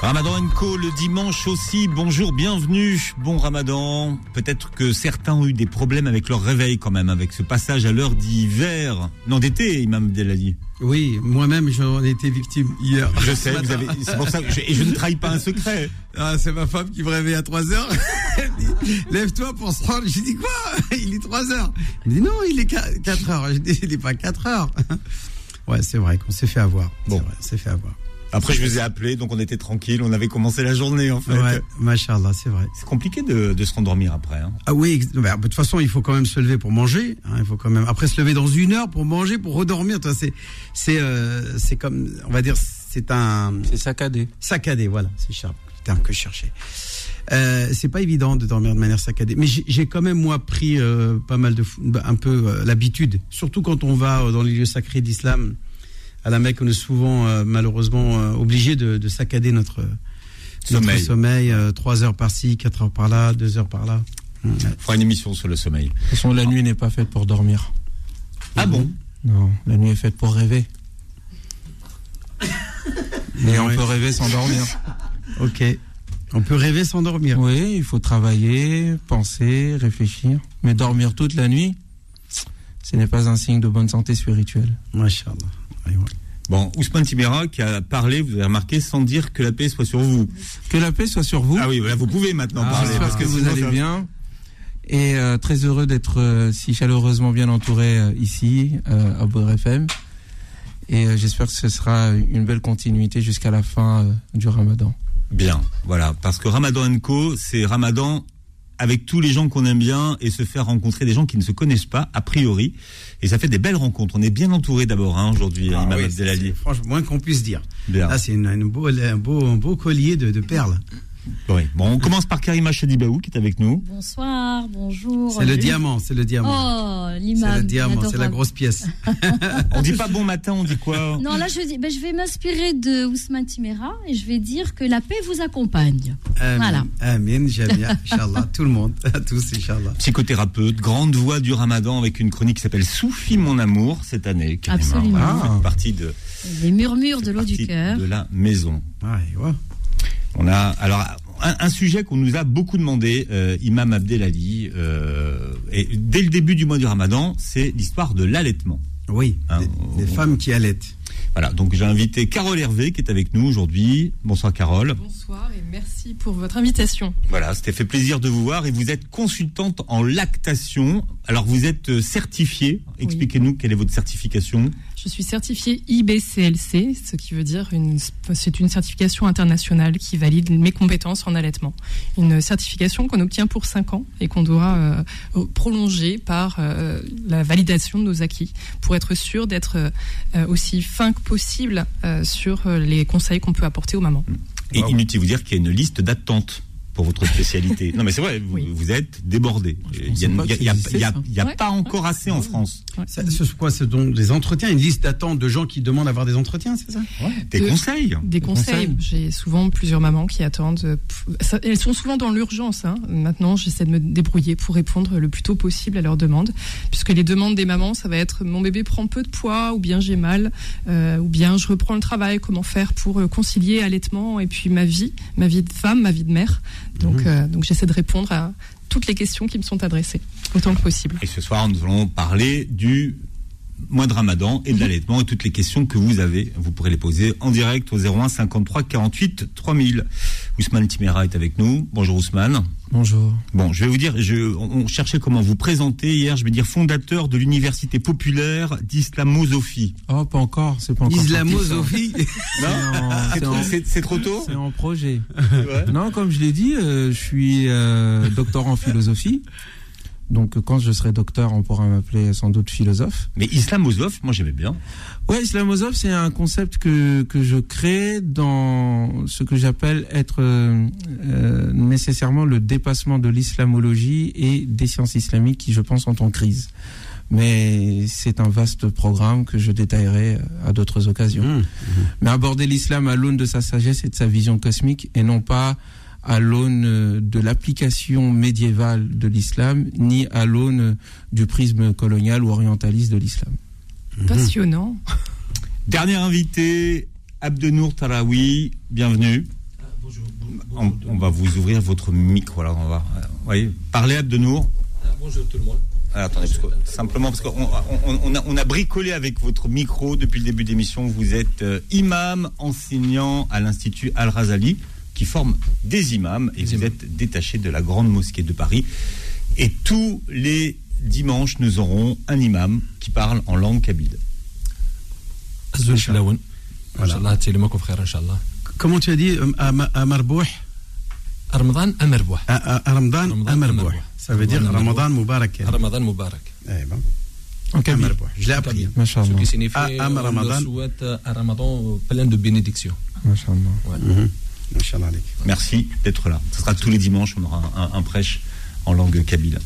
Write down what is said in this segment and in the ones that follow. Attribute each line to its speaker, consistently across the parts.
Speaker 1: Ramadan Co le dimanche aussi. Bonjour, bienvenue. Bon Ramadan. Peut-être que certains ont eu des problèmes avec leur réveil quand même, avec ce passage à l'heure d'hiver. Non, d'été, Imam Abdelali.
Speaker 2: Oui, moi-même j'en ai été victime hier.
Speaker 1: Je sais, vous avez, c'est pour ça que je, et je ne trahis pas un secret.
Speaker 2: Ah, c'est ma femme qui me réveille à 3 heures. Elle dit, lève-toi pour se rendre. J'ai dit quoi? Il est 3 heures. Elle dit non, il est 4 heures. Je dis, il n'est pas 4 heures. Ouais, c'est vrai qu'on s'est fait avoir.
Speaker 1: Bon.
Speaker 2: Bon, on s'est fait avoir.
Speaker 1: Après, je vous ai appelé, donc on était tranquille. On avait commencé la journée, en fait.
Speaker 2: Ouais, machallah, c'est vrai.
Speaker 1: C'est compliqué de, de se rendormir après. Hein.
Speaker 2: Ah oui, bah, de toute façon, il faut quand même se lever pour manger. hein, il faut quand même après se lever dans une heure pour manger, pour redormir. Toi, c'est c'est euh, c'est comme on va dire, c'est un
Speaker 3: C'est saccadé.
Speaker 2: saccadé. Voilà, c'est Charles, le terme que je cherchais. Euh, c'est pas évident de dormir de manière saccadée, mais j'ai quand même moi pris euh, pas mal de un peu euh, l'habitude, surtout quand on va dans les lieux sacrés d'islam. À la Mecque, on est souvent euh, malheureusement euh, obligé de, de saccader notre
Speaker 1: Sommeil.
Speaker 2: notre sommeil. euh, Trois heures par-ci, quatre heures par-là, deux heures par-là.
Speaker 1: On fera une émission sur le sommeil.
Speaker 3: De toute façon, la nuit n'est pas faite pour dormir.
Speaker 1: Ah bon?
Speaker 3: Non, la nuit est faite pour rêver. Mais on
Speaker 2: Ouais.
Speaker 3: peut rêver sans dormir.
Speaker 2: Ok. On peut rêver sans dormir.
Speaker 3: Oui, il faut travailler, penser, réfléchir. Mais dormir toute la nuit, ce n'est pas un signe de bonne santé spirituelle.
Speaker 1: Bon, Ousmane Tibera qui a parlé, vous avez remarqué, sans dire que la paix soit sur vous.
Speaker 3: Que la paix soit sur vous.
Speaker 1: Ah oui, voilà, vous pouvez maintenant
Speaker 3: Ah,
Speaker 1: parler.
Speaker 3: J'espère
Speaker 1: parce
Speaker 3: que vous allez
Speaker 1: ça-
Speaker 3: bien. Et euh, très heureux d'être euh, si chaleureusement bien entouré euh, ici, euh, à Beurre FM. Et euh, j'espère que ce sera une belle continuité jusqu'à la fin euh, du ramadan.
Speaker 1: Bien, voilà, parce que Ramadan Co, c'est Ramadan avec tous les gens qu'on aime bien et se faire rencontrer des gens qui ne se connaissent pas, a priori. Et ça fait des belles rencontres. On est bien entouré d'abord, hein, aujourd'hui,
Speaker 2: Ah
Speaker 1: Imam
Speaker 2: oui, Franchement, moins qu'on puisse dire.
Speaker 1: Bien.
Speaker 2: Là, c'est une, une beau, un, beau, un beau collier de, de perles.
Speaker 1: Oui. Bon, on commence par Karima Chadibaou qui est avec nous.
Speaker 4: Bonsoir, bonjour.
Speaker 2: C'est le diamant, c'est le diamant.
Speaker 4: Oh,
Speaker 2: c'est
Speaker 4: l'imam.
Speaker 2: le diamant, c'est la grosse pièce.
Speaker 1: On dit pas bon matin, on dit quoi
Speaker 4: Non, là, je, dis, ben, je vais m'inspirer de Ousmane Timera et je vais dire que la paix vous accompagne.
Speaker 2: Amin,
Speaker 4: Voilà.
Speaker 2: Amin, Jamia, Inch'Allah. Tout le monde, à tous, Inch'Allah.
Speaker 1: Psychothérapeute, grande voix du Ramadan avec une chronique qui s'appelle Soufi mon amour cette année. Karima.
Speaker 4: Absolument.
Speaker 3: Ah.
Speaker 1: partie de,
Speaker 4: Les murmures de l'eau du cœur.
Speaker 1: de la maison.
Speaker 2: Ouais, ouais.
Speaker 1: On a alors un, un sujet qu'on nous a beaucoup demandé, euh, Imam Abdelali, euh, et dès le début du mois du Ramadan, c'est l'histoire de l'allaitement.
Speaker 2: Oui, des,
Speaker 1: on-
Speaker 2: des femmes qui allaitent.
Speaker 1: Voilà, donc j'ai invité Carole Hervé qui est avec nous aujourd'hui. Bonsoir Carole.
Speaker 5: Bonsoir et merci pour votre invitation.
Speaker 1: Voilà, c'était fait plaisir de vous voir et vous êtes consultante en lactation. Alors vous êtes euh, certifiée. Expliquez-nous quelle est votre certification.
Speaker 5: Je suis certifiée IBCLC, ce qui veut dire une, c'est une certification internationale qui valide mes compétences en allaitement. Une certification qu'on obtient pour 5 ans et qu'on doit euh, prolonger par euh, la validation de nos acquis pour être sûr d'être euh, aussi fin que possible euh, sur les conseils qu'on peut apporter aux mamans.
Speaker 1: Et
Speaker 2: Wow.
Speaker 1: inutile de vous dire qu'il y a une liste d'attente pour votre spécialité. non mais c'est vrai, vous,
Speaker 5: Oui.
Speaker 1: vous êtes débordé. Il y a,
Speaker 3: pas
Speaker 1: a- a- a-
Speaker 5: Ouais.
Speaker 1: pas encore assez en France.
Speaker 2: Ça, ce sont quoi Ce sont des entretiens, une liste d'attente de gens qui demandent d'avoir des entretiens, c'est ça?
Speaker 1: Des
Speaker 5: De-
Speaker 1: conseils.
Speaker 5: Des conseils.
Speaker 3: conseils.
Speaker 5: J'ai souvent plusieurs mamans qui attendent. euh, ça- elles sont souvent dans l'urgence. hein. Maintenant, j'essaie de me débrouiller pour répondre le plus tôt possible à leurs demandes. Puisque les demandes des mamans, ça va être mon bébé prend peu de poids, ou bien j'ai mal, euh, ou bien je reprends le travail. Comment faire pour euh, concilier allaitement et puis ma vie, ma vie de femme, ma vie de mère. Donc, euh, donc j'essaie de répondre à toutes les questions qui me sont adressées autant que possible.
Speaker 1: Et ce soir, nous allons parler du mois de Ramadan et de l'allaitement et toutes les questions que vous avez. Vous pourrez les poser en direct au 01 53 48 3000. Ousmane Timera est avec nous. Bonjour Ousmane.
Speaker 3: Bonjour.
Speaker 1: Bon, je vais vous dire, je, on on cherchait comment vous présenter hier. Je vais dire fondateur de l'université populaire d'islamosophie.
Speaker 3: Oh, pas encore, c'est pas encore.
Speaker 2: Islamosophie.
Speaker 3: C'est
Speaker 1: trop- tôt
Speaker 3: C'est en projet.
Speaker 1: Ouais.
Speaker 3: Non, comme je l'ai dit, euh, je suis euh, doctorant en philosophie. Donc, quand je serai docteur, on pourra m'appeler sans doute philosophe.
Speaker 1: Mais islamosophe, moi j'aimais bien.
Speaker 3: Ouais, islamosophe, c'est un concept que, que je crée dans ce que j'appelle être euh, euh, nécessairement le dépassement de l'islamologie et des sciences islamiques qui, je pense, sont en crise. Mais c'est un vaste programme que je détaillerai euh, à d'autres occasions.
Speaker 2: Mmh.
Speaker 3: Mais aborder l'islam à l'aune de sa sagesse et de sa vision cosmique et non pas à l'aune euh, de l'application médiévale de l'islam, ni à l'aune du prisme colonial ou orientaliste de l'islam.
Speaker 5: Passionnant.
Speaker 1: Dernier invité, Abdenour Tarawi, bienvenue. On, on va vous ouvrir votre micro. Alors on va, euh, oui, parlez Abdenour.
Speaker 6: Bonjour tout le monde.
Speaker 1: Ah, attendez, parce que- simplement parce qu'on on, on a, on a bricolé avec votre micro depuis le début de l'émission. Vous êtes euh, imam, enseignant à l'Institut Al-Razali, qui forme des imams, et
Speaker 6: Des
Speaker 1: vous
Speaker 6: imams.
Speaker 1: êtes détaché de la Grande Mosquée de Paris. Et tous les dimanches, nous aurons un imam qui parle en langue kabyle.
Speaker 2: Voilà. Comment tu as dit euh, à, Ma- à Marbouh
Speaker 6: Ramadan
Speaker 2: à Ramadan
Speaker 6: Ramadan
Speaker 2: à Marbouh.
Speaker 6: Marbouh.
Speaker 2: Ça veut dire
Speaker 6: Ramadan
Speaker 2: Mubarak.
Speaker 6: Ramadan Mubarak.
Speaker 2: Eh ben,
Speaker 3: En Kabyle.
Speaker 2: Je l'ai appris.
Speaker 6: Ce
Speaker 3: Masha'Allah.
Speaker 6: qui signifie
Speaker 2: Am
Speaker 6: on souhaite un Ramadan plein de bénédictions.
Speaker 2: Mhm.
Speaker 1: Merci d'être là. Ce sera tous les dimanches, on aura un prêche en langue kabyle.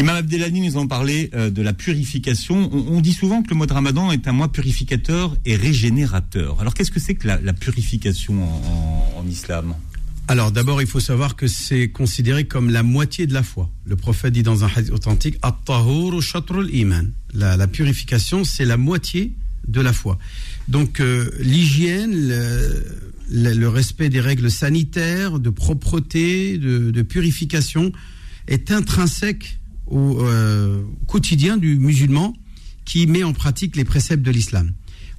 Speaker 1: Imam Abdelali nous en parlait euh, de la purification. On, dit souvent que le mois de Ramadan est un mois purificateur et régénérateur. Alors qu'est-ce que c'est que la, purification en, islam?
Speaker 2: Alors d'abord, il faut savoir que c'est considéré comme la moitié de la foi. Le prophète dit dans un hadith authentique At-tahur shatrul iman. La, purification, c'est la moitié de la foi. Donc euh, l'hygiène, le, respect des règles sanitaires, de propreté, de purification est intrinsèque au euh, quotidien du musulman qui met en pratique les préceptes de l'islam.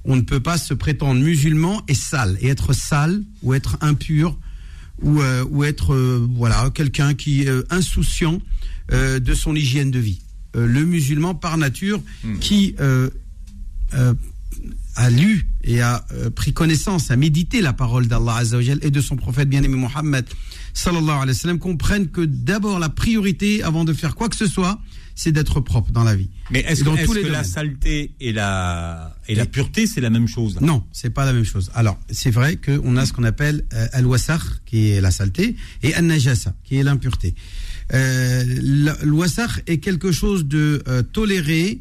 Speaker 2: On ne peut pas se prétendre musulman et sale, et être sale ou être impur ou, euh, ou être euh, voilà quelqu'un qui est insouciant de son hygiène de vie. Le musulman par nature qui euh, euh, a lu et a euh, pris connaissance, a médité la parole d'Allah Azzawajal et de son prophète bien-aimé Mohammed sallallahu alayhi wa sallam comprennent que d'abord la priorité avant de faire quoi que ce soit, c'est d'être propre dans la vie.
Speaker 1: Mais est-ce que,
Speaker 2: les
Speaker 1: que la saleté et la, et la
Speaker 2: Et-
Speaker 1: pureté, c'est la même chose
Speaker 2: Non, c'est pas la même chose. Alors, c'est vrai qu'on a ce qu'on appelle euh, al-wasakh, qui est la saleté, et an-najasa, qui est l'impureté. Euh, L'wasakh est quelque chose de euh, toléré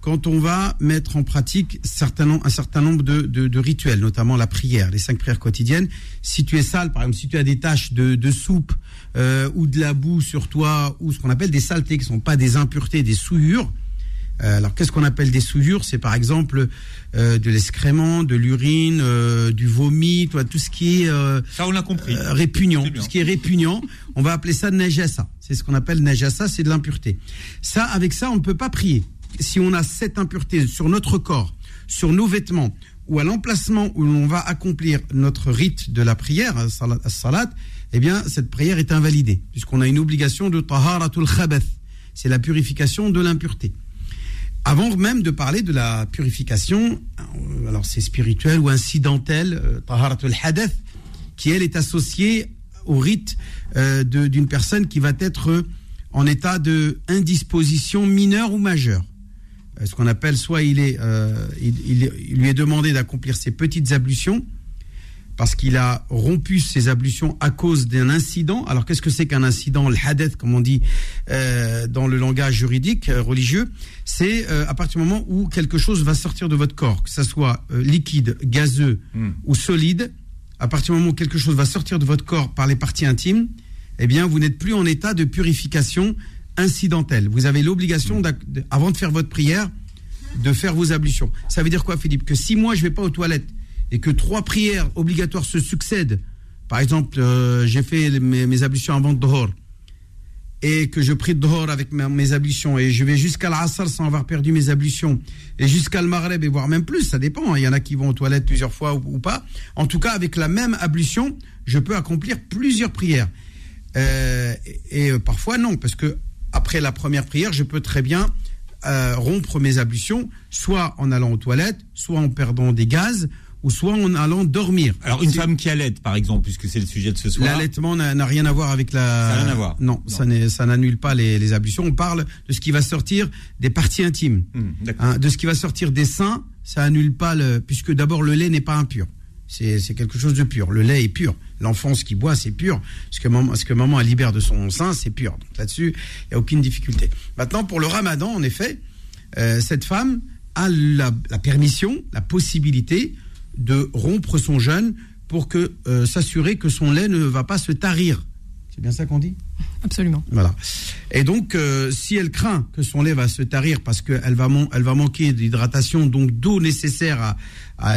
Speaker 2: quand on va mettre en pratique certain un certain nombre de, de- de rituels, notamment la prière, les cinq prières quotidiennes. Si tu es sale, par exemple, si tu as des taches de, de soupe euh, ou de la boue sur toi, ou ce qu'on appelle des saletés, qui ne sont pas des impuretés, des souillures, euh, alors, qu'est-ce qu'on appelle des souillures? C'est par exemple euh, de l'excrément, de l'urine, du vomi, toi, tout ce qui est
Speaker 1: Ça, on l'a compris.
Speaker 2: répugnant. Tout ce qui est répugnant, on va appeler ça najasa. C'est ce qu'on appelle najasa, c'est de l'impureté. Ça, avec ça, on ne peut pas prier. Si on a cette impureté sur notre corps, sur nos vêtements, ou à l'emplacement où l'on va accomplir notre rite de la prière, salat, eh bien, cette prière est invalidée, puisqu'on a une obligation de taharatul khabath. C'est la purification de l'impureté. Avant même de parler de la purification, euh, alors c'est spirituel ou incidentel, euh, taharatul hadath, qui elle est associée au rite euh, d'une personne qui va être en état de mineure ou majeure. Euh, ce qu'on appelle soit il est, euh, il, il- il lui est demandé d'accomplir ses petites ablutions parce qu'il a rompu ses ablutions à cause d'un incident. Alors qu'est-ce que c'est qu'un incident Le hadith, comme on dit euh, dans le langage juridique euh, religieux, c'est à partir du moment où quelque chose va sortir de votre corps, que ça soit liquide, gazeux
Speaker 1: Hmm.
Speaker 2: ou solide. À partir du moment où quelque chose va sortir de votre corps par les parties intimes, eh bien, vous n'êtes plus en état de purification incidentelle. Vous avez l'obligation, avant de faire votre prière, de faire vos ablutions. Ça veut dire quoi, Philippe? Que si moi je vais pas aux toilettes et que trois prières obligatoires se succèdent, par exemple, euh, j'ai fait mes, mes ablutions avant Dhohr, et que je prie Dhohr avec ma- mes ablutions, et je vais jusqu'à l'Asr sans avoir perdu mes ablutions, et jusqu'à le Maghreb, et voire même plus, ça dépend, hein. il y en a qui vont aux toilettes plusieurs fois ou, pas. En tout cas, avec la même ablution, je peux accomplir plusieurs prières. Euh, et, et, euh, parfois non, parce que après la première prière, je peux très bien euh, rompre mes ablutions, soit en allant aux toilettes, soit en perdant des gaz, ou soit en allant dormir.
Speaker 1: Alors, une femme qui allait, par exemple, puisque c'est le sujet de ce soir.
Speaker 2: L'allaitement n'a rien à voir avec la.
Speaker 1: Ça n'a rien à voir.
Speaker 2: Non,
Speaker 1: Non.
Speaker 2: ça n'annule pas les, les ablutions. On parle de ce qui va sortir des parties intimes.
Speaker 1: Hmm.
Speaker 2: Hein, de ce qui va sortir des seins, ça annule pas le. Puisque d'abord, le lait n'est pas impur. C'est quelque chose de pur. Le lait est pur. L'enfant, ce qu'il boit, c'est pur. Ce que maman, ce que maman libère de son sein, c'est pur. Donc là-dessus, il n'y a aucune difficulté. Maintenant, pour le ramadan, en effet, euh, cette femme a la, la permission, la possibilité de rompre son jeûne pour que euh, s'assurer que son lait ne va pas se tarir. C'est bien ça qu'on dit?
Speaker 5: Absolument.
Speaker 2: Voilà. Et donc, euh, si elle craint que son lait va se tarir parce qu'elle va, man- elle va manquer d'hydratation, donc d'eau nécessaire à, à-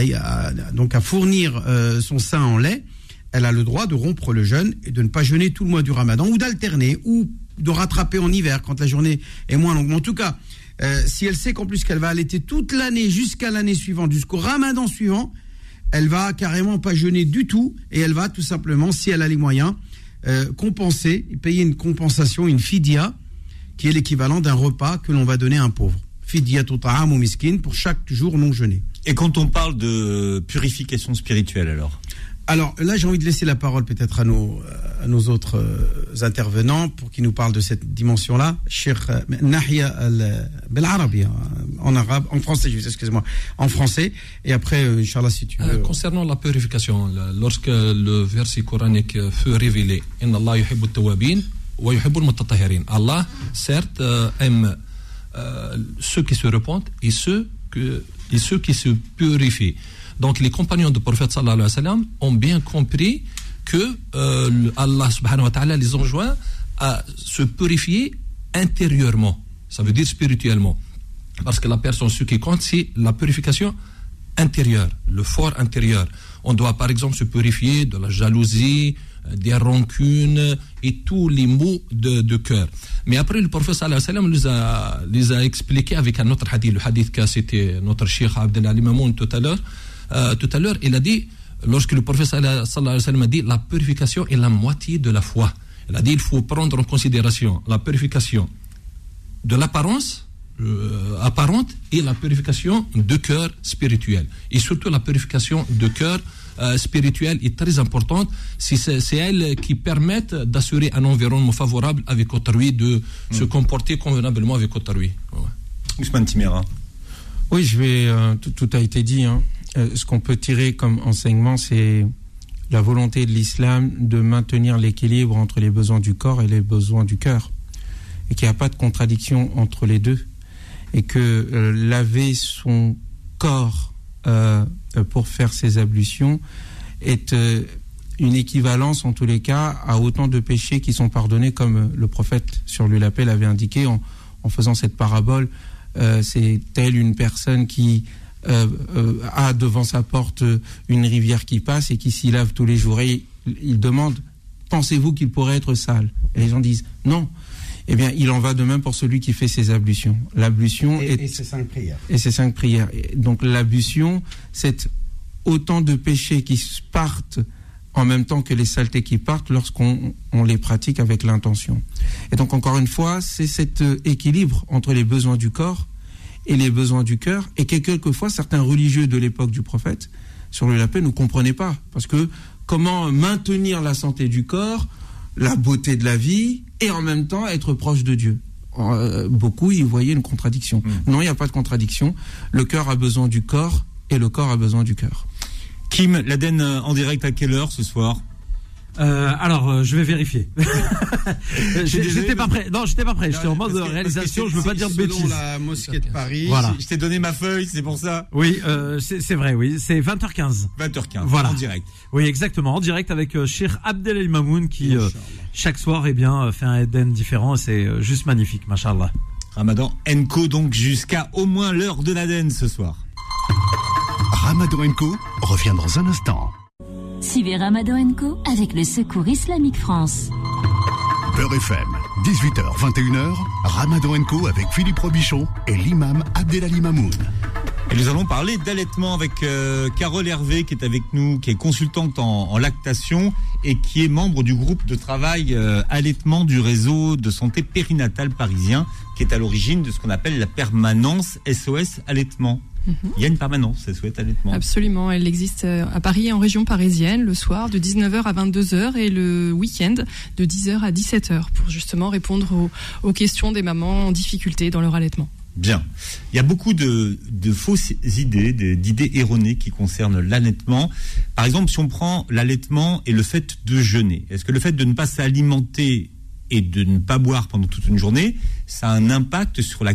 Speaker 2: à- donc à fournir euh, son sein en lait, elle a le droit de rompre le jeûne et de ne pas jeûner tout le mois du ramadan ou d'alterner ou de rattraper en hiver quand la journée est moins longue. Mais en tout cas, euh, si elle sait qu'en plus qu'elle va allaiter toute l'année jusqu'à l'année suivante, jusqu'au ramadan suivant, elle va carrément pas jeûner du tout et elle va tout simplement, si elle a les moyens, euh, compenser, payer une compensation, une fidia, qui est l'équivalent d'un repas que l'on va donner à un pauvre. Fidia ta'am ou miskin pour chaque jour non jeûné.
Speaker 1: Et quand on parle de purification spirituelle, alors?
Speaker 2: Alors là, j'ai envie de laisser la parole peut-être à nos, à nos autres euh, intervenants pour qu'ils nous parlent de cette dimension-là. Cheikh euh, Nahia al- Belarabi, hein, en arabe, en français, excusez-moi, en français. Et après, euh, Inch'Allah, si tu veux.
Speaker 6: concernant la purification, lorsque le verset coranique fut révélé, Inna Allah yuhibbu at-tawwabin wa yuhibbu al-mutatahhirin. Allah, certes, aime euh, ceux qui se repentent et ceux, que, et ceux qui se purifient. Donc, les compagnons du prophète sallallahu alayhi ont bien compris que euh, Allah subhanahu wa ta'ala les enjoint à se purifier intérieurement. Ça veut dire spirituellement. Parce que la personne, ce qui compte, c'est la purification intérieure, le fort intérieur. On doit par exemple se purifier de la jalousie, euh, des rancunes et tous les maux de, cœur. Mais après, le prophète alayhi wa sallam les a, expliqués avec un autre hadith, le hadith qu'a cité notre cheikh Abdel Mamoun tout à l'heure. Euh, tout à l'heure, il a dit, lorsque le prophète sallallahu alayhi wa sallam a dit, la purification est la moitié de la foi. Il a dit, il faut prendre en considération la purification de l'apparence euh, apparente et la purification de cœur spirituel. Et surtout la purification de cœur euh, spirituel est très importante. C'est elle qui permet d'assurer un environnement favorable avec autrui, de se comporter convenablement avec autrui. Ouais.
Speaker 1: Ousmane Timera.
Speaker 3: Oui, je vais. euh, tout, tout a été dit. hein. Euh, ce qu'on peut tirer comme enseignement, c'est la volonté de l'islam de maintenir l'équilibre entre les besoins du corps et les besoins du cœur, et qu'il n'y a pas de contradiction entre les deux, et que euh, laver son corps euh, pour faire ses ablutions est une équivalence en tous les cas à autant de péchés qui sont pardonnés comme le prophète sur lui l'appel avait indiqué en, en faisant cette parabole. C'est telle une personne qui euh, euh, a devant sa porte une rivière qui passe et qui s'y lave tous les jours. Et il, il demande, pensez-vous qu'il pourrait être sale? Et les gens disent, non. Eh bien, il en va de même pour celui qui fait ses ablutions. L'ablution est
Speaker 2: Et, et ces cinq prières.
Speaker 3: et ces cinq prières. Et Donc l'ablution, c'est autant de péchés qui partent en même temps que les saletés qui partent lorsqu'on on les pratique avec l'intention. Et donc encore une fois, c'est cet euh, équilibre entre les besoins du corps et les besoins du cœur, et que quelquefois certains religieux de l'époque du prophète, sur le lapin, ne comprenaient pas. Parce que comment maintenir la santé du corps, la beauté de la vie, et en même temps être proche de Dieu Euh, Beaucoup y voyaient une contradiction. Non, il n'y a pas de contradiction. Le cœur a besoin du corps, et le corps a besoin du cœur.
Speaker 1: Kim, l'Aden euh, en direct à quelle heure ce soir?
Speaker 7: Euh, alors, euh, je vais vérifier.
Speaker 1: désolé,
Speaker 7: j'étais pas prêt. Non, j'étais pas prêt. J'étais en mode
Speaker 1: que-
Speaker 7: réalisation. Je veux pas dire de
Speaker 2: Selon
Speaker 7: bêtises.
Speaker 2: la mosquée de Paris.
Speaker 7: Voilà.
Speaker 1: Je t'ai donné ma feuille, c'est pour ça.
Speaker 7: Oui, euh, c'est vrai. Oui, c'est 20h15.
Speaker 1: 20h15,
Speaker 7: Voilà.
Speaker 1: en direct.
Speaker 7: Oui, exactement. En direct avec euh, Cheikh Abdel El Mamoun qui euh, chaque soir, eh bien, euh, fait un Eden différent. et C'est euh, juste magnifique, machallah.
Speaker 1: Ramadan Enco donc jusqu'à au moins l'heure de l'Aden ce soir.
Speaker 8: Ramadan Co revient dans un instant.
Speaker 9: Suivez Ramadan Co avec le Secours Islamique France.
Speaker 8: Beurre FM, 18h, 21h, Ramadan Co avec Philippe Robichon et l'imam Abdelali Mamoun.
Speaker 1: Et nous allons parler d'allaitement avec euh, Carole Hervé qui est avec nous, qui est consultante en, en lactation et qui est membre du groupe de travail euh, allaitement du réseau de santé périnatale parisien, qui est à l'origine de ce qu'on appelle la permanence SOS allaitement. Il y a une permanence SOS allaitement.
Speaker 5: Absolument, elle existe euh, à Paris et en région parisienne le soir de 19h à 22h et le week-end de 10h à 17h pour justement répondre aux, aux questions des mamans en difficulté dans leur allaitement.
Speaker 1: Bien. Il y a beaucoup de, de fausses idées, d'idées erronées qui concernent l'allaitement. Par exemple, si on prend l'allaitement et le fait de jeûner, est-ce que le fait de ne pas s'alimenter et de ne pas boire pendant toute une journée, ça a un impact sur la,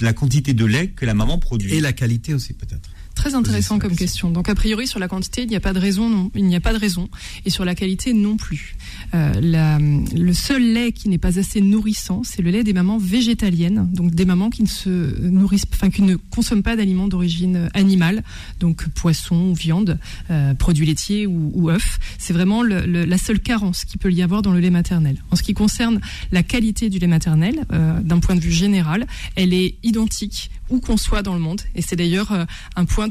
Speaker 1: la quantité de lait que la maman produit.
Speaker 2: Et la qualité aussi, peut-être.
Speaker 5: Très intéressant comme question. Donc a priori sur la quantité, il n'y a pas de raison, non, il n'y a pas de raison, et sur la qualité non plus. Euh, la- le seul lait qui n'est pas assez nourrissant, c'est le lait des mamans végétaliennes, donc des mamans qui ne se nourrissent, enfin qui ne consomment pas d'aliments d'origine animale, donc poisson viande, euh, produits laitiers ou, ou œufs. C'est vraiment le- le- la seule carence qu'il peut y avoir dans le lait maternel. En ce qui concerne la qualité du lait maternel, euh, d'un point de vue général, elle est identique où qu'on soit dans le monde, et c'est d'ailleurs euh, un point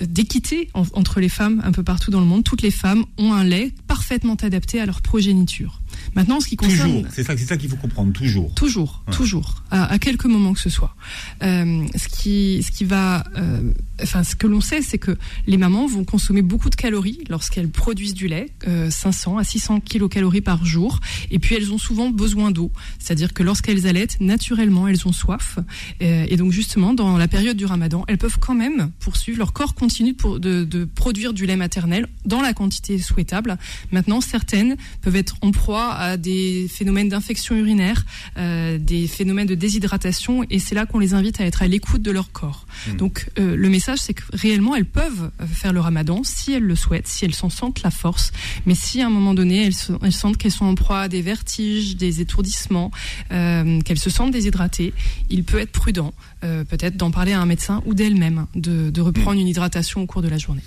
Speaker 5: d'équité en- entre les femmes un peu partout dans le monde. Toutes les femmes ont un lait parfaitement adapté à leur progéniture. Maintenant, en ce qui concerne
Speaker 1: Toujours, c'est ça, c'est ça qu'il faut comprendre, toujours.
Speaker 5: Toujours,
Speaker 1: Ouais.
Speaker 5: toujours, à, à quelques moments que ce soit. Euh, ce qui, ce qui va, euh, enfin, ce que l'on sait, c'est que les mamans vont consommer beaucoup de calories lorsqu'elles produisent du lait, euh, 500 à 600 kilocalories par jour, et puis elles ont souvent besoin d'eau, c'est-à-dire que lorsqu'elles allaitent, naturellement, elles ont soif, Euh, et donc justement, dans la période du Ramadan, elles peuvent quand même poursuivre leur corps continue pour- de, de produire du lait maternel dans la quantité souhaitable. Maintenant, certaines peuvent être en proie à des phénomènes d'infection urinaire, euh, des phénomènes de déshydratation, et c'est là qu'on les invite à être à l'écoute de leur corps.
Speaker 1: Mm.
Speaker 5: Donc, euh, le message, c'est que réellement, elles peuvent euh, faire le ramadan si elles le souhaitent, si elles s'en sentent la force, mais si à un moment donné, elles, se- elles sentent qu'elles sont en proie à des vertiges, des étourdissements, euh, qu'elles se sentent déshydratées, il peut être prudent, peut-être d'en parler à un médecin ou d'elles-mêmes, de, de reprendre une hydratation au cours de la journée.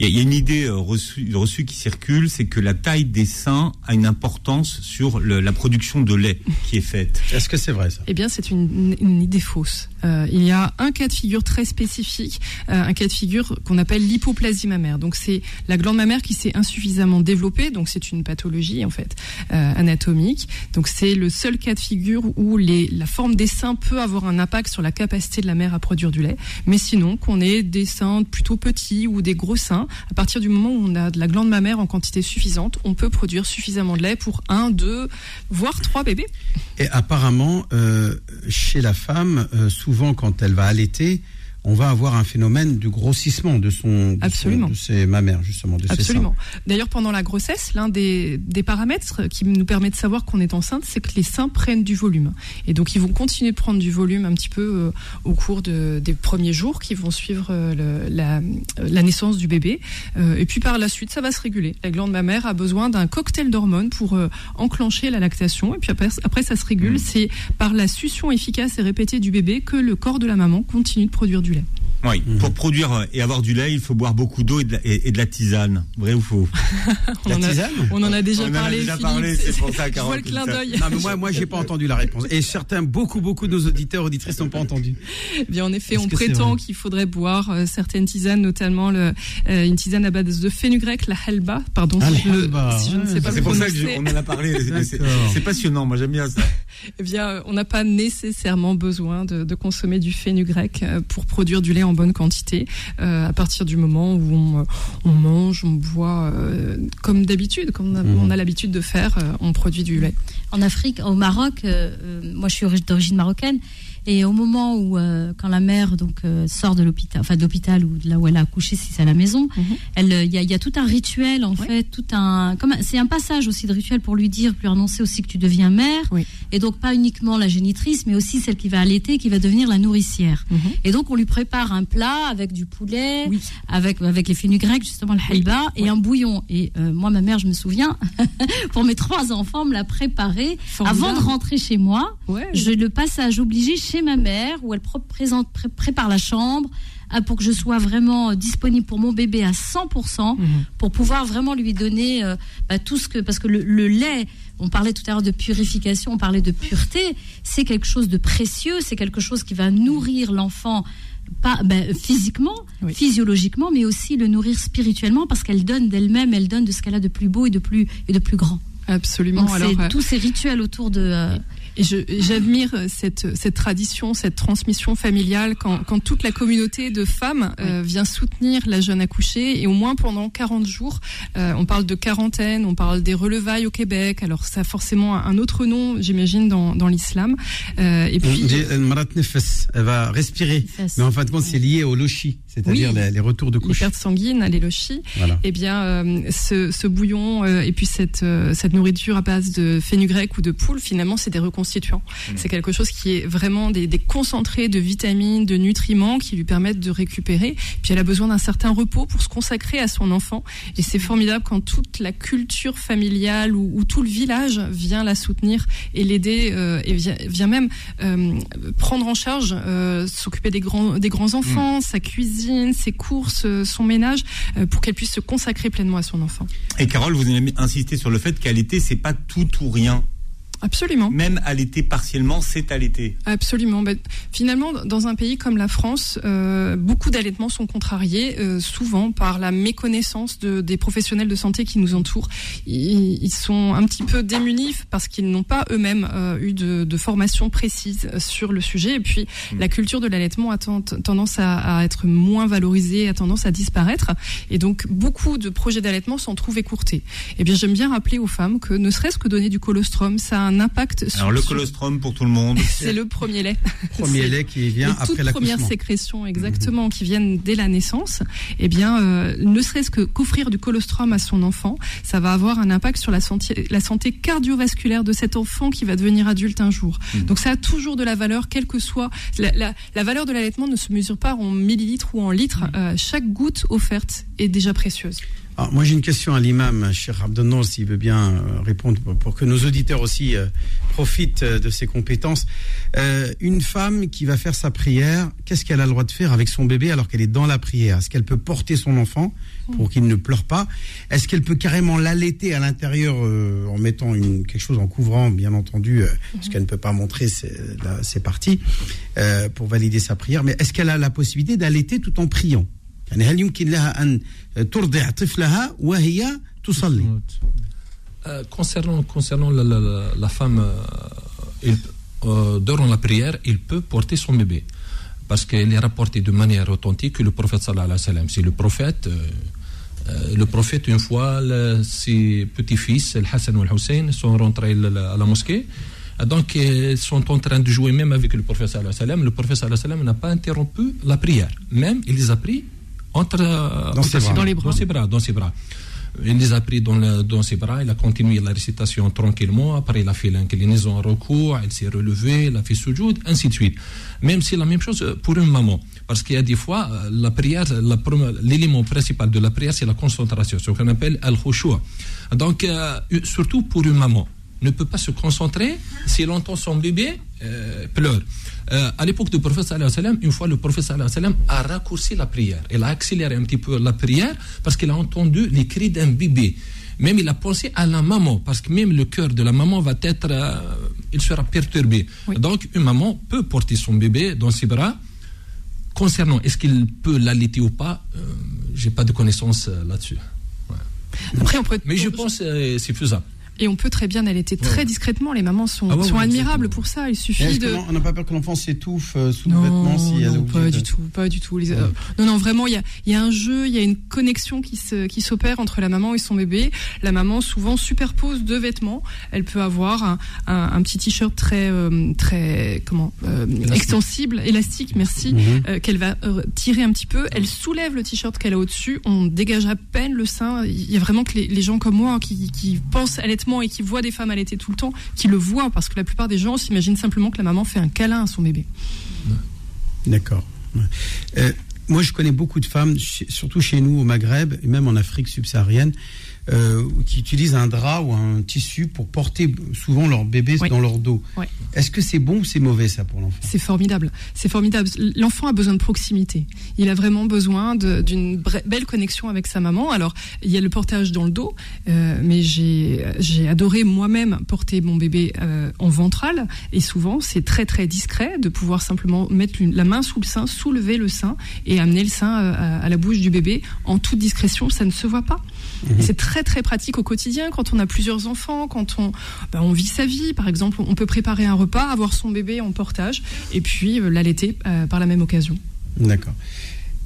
Speaker 1: Il y, a- il y a une idée euh, reçue, reçue qui circule, c'est que la taille des seins a une importance sur le- la production de lait qui est faite.
Speaker 2: Est-ce que c'est vrai ça?
Speaker 5: Eh bien, c'est une, une idée fausse. Euh, il y a un cas de figure très spécifique, euh, un cas de figure qu'on appelle l'hypoplasie mammaire. Donc, c'est la glande mammaire qui s'est insuffisamment développée. Donc, c'est une pathologie en fait euh, anatomique. Donc, c'est le seul cas de figure où les, la forme des seins peut avoir un impact sur la capacité de la mère à produire du lait. Mais sinon, qu'on ait des seins plutôt petits ou des gros seins, à partir du moment où on a de la glande mammaire en quantité suffisante, on peut produire suffisamment de lait pour un, deux, voire trois bébés.
Speaker 2: Et apparemment, euh, chez la femme, euh, souvent quand elle va allaiter, on va avoir un phénomène de grossissement de son, de, son-
Speaker 5: Absolument.
Speaker 2: de ses mammaires justement, de
Speaker 5: Absolument. D'ailleurs, pendant la grossesse, l'un des, des paramètres qui nous permet de savoir qu'on est enceinte, c'est que les seins prennent du volume. Et donc, ils vont continuer de prendre du volume un petit peu euh, au cours de, des premiers jours qui vont suivre euh, le- la, euh, la naissance du bébé. Euh, et puis, par la suite, ça va se réguler. La glande mammaire a besoin d'un cocktail d'hormones pour enclencher la lactation. Et puis après, après ça se régule. C'est par la succion efficace et répétée du bébé que le corps de la maman continue de produire du lait.
Speaker 1: Oui, pour produire euh, et avoir du lait, il faut boire beaucoup d'eau et, de la- et- et de la tisane. Vrai ou faux
Speaker 5: On en a- on en a déjà
Speaker 1: On en a
Speaker 5: parlé.
Speaker 1: déjà
Speaker 5: Philippe.
Speaker 1: parlé, c'est pour ça,
Speaker 5: Je
Speaker 1: Carole,
Speaker 5: vois le clin d'œil.
Speaker 2: Non, mais moi, moi, j'ai pas entendu la réponse. Et certains, beaucoup, beaucoup de nos auditeurs, auditrices n'ont pas entendu.
Speaker 5: Eh bien, en effet, on prétend qu'il faudrait boire euh, certaines tisanes, notamment le, euh, une tisane à base de fenugrec, la halba. Pardon
Speaker 2: Ah,
Speaker 5: si, je,
Speaker 2: la
Speaker 5: le-
Speaker 2: halba,
Speaker 5: si je ne sais pas
Speaker 1: C'est pour ça qu'on en a parlé. c'est- passionnant, moi j'aime bien ça.
Speaker 5: Eh bien, euh, on n'a pas nécessairement besoin de, de consommer du fenugrec euh, pour produire du lait en bonne quantité. Euh, à partir du moment où on, euh, on mange, on boit euh, comme d'habitude, comme on a,
Speaker 2: Mhm.
Speaker 5: a l'habitude de faire, euh, on produit du lait.
Speaker 4: En Afrique, au Maroc, moi je suis ori- d'origine marocaine, et au moment où, euh, quand la mère donc euh, sort de l'hôpital, enfin de l'hôpital ou de là où elle a accouché, si c'est à la maison,
Speaker 5: Mhm.
Speaker 4: elle, euh, il y, a, il y a tout un rituel en fait, tout un, comme c'est un passage aussi de rituel pour lui dire, pour lui annoncer aussi que tu deviens mère,
Speaker 5: Oui.
Speaker 4: et donc pas uniquement la génitrice, mais aussi celle qui va allaiter, qui va devenir la nourricière.
Speaker 5: Mhm.
Speaker 4: Et donc on lui prépare un plat avec du poulet,
Speaker 5: Oui.
Speaker 4: avec avec les fenugrec justement le halba et un bouillon. Et euh, moi ma mère, je me souviens, pour mes trois enfants, me l'a préparé
Speaker 5: Formidable.
Speaker 4: avant de rentrer chez moi.
Speaker 5: Ouais.
Speaker 4: J'ai le passage obligé chez ma mère où elle présente, pré- prépare la chambre ah, pour que je sois vraiment euh, disponible pour mon bébé à 100%
Speaker 5: Mhm.
Speaker 4: pour pouvoir vraiment lui donner euh, bah, tout ce que parce que le, le lait on parlait tout à l'heure de purification on parlait de pureté c'est quelque chose de précieux c'est quelque chose qui va nourrir l'enfant pas ben, physiquement
Speaker 5: Oui.
Speaker 4: physiologiquement mais aussi le nourrir spirituellement parce qu'elle donne d'elle-même elle donne de ce qu'elle a de plus beau et de plus et de plus grand
Speaker 5: Absolument.
Speaker 4: donc
Speaker 5: Alors, euh,
Speaker 4: tous ces rituels autour de euh,
Speaker 5: Et j'admire euh, cette, cette tradition, cette transmission familiale quand, quand toute la communauté de femmes euh, vient soutenir la jeune accouchée et au moins pendant 40 jours. euh, on parle de quarantaine, on parle des relevailles au Québec. Alors ça a forcément un autre nom, j'imagine, dans, dans l'islam. Euh, et puis
Speaker 2: euh, elle va respirer. Mais en fin de compte, c'est lié au lochi. C'est-à-dire
Speaker 5: Oui.
Speaker 2: les, les retours de
Speaker 5: les
Speaker 2: couche.
Speaker 5: pertes sanguines, l'élochie,
Speaker 2: Voilà.
Speaker 5: eh bien, euh, ce, ce bouillon euh, et puis cette, euh, cette nourriture à base de fenugrec ou de poule, finalement, c'est des reconstituants. C'est quelque chose qui est vraiment des, des concentrés de vitamines, de nutriments qui lui permettent de récupérer. Puis elle a besoin d'un certain repos pour se consacrer à son enfant. Et c'est formidable quand toute la culture familiale ou, ou tout le village vient la soutenir et l'aider euh, et vient, vient même euh, prendre en charge, euh, s'occuper des grands, des grands enfants, sa cuisine, ses courses, euh, son ménage, euh, pour qu'elle puisse se consacrer pleinement à son enfant.
Speaker 1: Et Carole, vous avez insisté sur le fait qu'allaiter, c'est pas tout ou rien.
Speaker 5: Absolument.
Speaker 1: Même allaiter partiellement, c'est allaiter.
Speaker 5: Absolument. Ben, finalement, dans un pays comme la France, euh, beaucoup d'allaitements sont contrariés, euh, souvent par la méconnaissance de, des professionnels de santé qui nous entourent. Ils, ils sont un petit peu démunis parce qu'ils n'ont pas eux-mêmes euh, eu de, de formation précise sur le sujet. Et puis, la culture de l'allaitement a ten- tendance à, à être moins valorisée, a tendance à disparaître. Et donc, beaucoup de projets d'allaitement s'en trouvent écourtés. Eh bien, j'aime bien rappeler aux femmes que ne serait-ce que donner du colostrum, ça a un impact sur...
Speaker 1: Alors le colostrum pour tout le monde.
Speaker 5: c'est le premier lait.
Speaker 2: Premier lait qui vient après
Speaker 5: toutes
Speaker 2: l'accouchement.
Speaker 5: premières sécrétions, exactement, qui viennent dès la naissance. Eh bien, euh, ne serait-ce que qu'offrir du colostrum à son enfant, ça va avoir un impact sur la santé, la santé cardiovasculaire de cet enfant qui va devenir adulte un jour. Donc, ça a toujours de la valeur, quelle que soit la, la, la valeur de l'allaitement ne se mesure pas en millilitres ou en litres. Euh, chaque goutte offerte est déjà précieuse.
Speaker 2: Moi, j'ai une question à l'imam, cher Abdelnour, s'il veut bien euh, répondre pour, que nos auditeurs aussi euh, profitent euh, de ses compétences. Une femme qui va faire sa prière, qu'est-ce qu'elle a le droit de faire avec son bébé alors qu'elle est dans la prière? Est-ce qu'elle peut porter son enfant pour qu'il ne pleure pas? Est-ce qu'elle peut carrément l'allaiter à l'intérieur en mettant quelque chose en couvrant, bien entendu, parce qu'elle ne peut pas montrer ses, ses parties pour valider sa prière? Mais est-ce qu'elle a la possibilité d'allaiter tout en priant? يعني هل يمكن لها أن ترضع طفلها وهي تصلي
Speaker 6: Euh, concernant concernant la, la- la- la femme, euh, il- euh, durant la prière, il peut porter son bébé. Parce qu'il est rapporté de manière authentique que le prophète sallallahu alayhi wa sallam, c'est le prophète, euh, euh, le prophète une fois, le- ses petits-fils, le Hassan et le Hussein, sont rentrés la- la- à la mosquée. Euh, Donc, euh, ils sont en train de jouer même avec le prophète sallallahu alayhi wa sallam. Le prophète sallallahu alayhi wa sallam n'a pas interrompu la prière. Même, il les a pris entre, euh,
Speaker 2: Dans ses bras.
Speaker 5: Dans les bras.
Speaker 6: Dans ses bras, dans ses bras. Il les a pris dans, le- dans ses bras, il a continué la récitation tranquillement, après il a fait l'inclinaison en recours, il s'est relevé, il a fait sujoud, ainsi de suite. Même si la même chose pour une maman. Parce qu'il y a des fois, euh, la prière, l'élément principal de la prière, c'est la concentration, ce qu'on appelle al-khushu'. Donc, euh, surtout pour une maman, ne peut pas se concentrer s'il entend son bébé euh, pleure. Euh, à l'époque du prophète une fois le prophète a raccourci la prière. Il a accéléré un petit peu la prière parce qu'il a entendu les cris d'un bébé. Même il a pensé à la maman parce que même le cœur de la maman va être, euh, il sera perturbé.
Speaker 5: Oui.
Speaker 6: Donc une maman peut porter son bébé dans ses bras. Concernant est-ce qu'il peut l'allaiter ou pas, euh, j'ai pas de connaissances là-dessus. Ouais.
Speaker 5: Après, on peut,
Speaker 6: Mais je pense que c'est faisable.
Speaker 5: Et on peut très bien allaiter très discrètement. Les mamans sont,
Speaker 6: Ah ouais,
Speaker 5: sont
Speaker 6: ouais,
Speaker 5: admirables pour ça. Il suffit de.
Speaker 2: On n'a pas peur que l'enfant s'étouffe euh, sous le
Speaker 5: Non,
Speaker 2: vêtement si elle
Speaker 5: non,
Speaker 2: obligée
Speaker 5: pas
Speaker 2: de-
Speaker 5: du tout, pas du tout. Les- euh, non, non, vraiment, il y a, y a un jeu, il y a une connexion qui se, qui s'opère entre la maman et son bébé. La maman souvent superpose deux vêtements. Elle peut avoir un, un, un petit t-shirt très, euh, très, comment, euh, extensible, élastique, merci,
Speaker 2: Mhm.
Speaker 5: euh, qu'elle va tirer un petit peu. Elle soulève le t-shirt qu'elle a au-dessus. On dégage à peine le sein. Il y a vraiment que les, les gens comme moi hein, qui, qui pensent allaitement et qui voient des femmes allaiter tout le temps, qui le voient parce que la plupart des gens s'imaginent simplement que la maman fait un câlin à son bébé.
Speaker 2: D'accord. Euh, moi, je connais beaucoup de femmes, surtout chez nous au Maghreb et même en Afrique subsaharienne, euh, qui utilisent un drap ou un tissu pour porter souvent leur bébé
Speaker 5: Oui.
Speaker 2: dans leur dos. Est-ce que c'est bon ou c'est mauvais ça pour l'enfant?
Speaker 5: C'est formidable. C'est formidable. L'enfant a besoin de proximité. Il a vraiment besoin d'une belle connexion avec sa maman. Alors, il y a le portage dans le dos, euh, mais j'ai adoré moi-même porter mon bébé euh, en ventral. Et souvent, c'est très très discret de pouvoir simplement mettre une- la main sous le sein, soulever le sein et amener le sein à, à la bouche du bébé en toute discrétion. Ça ne se voit pas. C'est très très pratique au quotidien quand on a plusieurs enfants, quand on, ben, on vit sa vie. Par exemple, on peut préparer un repas, avoir son bébé en portage et puis euh, l'allaiter euh, par la même occasion.
Speaker 2: D'accord.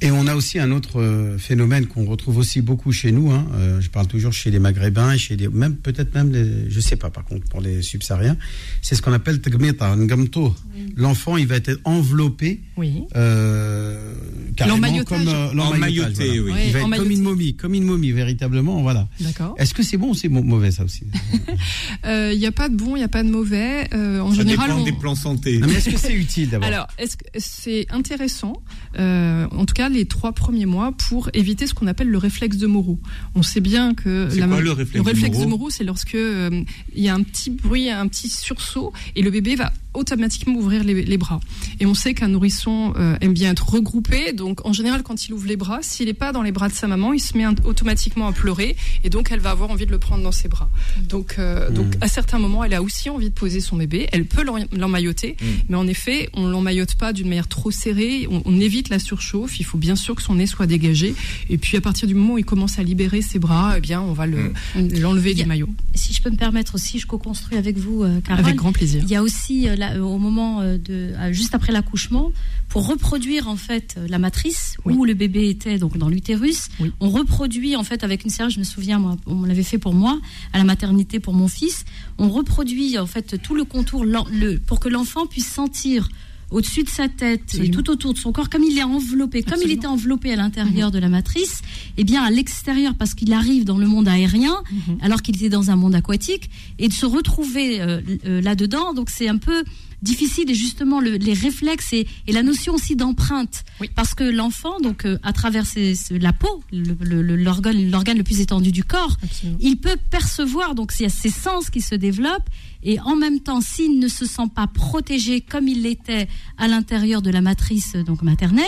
Speaker 2: Et on a aussi un autre euh, phénomène qu'on retrouve aussi beaucoup chez nous. hein, euh, je parle toujours chez les Maghrébins chez les, même peut-être même les, je sais pas par contre pour les subsahariens. C'est ce qu'on appelle tagmita, ngamto. L'enfant, il va être enveloppé,
Speaker 5: Oui.
Speaker 2: euh, carrément comme euh, l'emmaillotage,
Speaker 1: Emmailloté, oui.
Speaker 2: Il va être comme une momie, comme une momie véritablement, voilà.
Speaker 5: D'accord.
Speaker 2: Est-ce que c'est bon ou c'est mau- mauvais ça aussi?
Speaker 5: Il n'y a pas de bon, il n'y a pas de mauvais. Euh, en
Speaker 1: Ça
Speaker 5: général,
Speaker 1: dépend
Speaker 5: on-
Speaker 1: des plans santé.
Speaker 2: Non, mais est-ce que c'est utile d'abord?
Speaker 5: Alors, est-ce que c'est intéressant, euh, en tout cas les trois premiers mois, pour éviter ce qu'on appelle le réflexe de Moreau. On sait bien que
Speaker 1: quoi le réflexe de
Speaker 5: de
Speaker 1: Moreau
Speaker 5: Moreau, c'est lorsque euh, il y a un petit bruit, un petit sursaut, et le bébé va automatiquement ouvrir les, les bras. Et on sait qu'un nourrisson euh, aime bien être regroupé, donc en général, quand il ouvre les bras, s'il n'est pas dans les bras de sa maman, il se met un- automatiquement à pleurer, et donc elle va avoir envie de le prendre dans ses bras. Donc, euh, donc à certains moments, elle a aussi envie de poser son bébé. Elle peut l'en- l'emmailloter, mais en effet, on l'emmaillote pas d'une manière trop serrée. On, on évite la surchauffe. Il faut bien sûr que son nez soit dégagé. Et puis à partir du moment où il commence à libérer ses bras, eh bien, on va le l'enlever
Speaker 4: y a-
Speaker 5: du maillot.
Speaker 4: Si je peux me permettre aussi, je co-construis avec vous, euh, Carole.
Speaker 5: Avec grand plaisir.
Speaker 4: Il y a aussi euh, euh, au moment euh, de euh, juste après l'accouchement, pour reproduire en fait la matrice
Speaker 5: Oui.
Speaker 4: où le bébé était donc dans l'utérus,
Speaker 5: Oui.
Speaker 4: on reproduit en fait avec une serre. Je me souviens, moi, on l'avait fait pour moi à la maternité pour mon fils. On reproduit en fait tout le contour le, pour que l'enfant puisse sentir au-dessus de sa tête
Speaker 5: Absolument.
Speaker 4: et tout autour de son corps, comme il est enveloppé, comme il était enveloppé à l'intérieur de la matrice, et bien à l'extérieur, parce qu'il arrive dans le monde aérien,
Speaker 5: Mhm.
Speaker 4: alors qu'il était dans un monde aquatique, et de se retrouver euh, euh, là-dedans. Donc c'est un peu difficile et justement le- les réflexes et, et la notion aussi d'empreinte,
Speaker 5: Oui.
Speaker 4: parce que l'enfant, donc euh, à travers ses- la peau, le- le- le- l'organe l'organe le plus étendu du corps,
Speaker 5: Absolument.
Speaker 4: il peut percevoir, donc il y a ses sens qui se développent, et en même temps, s'il ne se sent pas protégé comme il l'était à l'intérieur de la matrice donc maternelle,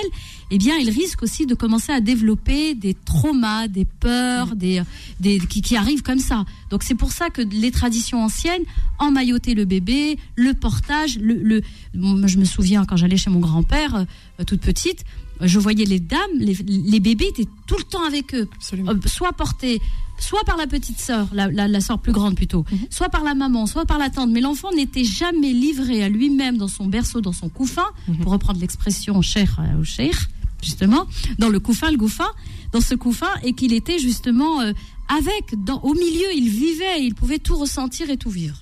Speaker 4: eh bien, il risque aussi de commencer à développer des traumas, des peurs, des, des qui, qui arrivent comme ça. Donc c'est pour ça que les traditions anciennes, emmailloter le bébé, le portage, le, le moi, je me souviens quand j'allais chez mon grand-père, euh, toute petite, je voyais les dames, les, les bébés étaient tout le temps avec eux
Speaker 5: Absolument.
Speaker 4: euh, soit porté soit par la petite sœur, la, la, la sœur plus grande plutôt,
Speaker 5: Mhm.
Speaker 4: soit par la maman, soit par la tante, mais l'enfant n'était jamais livré à lui-même dans son berceau, dans son couffin,
Speaker 5: Mhm.
Speaker 4: pour reprendre l'expression cher au cher, justement, dans le couffin, le gouffin, dans ce couffin, et qu'il était justement euh, avec, dans, au milieu, il vivait, il pouvait tout ressentir et tout vivre.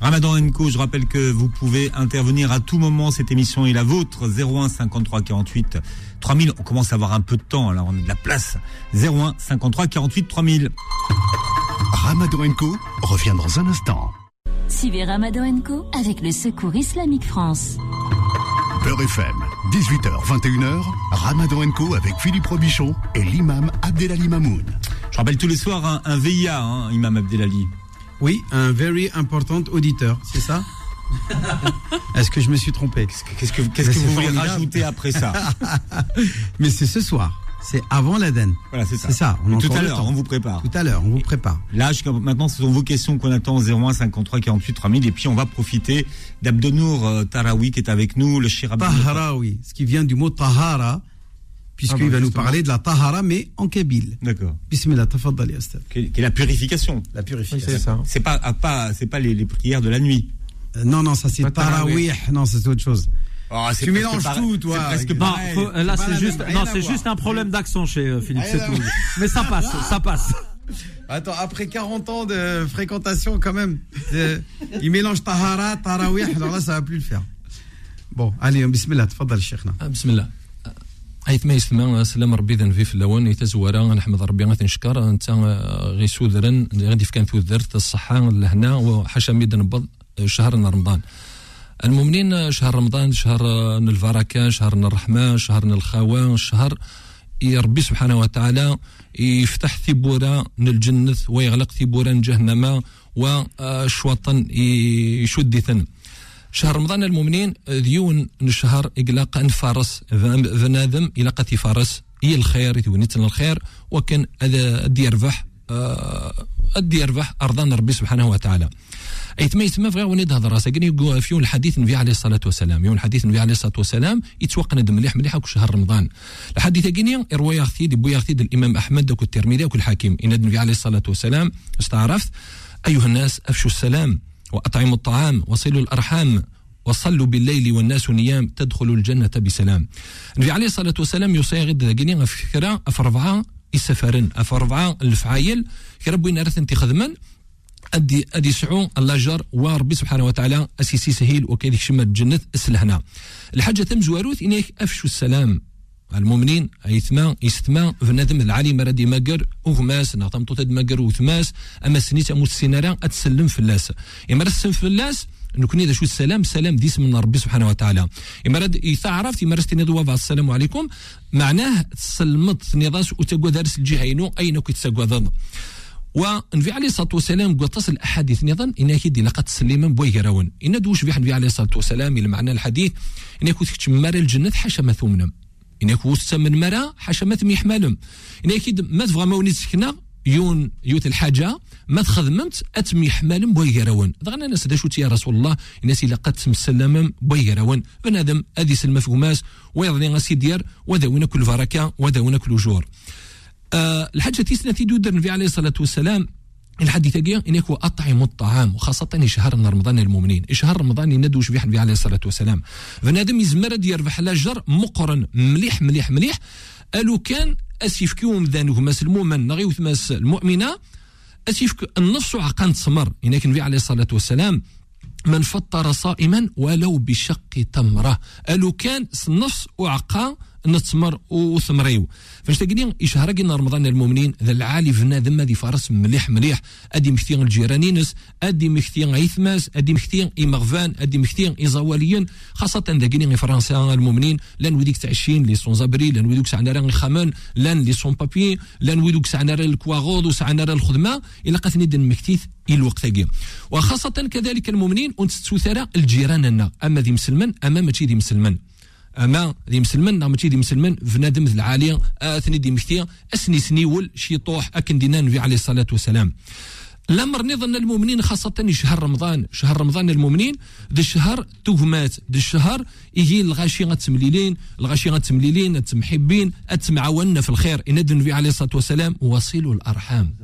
Speaker 1: Ramadan Co, je rappelle que vous pouvez intervenir à tout moment. Cette émission est la vôtre. 01 53 48 3000. On commence à avoir un peu de temps, alors on a de la place. 01 53 48 3000.
Speaker 8: Ramadan Co revient dans un instant.
Speaker 9: Suivez Ramadan Co avec le Secours Islamique France.
Speaker 8: Beurre FM, 18h, 21h, Ramadan Co avec Philippe Robichon et l'imam Abdelali Mamoun.
Speaker 1: Je rappelle tous les soirs un, un VIA, hein, Imam Abdelali.
Speaker 2: Oui, un very important auditeur, c'est ça Est-ce que je me suis trompé
Speaker 1: Qu'est-ce que, vous voulez rajouter après ça
Speaker 2: Mais c'est ce soir, c'est avant l'Aden.
Speaker 1: Voilà, c'est ça.
Speaker 2: C'est ça, on
Speaker 1: Tout à l'heure, on vous prépare.
Speaker 2: Tout à l'heure, on vous prépare.
Speaker 1: Là, maintenant, ce sont vos questions qu'on attend au 01 53 48 3000. Et puis, on va profiter d'Abdenour euh, Tarawi qui est avec nous, le Shir Abdenour.
Speaker 2: Tahara, oui, ce qui vient du mot tahara, puisqu'il
Speaker 1: ah bah,
Speaker 2: va nous parler de la tahara, mais en kabyle.
Speaker 1: D'accord.
Speaker 2: Bismillah, tafaddal, Yastab.
Speaker 1: Qui est la purification.
Speaker 2: La purification.
Speaker 3: C'est ça.
Speaker 1: C'est pas, ah, pas, pas les, prières de la nuit.
Speaker 2: Euh, non, non, ça c'est tarawih. Non, c'est autre chose.
Speaker 1: Oh,
Speaker 2: tu mélanges tout, toi.
Speaker 7: Euh, là,
Speaker 2: c'est
Speaker 7: juste, non, c'est juste un problème d'accent chez euh, Philippe, c'est. Mais ça passe, ah. ça passe.
Speaker 2: Attends, après 40 ans de fréquentation, quand même, il mélange tahara, tarawih. Alors là, ça va plus le faire. Bon, allez, bismillah,
Speaker 6: tafaddal, Cheikh. Bismillah. عيث ما يسمى سلام ربي ذن في اللون يتزورا نحمد ربي غتنشكر أنت غي سوذرن غادي في كان ثوذرت الصحة الهنا وحاشا ميد نبض شهر رمضان. المؤمنين شهر رمضان شهر البركة شهر الرحمة شهر الخوان شهر ربي سبحانه وتعالى يفتح ثبورا من الجنة ويغلق ثبورا من جهنم وشوطا يشد ثن شهر رمضان المؤمنين ديون الشهر إقلاق انفارس بنادم إلى قتي فارس. هي الخير يتونيتنا الخير. وكان هذا أدي يربح آه، أدي يربح أرضان ربي سبحانه وتعالى. أي تما يتما هذا راسا كان يقول في يوم الحديث النبي عليه الصلاة والسلام يوم الحديث النبي عليه الصلاة والسلام يتوقع ندم مليح مليح وك شهر رمضان. الحديث كيني رواية أختي بويا أختي الإمام أحمد وك الترمذي وك الحاكم إن النبي عليه الصلاة والسلام استعرفت أيها الناس أفشوا السلام. وأطعموا الطعام وصلوا الأرحام وصلوا بالليل والناس نيام تدخلوا الجنة بسلام. النبي عليه الصلاة والسلام يصيغ داكني فكرة أفربعة السفرن أفربعة الفعايل كربو ينرث أنت خدما ادي أدي سعو اللاجر وربي سبحانه وتعالى أسيسي سهيل وكيديك شمال الجنة أسلهنا. الحاجة تم زواروث إنيك أفشوا السلام. المؤمنين ايثما يستما بنادم العالي مرادي ماكر قر وغماس نعطى مطوطة وثماس أما سنيت أموت السينارا أتسلم فلاس إما تسلم فلاس نكوني شو السلام سلام ديس من ربي سبحانه وتعالى. إما إذا عرفت إما رست نضوا السلام عليكم. معناه تسلمت نضاس وتقوى دارس الجهينو أين كيتسقوا ظن ونبي عليه الصلاة والسلام قطس الأحاديث نظن إن أكيد لقد تسليما بويه راون. إن دوش في النبي عليه الصلاة والسلام إلى معنى الحديث إن كنت مار الجنة حاشا ما ثمنم إنك وسط من مرا حاشا ما تميحملم إنك ما تبغى ما ونسكنا يون يوت الحاجة ما تخدممت أتميحملم بويراون دغنا الناس دا شوتي يا رسول الله الناس إلا قد مسلمم بويراون بنادم أدي سلمة فهماس ويضني غاسي ديار وداونا كل بركة وداونا كل جور أه الحاجة تيسنا تيدو درن في عليه الصلاة والسلام الحديث إن هو أطعم الطعام وخاصة شهر رمضان المؤمنين. شهر رمضان يندوش به النبي عليه الصلاة والسلام. فنادم يزمر يربح لاجر مقرن مليح مليح مليح. قالوا كان أسيفكيوم ذانه ماس المؤمن نغيوث ماس المؤمنة. أسيفك النص عقان تسمر إن النبي عليه الصلاة والسلام. من فطر صائما ولو بشق تمرة. قالوا كان نص وعقا نتمر وثمريو. فاش تقولين يشهر قلنا رمضان المؤمنين ذا العالي ذم ذي فارس مليح مليح. أدي مختين الجيرانينس أدي مختين عيثماس أدي مختين ايمغفان أدي مختين ايزاواليين خاصة ذا قلنا فرنسا المؤمنين لأن وديك تعشين لي سون زابري لأن ودوك سعنا راه الخمان لأن لي سون بابي لأن ودوك سعنا راه الكواغود وسعنا راه الخدمة. إلى قاتني دن مكتيث الوقت وخاصة كذلك المؤمنين ونتستوثر الجيران أما ذي مسلمان أما ماشي ذي مسلمان أما ذي مسلمن نعم دي مسلمن فنادم ذي العالية اثني دي مختيا أسني سنيول شي طوح أكن دينان في عليه الصلاة والسلام. الامر نظن المؤمنين خاصة شهر رمضان شهر رمضان المؤمنين ذا الشهر تهمات ذا الشهر يجي الغاشي غتمليلين الغاشي غتمليلين التمحبين التمعاوننا في الخير. إن النبي عليه الصلاة والسلام وصلوا الأرحام.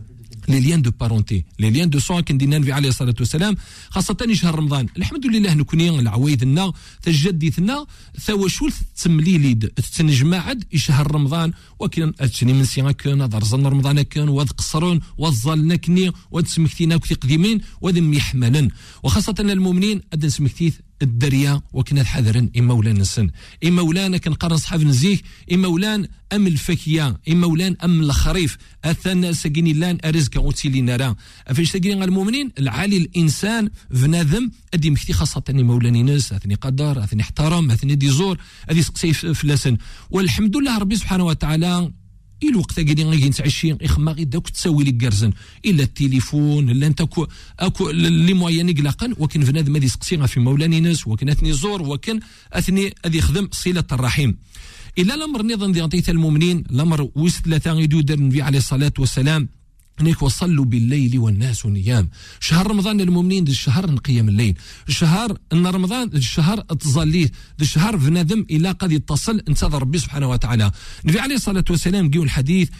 Speaker 6: لي ليان دو بارونتي لي ليان دو سون كندينا النبي عليه الصلاة والسلام خاصة شهر رمضان. الحمد لله نكوني العوايدنا تجديثنا ثوا شول تمليليد تنجمعد شهر رمضان وكان اتشني من سيغا كان ضرزن رمضان كان واد قصرون واد ظلنا كني واد سمكتينا كثي قديمين واد يحملن وخاصة المؤمنين اد سمكتيث الدريا وكنا حذرا إما ولان السن إما ولان كنقرن صحاب نزيه إما ولان أم الفكية إما ولان أم الخريف. أثنى سجيني لأن أرزك أوتيلي نرى أفيش تجيني المؤمنين؟ العالي الإنسان فنادم أدي مكتي خاصة مولاني ناس أثني قدر أثني احترم أثني ديزور أدي سقسي فلاسن والحمد لله ربي سبحانه وتعالى الوقت قاعدين غادي نتعشي اخما غي داك تساوي لك كارزن. إلا التليفون إلا أنت اكو اكو لي موين يقلقن ولكن بنادم هذه سقسي في مولاني ناس ولكن أثني زور ولكن أثني هذه يخدم صلة الرحيم. إلا الأمر نظام ديال المؤمنين الأمر وسط ثلاثة يدو النبي عليه الصلاة والسلام. هناك وصلوا بالليل والناس نيام. شهر رمضان المؤمنين دي الشهر قيام الليل. شهر إن رمضان دي الشهر تظليه. دي الشهر بنادم إلى قد يتصل انتظر ربي سبحانه وتعالى. النبي عليه الصلاة والسلام قيل الحديث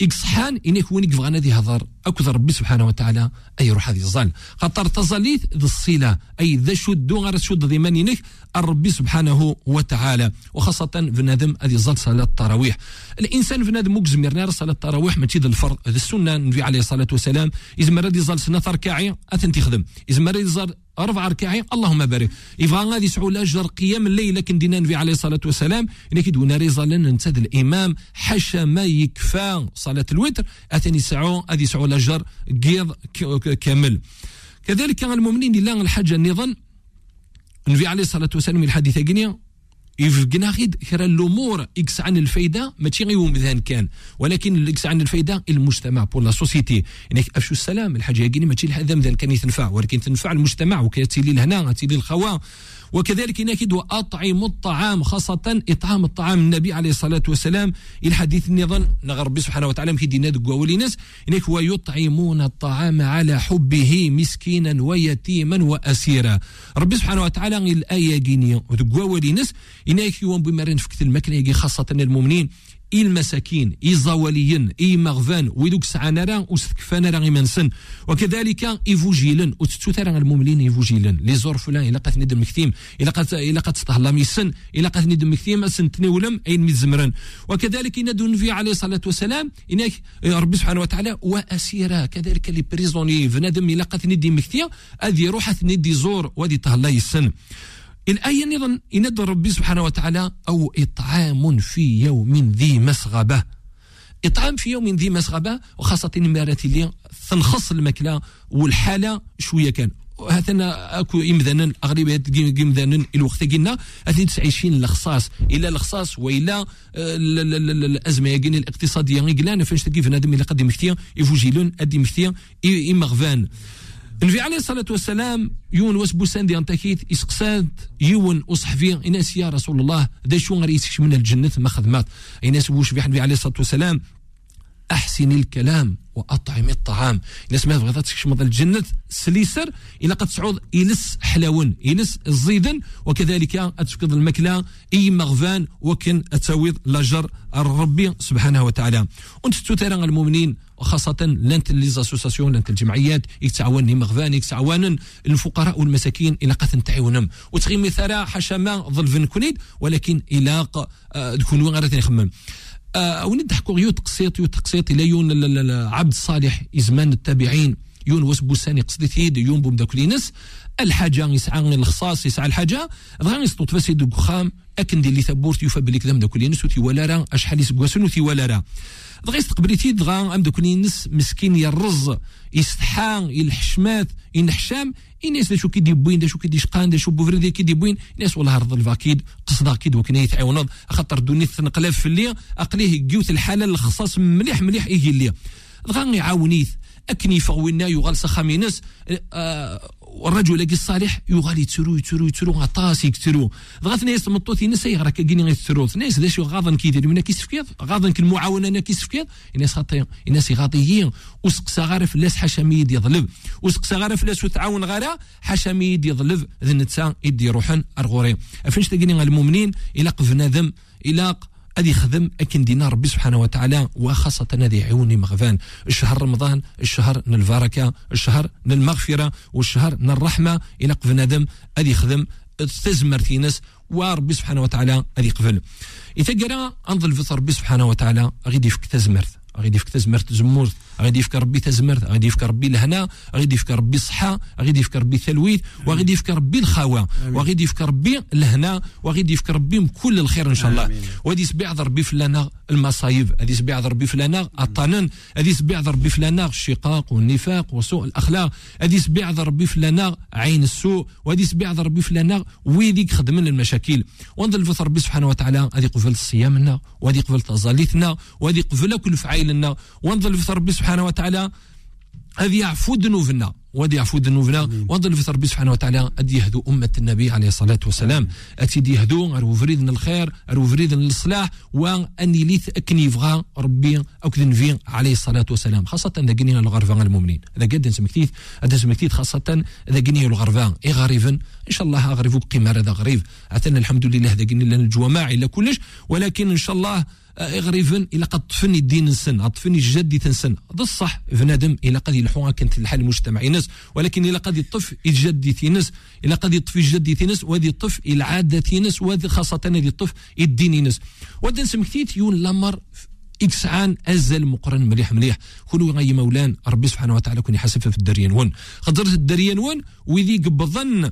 Speaker 6: يقصحان إنيك وينك يبغى نادي هضر. أكد ربي سبحانه وتعالى. أي روح هذه الظل. خطر تظليث ذي الصلة. أي ذا شدو غير شد ذي من إنيك ربي سبحانه وتعالى. وخاصة في هذه الظل صلاة التراويح. الإنسان في نادم نار صلاة التراويح ما ذا الفرض ذي السنة. النبي عليه الصلاة والسلام. إذا مراد يظل سنة تركعي أثن تخدم إذا مراد يظل أربع ركاعي اللهم بارك. يبغى غادي يسعوا الأجر قيام الليل لكن دينا النبي عليه الصلاة والسلام انا كيدونا ريزا لنا ننتد الإمام حاشا ما يكفى. صلاة الوتر اتني يسعوا غادي يسعوا الأجر قيض كامل. كذلك المؤمنين لله الحاجة النظام النبي عليه الصلاة والسلام الحديث قنيه يفقنا غيد كرا الأمور إكس عن الفايده ماشي غير مثلا كان ولكن إكس عن الفايده المجتمع بور لا سوسيتي انك افشو السلام الحاجة كيني ماشي الحذا مثلا كان يتنفع ولكن تنفع المجتمع وكتيلي لهنا تيلي الخوا وكذلك نكد وأطعم الطعام خاصة إطعام الطعام النبي عليه الصلاة والسلام. الحديث النظام نغر ربي سبحانه وتعالى دينا دقوا وليناس. إنك ويطعمون الطعام على حبه مسكينا ويتيما وأسيرا. ربي سبحانه وتعالى الآية جينيا وليناس. إنك يوم بمرن فكت المكنة خاصة المؤمنين. إي المساكين إي الزواليين إي مغفان ويدوك سعانا راه وستكفانا راه يمنسن وكذلك إيفوجيلن وتتوتا راه المؤمنين إيفوجيلن لي زورفلان إلا قاتني دم كثيم. إلا قات إلا قات تطهلا ميسن. إلا قاتني دم كثيم سنتني ولم أين مزمرن وكذلك إن النبي عليه الصلاة والسلام إنك ربي سبحانه وتعالى وأسيرا. كذلك لي بريزوني فنادم إلا قاتني دم كثيم أذي روح دي زور ودي طهلا يسن. الآية أيضا يند ربي سبحانه وتعالى أو إطعام في يوم ذي مسغبة. إطعام في يوم ذي مسغبة وخاصة المرات اللي تنخص الماكلة والحالة شوية كان. هاتنا أكو امذانا اغلبيه امذانا الوقت قلنا هاتي تعيشين الخصاص إلى الخصاص والى الأزمة يقين الاقتصادية. قلنا فاش تلقي فنادم إلى قد مختيا يفوجيلون أدي مختيا غفان. النبي عليه الصلاة والسلام يون وسبوسان دي انتاكيت اسقساد يون وصحفي إناس يا رسول الله. دا شو غير يسكش من الجنة ما خدمات. إناس بوش بيح النبي عليه الصلاة والسلام؟ أحسن الكلام وأطعم الطعام. الناس ما بغات تسكش من الجنة. سليسر إلا قد صعود إلس حلاون إلس الزيدن وكذلك أتفقد المكلا إي مغفان وكن أتاويض لاجر الربي سبحانه وتعالى. وانت تترى المؤمنين وخاصة لانت لي زاسوساسيون لانت الجمعيات يتعاون مغفان يتعاون الفقراء والمساكين إلى قد تعاونهم. وتغي مثلا حشما ظل كونيد ولكن إلى تكون غير يخمم. آه وين نضحكوا يو تقسيط يو تقسيط إلى يون عبد الصالح زمان التابعين يون واس بوساني قصدي ثيد يون بوم داك لينس الحاجة يسعى الخصاص يسعى الحاجة. دغا يسطوط فاسي دو خام اكن دي اللي ثبورت يوفى بلي داك لينس وتي ولا راه أشحال يسكواسن وتي ولا راه دغا يستقبليتي دغا أم دوك لينس مسكين يرز يستحان الحشمات ينحشام الناس شو كيدي بوين شو كيدي شقان شو بوفردي كيدي بوين الناس والله رض الفاكيد قصدا كيد وكنا يتعاونوا خاطر دوني تنقلاف في اللي أقليه جيوت الحالة الخصاص مليح مليح يجي اللي غا يعاونيث أكني فغوينا يغال سخامينس آه والرجل كي الصالح يغالي يتسرو يتسرو يتسرو غطاس يكترو دغا ثنايس مطوث ينس راك كاين غيتسرو. ثنايس ذا شو غاضن كيدير من كيسفكيض غاضن كالمعاونة إنا كيسفكيض الناس خاطي الناس غاطيين وسقسا غير فلاس حاشا ميد يظلم وسقسا غير فلاس وتعاون غير حاشا ميد يظلم ذنتا يدي روحن أرغوري. فاش تلقيني المؤمنين إلى قفنا ذم الا هذه خدم أكن دينا ربي سبحانه وتعالى وخاصة هذه عيوني مغفان. الشهر رمضان الشهر من البركة الشهر من المغفرة والشهر من الرحمة. إلى قفنا دم هذه خدم تزمر في ناس وربي سبحانه وتعالى هذه قفل. إذا قرأ أنظل في ربي سبحانه وتعالى غيدي فيك تزمرت غادي يفك تزمرت زمورت غادي يفك ربي تزمرت غادي يفك ربي الهنا غادي يفك ربي الصحة غادي يفك ربي الثلويث وغادي يفك ربي الخاوة وغادي يفك ربي الهنا وغادي يفك ربي كل الخير إن شاء الله. وغادي يسبيع ربي فلانا المصايب غادي يسبيع ربي فلانا الطنن غادي يسبيع ربي فلانا الشقاق والنفاق وسوء الأخلاق غادي يسبيع ربي فلانا عين السوء وغادي يسبيع ربي فلانا ويديك خدمن المشاكل. ونظل في ربي سبحانه وتعالى غادي يقبل صيامنا وغادي يقبل تظاليتنا وغادي يقبل كل فعيل لنا. ونظل في ربي سبحانه وتعالى هذه يعفو ذنوبنا. واد يعفو ذنوبنا. ونظل في ربي سبحانه وتعالى أدي يهدو أمة النبي عليه الصلاة والسلام. اتيد يهدو غير وفريد الخير غير وفريد الصلاح واني ليث أكني فغا ربي اكد نفي عليه الصلاة والسلام. خاصة إذا قني الغرفه المؤمنين. إذا قد نسمكتيت اذا نسمكتيت خاصة إذا قني الغرفه إي غريبا إن شاء الله غريب قمار هذا غريب. الحمد لله إذا قني لنا الجوامع إلا كلش ولكن إن شاء الله غريفن إلى قد طفني الدين نسن طفني جدي تنسن. هذا الصح. بنادم إلى قد يلحوها كانت الحال المجتمعي ناس ولكن إلى قد يطف الجدي تينس إلى قد يطفي الجدي تينس وهذه يطف العادة تينس وهذه خاصة هذه يطف الدين نس وهذا سمكتيت يون لمر إكس عان أزل مقرن مليح مليح. كونوا غي مولان ربي سبحانه وتعالى كوني حاسب في الدريان ون خضرت الدريان ون وذي قبضن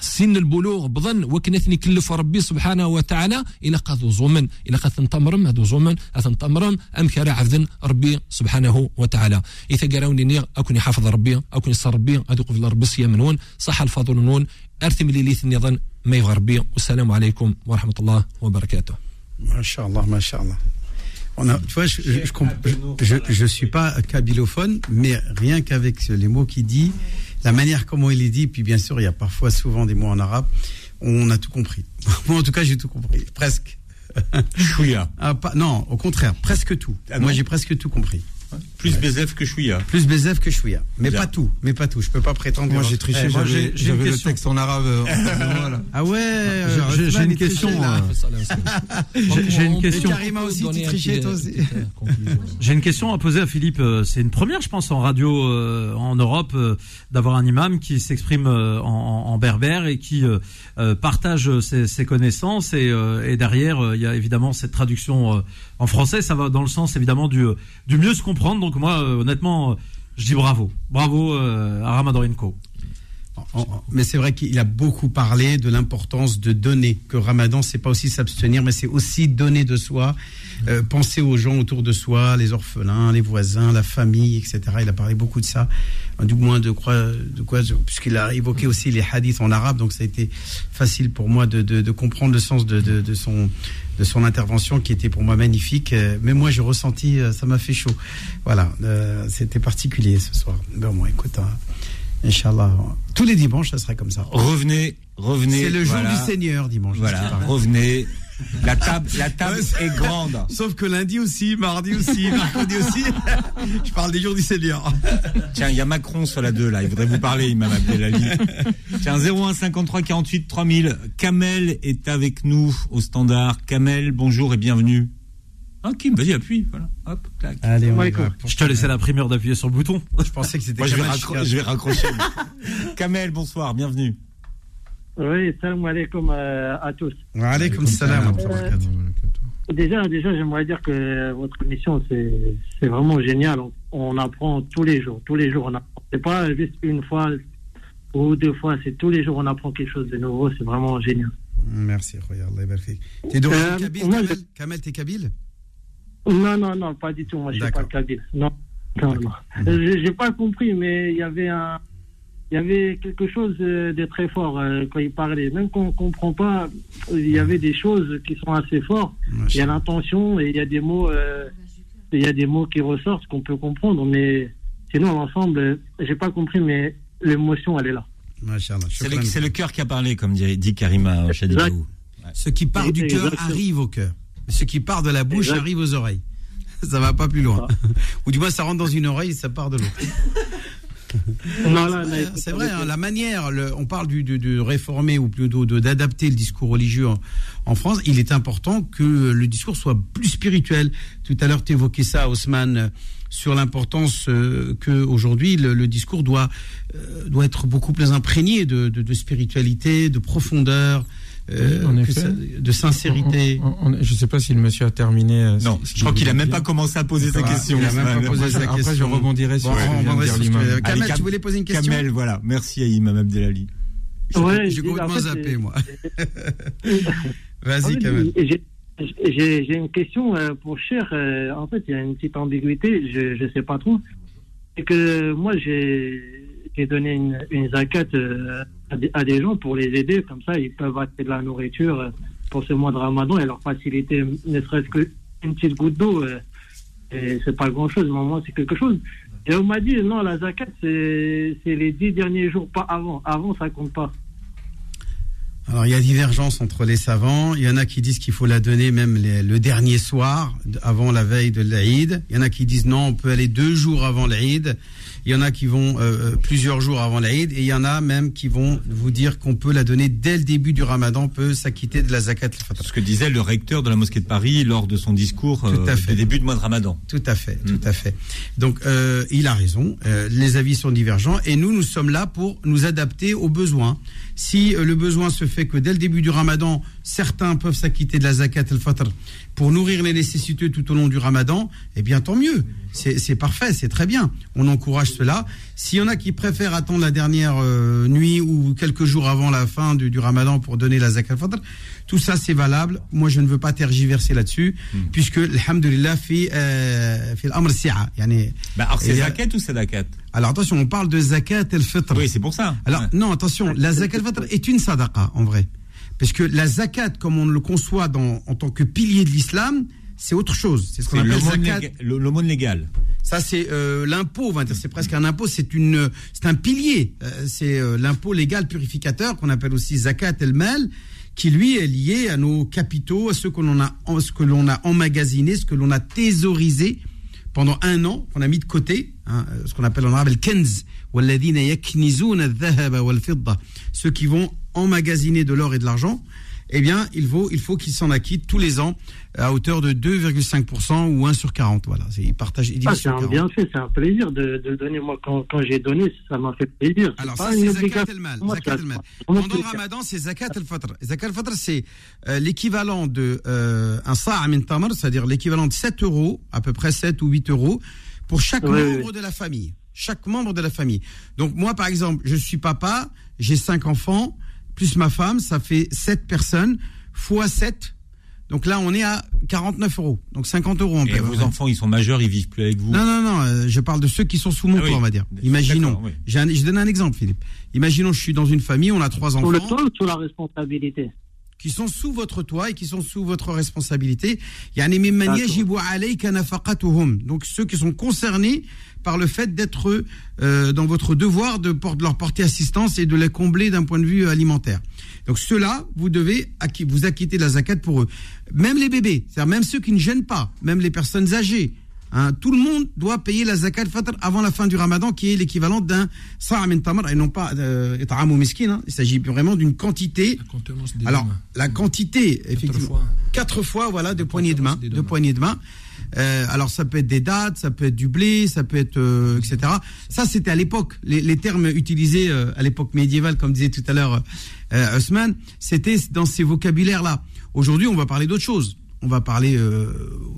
Speaker 6: سن البلوغ بظن وكنثني كلف ربي سبحانه وتعالى إلى قد زومن إلى قد تنتمرم هذو زومن تنتمرم أم كرا عفذن ربي سبحانه وتعالى. إذا قراوني نير اكون حافظ ربي اكون صار ربي ادوق في ربي صيام نون صح الفضل نون ارثم لي ليث النظن ما يغربي. ربي والسلام عليكم ورحمة الله وبركاته.
Speaker 2: ما شاء الله ما شاء الله. On a, tu vois, je ne je, suis pas kabylophone, mais rien qu'avec les mots qu'il dit, la manière comment il est dit, puis bien sûr, il y a parfois souvent des mots en arabe, on a tout compris. Moi, en tout cas, j'ai tout compris, presque.
Speaker 1: Oui.
Speaker 2: ah, pas, non, au contraire, presque tout. Ah Moi, j'ai presque tout compris.
Speaker 1: Plus Bézef que Chouïa.
Speaker 2: Plus Bézef que Chouïa. Mais
Speaker 1: Bien.
Speaker 2: pas tout. Mais pas tout. Je peux pas prétendre.
Speaker 3: Moi
Speaker 2: que-
Speaker 3: j'ai triché,
Speaker 7: Eh,
Speaker 3: j'avais le
Speaker 7: question.
Speaker 3: texte en arabe. euh.
Speaker 2: Ah ouais. euh,
Speaker 7: J'ai- j'ai
Speaker 2: Othman,
Speaker 7: une question,
Speaker 2: là.
Speaker 7: euh, J'ai- j'ai une question.
Speaker 2: Et Karima aussi, tu trichais, toi aussi.
Speaker 7: J'ai une question à poser à Philippe. Euh, C'est une première, je pense, en radio euh, en Europe, euh, d'avoir un imam qui s'exprime euh, en, berbère et qui euh, euh, partage ses, ses connaissances. Et, euh, et derrière, euh, il y a évidemment cette traduction euh, en français. Ça va dans le sens évidemment du, euh, du mieux se comprendre. Donc moi, euh, honnêtement, euh, je dis bravo, bravo euh, à Ramadan.
Speaker 2: En- en- Mais c'est vrai qu'il a beaucoup parlé de l'importance de donner, que Ramadan, c'est pas aussi s'abstenir, mais c'est aussi donner de soi, euh, penser aux gens autour de soi, les orphelins, les voisins, la famille, etc. Il a parlé beaucoup de ça, du moins de quoi, de quoi, puisqu'il a évoqué aussi les hadiths en arabe, donc ça a été facile pour moi de, comprendre le sens de, son de son intervention qui était pour moi magnifique. Euh, Mais moi, j'ai ressenti, euh, ça m'a fait chaud. Voilà, c'était particulier ce soir. Bon, bon écoute. hein, Inch'Allah. Tous les dimanches, ça sera comme ça.
Speaker 1: Revenez, revenez.
Speaker 2: C'est le jour
Speaker 1: voilà.
Speaker 2: du Seigneur, dimanche.
Speaker 1: Voilà, revenez. La table, la table est grande.
Speaker 2: Sauf que lundi aussi, mardi aussi, mercredi aussi. Je parle des jours du Seigneur.
Speaker 1: Tiens, il y a Macron sur la 2 là, il voudrait vous parler, Imam Abdelali. Tiens, 01 53 48 3000. Kamel est avec nous au standard. Kamel, bonjour et bienvenue. Ah, Kim, vas-y, appuie. Voilà. Hop, clac.
Speaker 2: Allez, on y va.
Speaker 7: Je te laissais la primeur d'appuyer sur le bouton.
Speaker 2: Je pensais que c'était
Speaker 1: Moi, je vais,
Speaker 2: Kamal
Speaker 1: raccro-
Speaker 2: Chiaz.
Speaker 1: je vais raccrocher. Kamel, bonsoir, bienvenue.
Speaker 10: Oui, salam alaikum euh, à tous.
Speaker 2: Wa alaykoum salam. barakatuh.
Speaker 10: Déjà, déjà, j'aimerais dire que votre émission, c'est, c'est vraiment génial. On, on apprend tous les jours. Tous les jours, on apprend. C'est pas juste une fois ou deux fois, c'est tous les jours, on apprend quelque chose de nouveau. C'est vraiment génial.
Speaker 2: Merci, fik. T'es d'origine
Speaker 10: Euh,
Speaker 2: kabyle, Kamel, t'es kabyle?
Speaker 10: Non, non, non, pas du tout. Moi, je suis pas kabyle. Non, non, non. Euh, J'ai, pas compris, mais il y avait un, il y avait quelque chose euh, de très fort euh, quand il parlait. Même qu'on comprend pas, il y avait des choses qui sont assez fortes. Il y a l'intention et il y a des mots, euh, il y a des mots qui ressortent qu'on peut comprendre, mais sinon l'ensemble, j'ai pas compris, mais l'émotion elle est là.
Speaker 1: C'est le, cœur qui a parlé, comme dit, dit Karima Chadibaou.
Speaker 2: Ce qui part du cœur arrive au cœur. Ce qui part de la bouche
Speaker 10: Exact.
Speaker 2: arrive aux oreilles. Ça va pas plus loin. Ou du moins, ça rentre dans une oreille et ça part de l'autre. C'est vrai, hein, la manière, le- on parle du, de, de réformer ou plutôt d'adapter le discours religieux en, en France. Il est important que le discours soit plus spirituel. Tout à l'heure, tu évoquais ça, Haussmann, euh, sur l'importance euh, que aujourd'hui le, le discours doit euh, doit être beaucoup plus imprégné de, de, de spiritualité, de profondeur, euh,
Speaker 3: Oui, effet.
Speaker 2: ça- de sincérité.
Speaker 3: On- on- on- je ne sais pas si le monsieur a terminé. euh,
Speaker 1: Non, je crois qu'il a
Speaker 3: voulait
Speaker 1: même pas commencé à poser sa question.
Speaker 2: il a même pas
Speaker 1: Ousmane.
Speaker 2: posé sa
Speaker 3: Après, je
Speaker 2: question.
Speaker 3: rebondirai sur.
Speaker 1: Allez,
Speaker 2: Kamel,
Speaker 1: Kam-
Speaker 2: tu voulais poser une question
Speaker 1: Kamel, voilà. Merci à Imam Abdelali.
Speaker 10: Ouais,
Speaker 2: J'ai complètement
Speaker 10: en fait,
Speaker 2: zappé,
Speaker 10: euh,
Speaker 2: moi. Vas-y,
Speaker 10: fait,
Speaker 2: Kamel.
Speaker 10: j'ai- une question euh, pour Cher. euh, en fait, il y a une petite ambiguïté, je ne sais pas trop. C'est que moi, j'ai j'ai donné une, une zakat euh, à, des, gens pour les aider, comme ça, ils peuvent acheter de la nourriture euh, pour ce mois de Ramadan et leur faciliter ne serait-ce qu'une petite goutte d'eau. euh, et c'est pas grand-chose, mais moins, c'est quelque chose. Et on m'a dit, non, la zakat, c'est les dix derniers jours, pas avant. Avant, ça compte pas.
Speaker 2: Alors, il y a divergence entre les savants. Il y en a qui disent qu'il faut la donner même les- le dernier soir, avant la veille de l'Aïd. Il y en a qui disent non, on peut aller deux jours avant l'Aïd. Il y en a qui vont euh, euh, plusieurs jours avant l'Aïd. Et il y en a même qui vont vous dire qu'on peut la donner dès le début du ramadan, on peut s'acquitter de la zakat.
Speaker 1: Ce que disait le recteur de la mosquée de Paris lors de son discours
Speaker 2: Tout à
Speaker 1: euh,
Speaker 2: fait.
Speaker 1: début de mois de Ramadan.
Speaker 2: Tout à fait, tout à fait. Donc, euh, il a raison. les avis sont divergents et nous, nous sommes là pour nous adapter aux besoins. Si le besoin se fait que dès le début du Ramadan, certains peuvent s'acquitter de la zakat al-fitr pour nourrir les nécessiteux tout au long du Ramadan, eh bien tant mieux. C'est parfait, c'est très bien. On encourage cela. S'il y en a qui préfèrent attendre la dernière euh, nuit ou quelques jours avant la fin du, du Ramadan pour donner la zakat al-fitr, tout ça c'est valable. Moi, je ne veux pas tergiverser là-dessus, puisque, alhamdulillah, fi, euh, fi l'amr si'a. Yani,
Speaker 1: Bah, alors, c'est zakat ou sadakat
Speaker 2: alors attention, on parle de zakat al-fitr.
Speaker 1: Oui, c'est pour ça.
Speaker 2: Alors
Speaker 1: Ouais.
Speaker 2: non, attention, la zakat al-fitr est une sadaqa en vrai. Parce que la zakat, comme on le conçoit en tant que pilier de l'islam, c'est autre chose. C'est ce qu'on appelle
Speaker 1: l'aumône légale.
Speaker 2: Ça, c'est euh, l'impôt, on. C'est presque un impôt, c'est un pilier. Euh, c'est euh, l'impôt légal purificateur qu'on appelle aussi zakat el-mal, qui lui est lié à nos capitaux, à ce que l'on a, ce que emmagasiné, ce que l'on a thésaurisé pendant un an, qu'on a mis de côté, hein, ce qu'on appelle en arabe le kenz, ceux qui vont emmagasiner de l'or et de l'argent, eh bien, il faut, il faut qu'ils s'en acquittent tous les ans à hauteur de 2,5% ou 1 sur 40. Voilà, ils
Speaker 10: Ah, c'est un
Speaker 2: 40.
Speaker 10: bienfait, c'est un plaisir de, de le donner. Moi, quand, quand j'ai donné, ça m'a fait plaisir.
Speaker 2: Alors ça, c'est zakat el-mal. Pendant le ramadan, c'est zakat el-fatra. Zakat el-fatra, c'est euh, l'équivalent de euh, un sa'a min tamar, c'est-à-dire l'équivalent de 7 euros, à peu près 7 ou 8 euros, pour chaque
Speaker 10: Oui,
Speaker 2: membre
Speaker 10: oui.
Speaker 2: de la famille. Chaque membre de la famille. Donc moi, par exemple, je suis papa, j'ai 5 enfants, plus ma femme, ça fait 7 personnes, fois 7. Donc là, on est à 49 euros. Donc 50 euros en
Speaker 1: Et vos enfants, ils sont majeurs, ils vivent plus avec vous.
Speaker 2: non, non, non, euh, je parle de ceux qui sont sous mon
Speaker 1: Ah oui.
Speaker 2: toit, on va dire. Imaginons.
Speaker 1: Oui.
Speaker 2: Un- je donne un exemple, Philippe. Imaginons, je suis dans une famille, on a trois
Speaker 10: Sur le
Speaker 2: enfants
Speaker 10: toit ou sur la responsabilité?
Speaker 2: qui sont sous votre toit et qui sont sous votre responsabilité. Donc ceux qui sont concernés par le fait d'être euh, dans votre devoir de, leur porter assistance et de les combler d'un point de vue alimentaire. Donc ceux-là, vous devez vous acquitter de la zakat pour eux. Même les bébés, c'est-à-dire même ceux qui ne gênent pas, même les personnes âgées, hein, tout le monde doit payer la zakat fitr avant la fin du ramadan, qui est l'équivalent d'un sa' min tamar, et non pas euh, ou miskin, hein. Il s'agit vraiment d'une quantité.
Speaker 6: La
Speaker 2: Alors, la quantité, effectivement,
Speaker 6: fois.
Speaker 2: quatre fois, voilà, de poignées de main, de poignées de main. Euh, alors, ça peut être des dates, ça peut être du blé, ça peut être, euh, etc. Ça, c'était à l'époque, les, les termes utilisés euh, à l'époque médiévale, comme disait tout à l'heure euh, Osman, c'était dans ces vocabulaires-là. Aujourd'hui, on va parler d'autre chose. On va parler euh,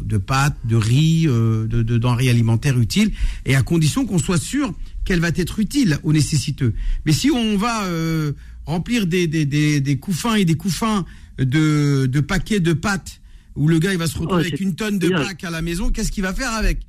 Speaker 2: de pâtes, de riz, euh, de, de denrées alimentaires utiles, et à condition qu'on soit sûr qu'elle va être utile aux nécessiteux. Mais si on va euh, remplir des, des, des, des couffins et des couffins de, de paquets de pâtes, où le gars il va se retrouver
Speaker 10: Oh,
Speaker 2: avec une tonne de à la maison, qu'est-ce qu'il va faire avec?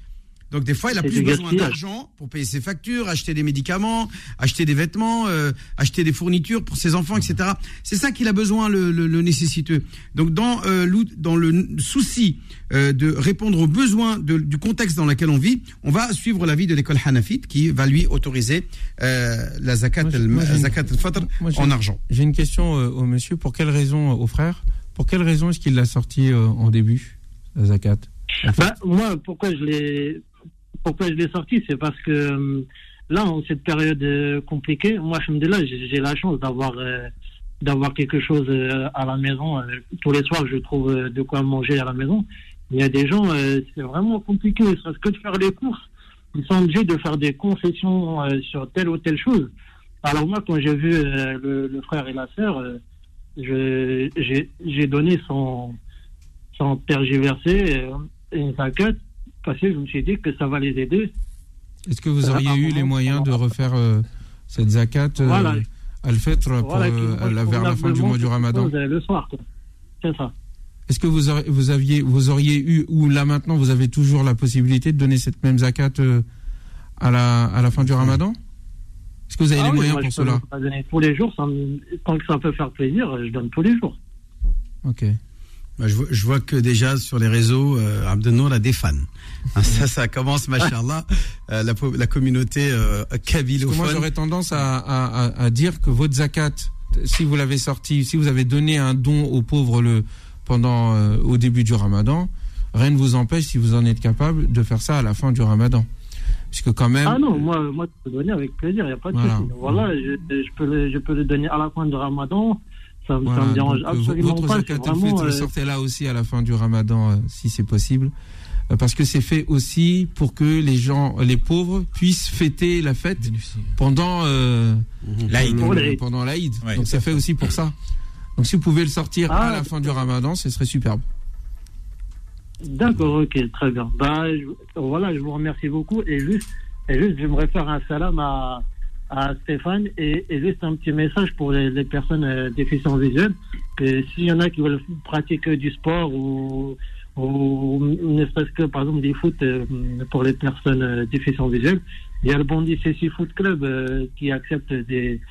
Speaker 2: Donc des fois, il a plus besoin d'argent pour payer ses factures, acheter des médicaments, acheter des vêtements, euh, acheter des fournitures pour ses enfants, etc. C'est ça qu'il a besoin, le, le, le nécessiteux. Donc dans, euh, l'ou- dans le souci euh, de répondre aux besoins de- du contexte dans lequel on vit, on va suivre l'avis de l'école Hanafite qui va lui autoriser euh, la zakat
Speaker 3: Moi,
Speaker 2: al-
Speaker 3: moi, une-
Speaker 2: en argent.
Speaker 3: J'ai une question euh, au monsieur. Pour quelle raison, euh, au frère Pour quelle raison est-ce qu'il l'a sorti euh, en début, la zakat? En fait
Speaker 10: Bah, moi, pourquoi je l'ai, pourquoi je l'ai sorti, c'est parce que euh, là, en cette période euh, compliquée, moi, là, j'ai la chance d'avoir euh, quelque chose à la maison. Tous les soirs, je trouve de quoi manger à la maison. Il y a des gens, c'est vraiment compliqué. Ne que de faire les courses, ils sont obligés de faire des concessions sur telle ou telle chose. Alors moi, quand j'ai vu le, frère et la sœur, je- j'ai donné sans sans tergiverser euh, une zakat parce que je me suis dit que ça va les aider.
Speaker 3: Est-ce que vous auriez eu les moyens de refaire euh, cette zakat euh,
Speaker 10: Voilà.
Speaker 3: al-fitr euh, vers la fin du mois du ramadan?
Speaker 10: euh, Le soir. C'est ça.
Speaker 3: Est-ce que vous, vous, aviez, vous auriez eu, ou là maintenant vous avez toujours la possibilité de donner cette même zakat euh, à, la, à la fin du ramadan? Est-ce que vous avez
Speaker 10: Ah
Speaker 3: les
Speaker 10: oui,
Speaker 3: moyens
Speaker 10: moi,
Speaker 3: pour
Speaker 10: je
Speaker 3: cela?
Speaker 10: tous les jours, ça me- tant que ça peut faire plaisir, je donne tous les jours.
Speaker 3: Ok.
Speaker 2: Je, vois, je vois que déjà sur les réseaux, euh, Abdenour a des fans. Hein, ça, ça commence, machallah, euh, la, la communauté euh, kabylophone.
Speaker 3: moi j'aurais tendance à, à, à- à dire que votre zakat, si vous l'avez sorti, si vous avez donné un don aux pauvres le, pendant, euh, au début du ramadan, rien ne vous empêche, si vous en êtes capable, de faire ça à la fin du ramadan. Puisque quand même,
Speaker 10: Ah non, moi, moi, je peux donner avec plaisir, il n'y a pas de
Speaker 3: Voilà.
Speaker 10: souci. Voilà, je, je, peux le, je peux le donner à la fin du ramadan, ça, me- ça
Speaker 3: Voilà,
Speaker 10: me dérange
Speaker 3: donc, euh,
Speaker 10: absolument
Speaker 3: votre
Speaker 10: pas. vraiment, euh,
Speaker 3: sortez-la aussi à la fin du ramadan, euh, si c'est possible. Euh, Parce que c'est fait aussi pour que les gens, les pauvres, puissent fêter la fête pendant euh,
Speaker 1: L'Aïd.
Speaker 3: le- pendant l'Aïd.
Speaker 1: Ouais,
Speaker 3: Donc c'est fait aussi pour ça. Donc si vous pouvez le sortir
Speaker 10: Ah,
Speaker 3: à la fin du ramadan, ce serait superbe.
Speaker 10: D'accord, ok, très bien. Bah, je- voilà, je vous remercie beaucoup. Et juste, et juste j'aimerais faire un salam à, à Stéphane et, et juste un petit message pour les, les personnes euh, déficientes visuelles. Que s'il y en a qui veulent pratiquer du sport ou, ou ne serait-ce que par exemple des foot euh, pour les personnes euh, déficientes visuelles, il y a le Bondi CC Foot Club qui accepte des,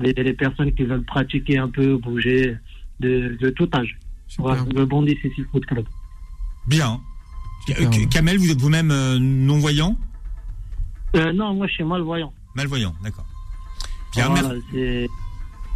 Speaker 10: les, les personnes qui veulent pratiquer un peu, bouger de, de tout âge. Voilà, le Bondi CC Foot Club.
Speaker 1: Bien. Kamel, vous êtes vous-même non-voyant?
Speaker 10: Non, moi je suis malvoyant.
Speaker 1: Malvoyant, d'accord. Bien,
Speaker 10: Voilà,
Speaker 1: mer-
Speaker 10: c'est-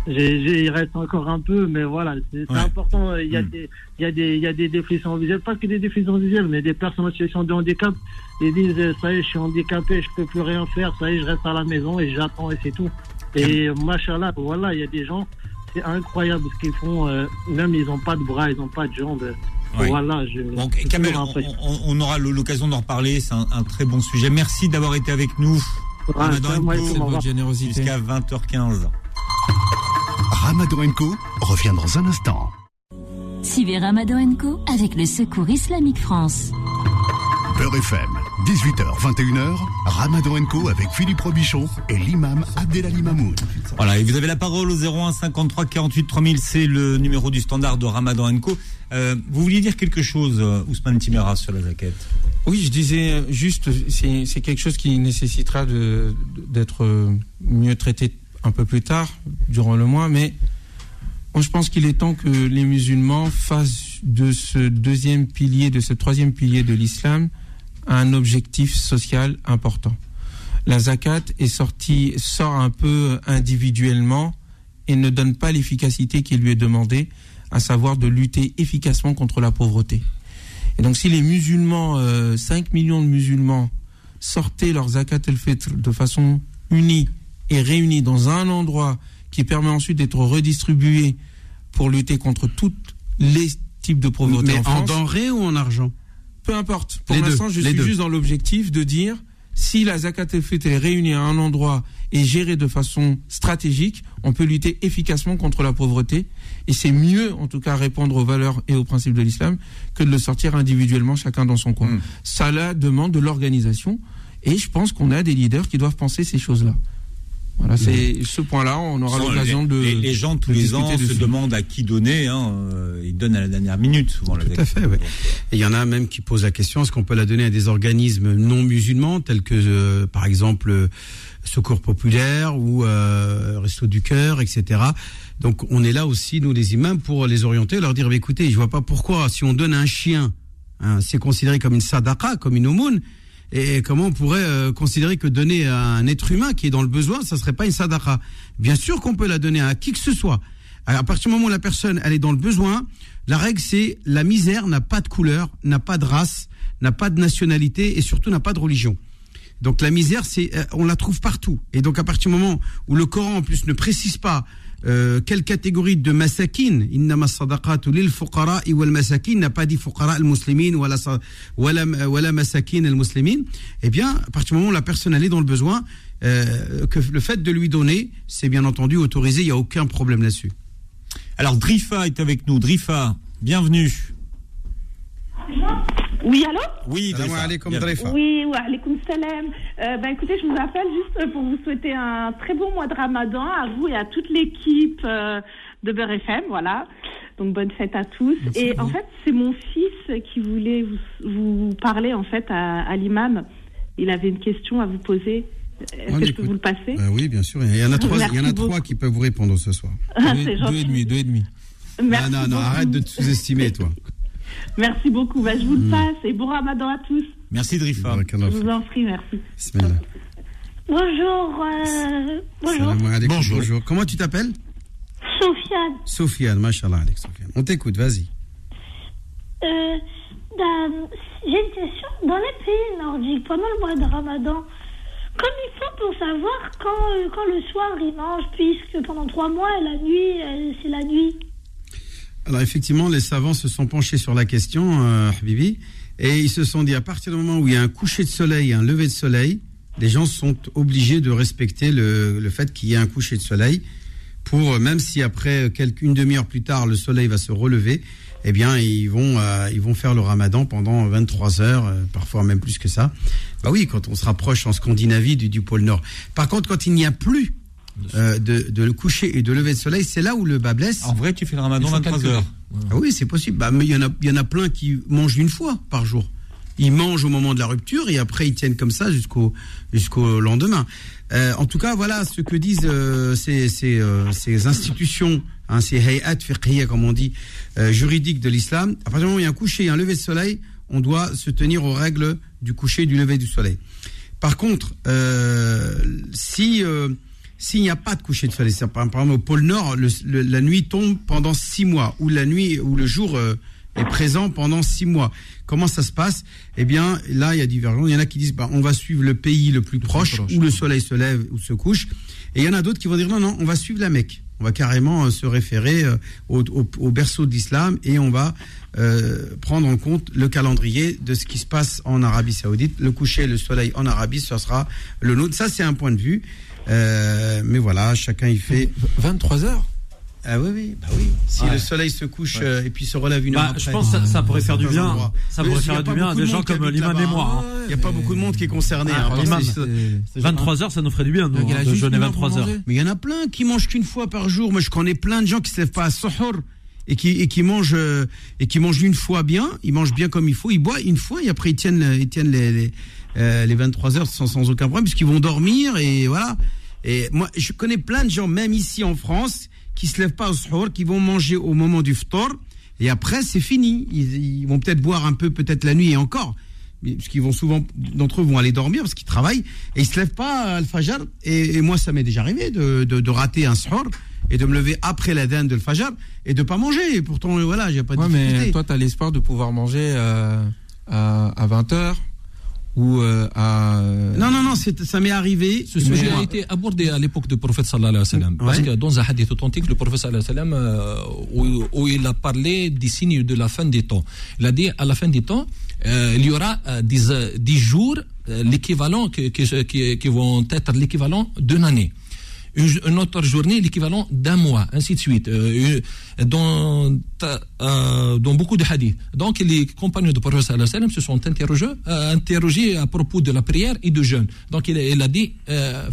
Speaker 10: j'ai- j'ai- il reste encore un peu, mais voilà, c'est important. Il y, a
Speaker 1: Mm.
Speaker 10: des, il, y a des, il y a des déficients visuels, pas que des déficients visuels, mais des personnes en situation de handicap. Ils disent euh, Ça y est, je suis handicapé, je peux plus rien faire, ça y est, je reste à la maison et j'attends et c'est tout. Et machallah, voilà, il y a des gens, c'est incroyable ce qu'ils font. euh, même ils n'ont pas de bras, ils n'ont pas de jambes.
Speaker 1: Ouais.
Speaker 10: Voilà, je.
Speaker 1: Bon, Kamel, on,
Speaker 10: impressionnant.
Speaker 1: on- on aura l'occasion d'en reparler. C'est un, un très bon sujet. Merci d'avoir été avec nous. Ramadan Co, jusqu'à 20h15.
Speaker 8: Ramadan Co revient dans un instant.
Speaker 9: Suivez Ramadan Co avec le Secours Islamique France.
Speaker 8: Beurre FM, 18h, 21h, Ramadan Co avec Philippe Robichon et l'imam Abdelali Mamoun.
Speaker 1: Voilà, et vous avez la parole au 01 53 48 3000, c'est le numéro du standard de Ramadan Co. Euh, vous vouliez dire quelque chose, euh, Ousmane Timera, sur la jaquette
Speaker 3: Oui, je disais juste, c'est quelque chose qui nécessitera d'être euh, mieux traité un peu plus tard, durant le mois, mais moi je pense qu'il est temps que les musulmans fassent de ce deuxième pilier, de ce troisième pilier de l'islam, un objectif social important. La zakat est sortie, sort un peu individuellement et ne donne pas l'efficacité qui lui est demandée, à savoir de lutter efficacement contre la pauvreté. Et donc, si les musulmans, euh, 5 millions de musulmans, sortaient leur zakat el-fitr de façon unie et réunie dans un endroit qui permet ensuite d'être redistribué pour lutter contre tous les types de pauvreté
Speaker 2: Mais
Speaker 3: en
Speaker 2: en
Speaker 3: France,
Speaker 2: denrées ou en argent?
Speaker 3: Peu importe. Pour l'instant, je
Speaker 2: les
Speaker 3: suis
Speaker 2: deux.
Speaker 3: juste dans l'objectif de dire si la zakat est réunie à un endroit et gérée de façon stratégique, on peut lutter efficacement contre la pauvreté. Et c'est mieux, en tout cas, répondre aux valeurs et aux principes de l'islam que de le sortir individuellement, chacun dans son coin.
Speaker 1: Mm.
Speaker 3: Ça là demande de l'organisation. Et je pense qu'on a des leaders qui doivent penser ces choses-là. Voilà, c'est ce point-là, on aura l'occasion de.
Speaker 1: les- les gens, tous les ans, se demandent à qui donner. Hein, euh, ils donnent à la dernière minute, souvent. la
Speaker 2: Tout à fait, ouais.
Speaker 1: Donc,
Speaker 2: Et il y en a même qui posent la question est-ce qu'on peut la donner à des organismes non musulmans, tels que, euh, par exemple, euh, Secours Populaire ou euh, Resto du Cœur, etc. Donc, on est là aussi, nous, les imams, pour les orienter, leur dire bah, écoutez, je vois pas pourquoi, si on donne un chien, hein, c'est considéré comme une sadaqa, comme une aumône. Et comment on pourrait euh, considérer que donner à un être humain qui est dans le besoin, ça serait pas une sadaqa? Bien sûr qu'on peut la donner à qui que ce soit. À partir du moment où la personne elle est dans le besoin, la règle c'est la misère n'a pas de couleur, n'a pas de race, n'a pas de nationalité et surtout n'a pas de religion. Donc la misère, c'est, euh, on la trouve partout. Et donc à partir du moment où le Coran en plus ne précise pas euh, quelle catégorie de masakin, innama sadaqatu lil fuqara wal masakin, n'a pas dit fuqara al muslimin wala wala wala masakin al muslimin, eh bien à partir du moment où la personne elle est dans le besoin, euh, que le fait de lui donner, c'est bien entendu autorisé, il y a aucun problème là-dessus.
Speaker 1: Alors, Drifa est avec nous. Drifa, bienvenue.
Speaker 11: Oui, allô
Speaker 1: Oui.
Speaker 11: Oui, wa alaykoum salam. Euh, ben, écoutez, je vous appelle juste pour vous souhaiter un très bon mois de ramadan à vous et à toute l'équipe euh, de Beurre FM, voilà. Donc bonne fête à tous. et en fait, c'est mon fils qui voulait vous, vous parler en fait à, à l'imam. Il avait une question à vous poser. Est-ce que je peux vous le passer
Speaker 2: Euh, oui, bien sûr. Il y en a trois, il y en a trois qui peuvent vous répondre ce soir.
Speaker 3: Deux,
Speaker 11: C'est
Speaker 3: deux et demi, deux et demi.
Speaker 11: Merci
Speaker 2: non, non, non, arrête de te sous-estimer, toi.
Speaker 11: Merci beaucoup. Ben, je vous le passe et bon ramadan à tous.
Speaker 1: Merci, Drifa.
Speaker 11: Je vous en prie, merci.
Speaker 2: Bismillah.
Speaker 12: Bonjour, euh, bonjour,
Speaker 2: Salam alaikum,
Speaker 1: Bonjour.
Speaker 2: bonjour. Comment tu t'appelles?
Speaker 12: Sofiane.
Speaker 2: Sofiane, machallah, Alex Sofiane. On t'écoute, vas-y.
Speaker 12: Euh, dans- J'ai une question. Dans les pays nordiques, pendant le mois de Ramadan, comme il faut pour savoir quand, euh, quand le soir ils mangent, puisque pendant trois mois, la nuit, euh, c'est la nuit.
Speaker 2: Alors effectivement, les savants se sont penchés sur la question, euh, Habibi, et ils se sont dit à partir du moment où il y a un coucher de soleil un lever de soleil, les gens sont obligés de respecter le, le fait qu'il y ait un coucher de soleil pour, euh, même si après quelques, une demi-heure plus tard le soleil va se relever, eh bien ils vont, euh, ils vont faire le ramadan pendant 23 heures, euh, parfois même plus que ça. Bah oui, quand on se rapproche en Scandinavie du, du pôle Nord. Par contre, quand il n'y a plus euh, de, de le coucher et de lever de soleil, c'est là où le bas blesse.
Speaker 1: En vrai, tu fais le ramadan
Speaker 6: Il faut
Speaker 1: 23
Speaker 6: calculer.
Speaker 1: heures.
Speaker 2: Ah oui, c'est possible. Bah, mais il y en a, y en a plein qui mangent une fois par jour. Ils mangent au moment de la rupture et après ils tiennent comme ça jusqu'au jusqu'au lendemain. Euh, en tout cas, voilà ce que disent euh, ces, ces, euh, ces institutions, hein, ces hayat fiqhiyya, comme on dit, juridiques de l'islam. À partir du moment où il y a un coucher et un lever de soleil, on doit se tenir aux règles du coucher et du lever du soleil. Par contre, si s'il n'y a pas de coucher de soleil, c'est par exemple au pôle Nord, le- le- la nuit tombe pendant six mois, ou la nuit, ou le jour euh, est présent pendant six mois. Comment ça se passe? Eh bien, là, il y a divergence. Il y en a qui disent, bah, on va suivre le pays le plus proche, où le soleil se lève ou se couche. Et il y en a d'autres qui vont dire, non, non, on va suivre la Mecque. On va carrément euh, se référer euh, au, au- au berceau de l'islam et on va euh, prendre en compte le calendrier de ce qui se passe en Arabie Saoudite. Le coucher, le soleil en Arabie, ce sera le nôtre. Ça, c'est un point de vue. Euh, mais voilà, chacun y fait.
Speaker 3: 23 heures
Speaker 2: Ah oui, oui, bah oui. Si
Speaker 7: Ouais.
Speaker 2: le soleil se couche
Speaker 7: Ouais.
Speaker 2: euh, et puis se relève une
Speaker 7: Bah,
Speaker 2: heure après.
Speaker 7: je pense que ça- ça pourrait faire du bien. Ça pourrait faire du bien à des
Speaker 2: de
Speaker 7: gens comme l'imam et moi,
Speaker 2: hein.
Speaker 7: hein.
Speaker 2: Il n'y a pas beaucoup de monde qui est concerné.
Speaker 7: Ah,
Speaker 2: hein, par
Speaker 7: l'imam,
Speaker 2: ça.
Speaker 7: c'est- 23 heures, ça nous ferait du bien, nous,
Speaker 2: a
Speaker 7: de jeûner
Speaker 2: une heure
Speaker 7: 23
Speaker 2: pour
Speaker 7: heures.
Speaker 2: Mais il y en a plein qui mangent qu'une fois par jour. Moi, je connais plein de gens qui se lèvent pas à Sohor et qui, et qui mangent, euh, et qui mangent une fois bien. Ils mangent bien comme il faut. Ils boivent une fois et après ils tiennent, ils tiennent les, les, euh, les 23 heures sans, sans aucun problème puisqu'ils vont dormir et voilà. Et moi, je connais plein de gens, même ici en France, qui se lèvent pas au Sohor, qui vont manger au moment du Ftor. Et après, c'est fini. Ils, ils vont peut-être boire un peu, peut-être la nuit et encore. Mais- Parce qu'ils vont souvent, d'entre eux vont aller dormir parce qu'ils travaillent et ils se lèvent pas à Al-Fajr. Et, et moi, ça m'est déjà arrivé de, de, de rater un sahur et de me lever après la dinde de Al-Fajr et de pas manger. Et pourtant, voilà, j'ai pas de
Speaker 3: Ouais,
Speaker 2: difficulté.
Speaker 3: mais toi, tu as l'espoir de pouvoir manger euh, à, à 20h ou euh, à.
Speaker 2: Non, non, non, c'est- ça m'est arrivé.
Speaker 6: Ce sujet a été abordé à l'époque du prophète sallallahu alayhi wa sallam. Parce
Speaker 2: Ouais.
Speaker 6: que dans un hadith authentique, le prophète sallallahu alayhi wa sallam, euh, où, où il a parlé des signes de la fin des temps. Il a dit à la fin des temps, euh, il y aura euh, des, euh, des jours, euh, l'équivalent, qui, qui, qui- qui vont être l'équivalent d'une année. Une, autre journée, l'équivalent d'un mois, ainsi de suite. Euh, dans, euh, dans beaucoup de hadiths. Donc, les compagnons du prophète se sont interrogés, euh, à propos de la prière et du jeûne. Donc, il, a- dit, euh.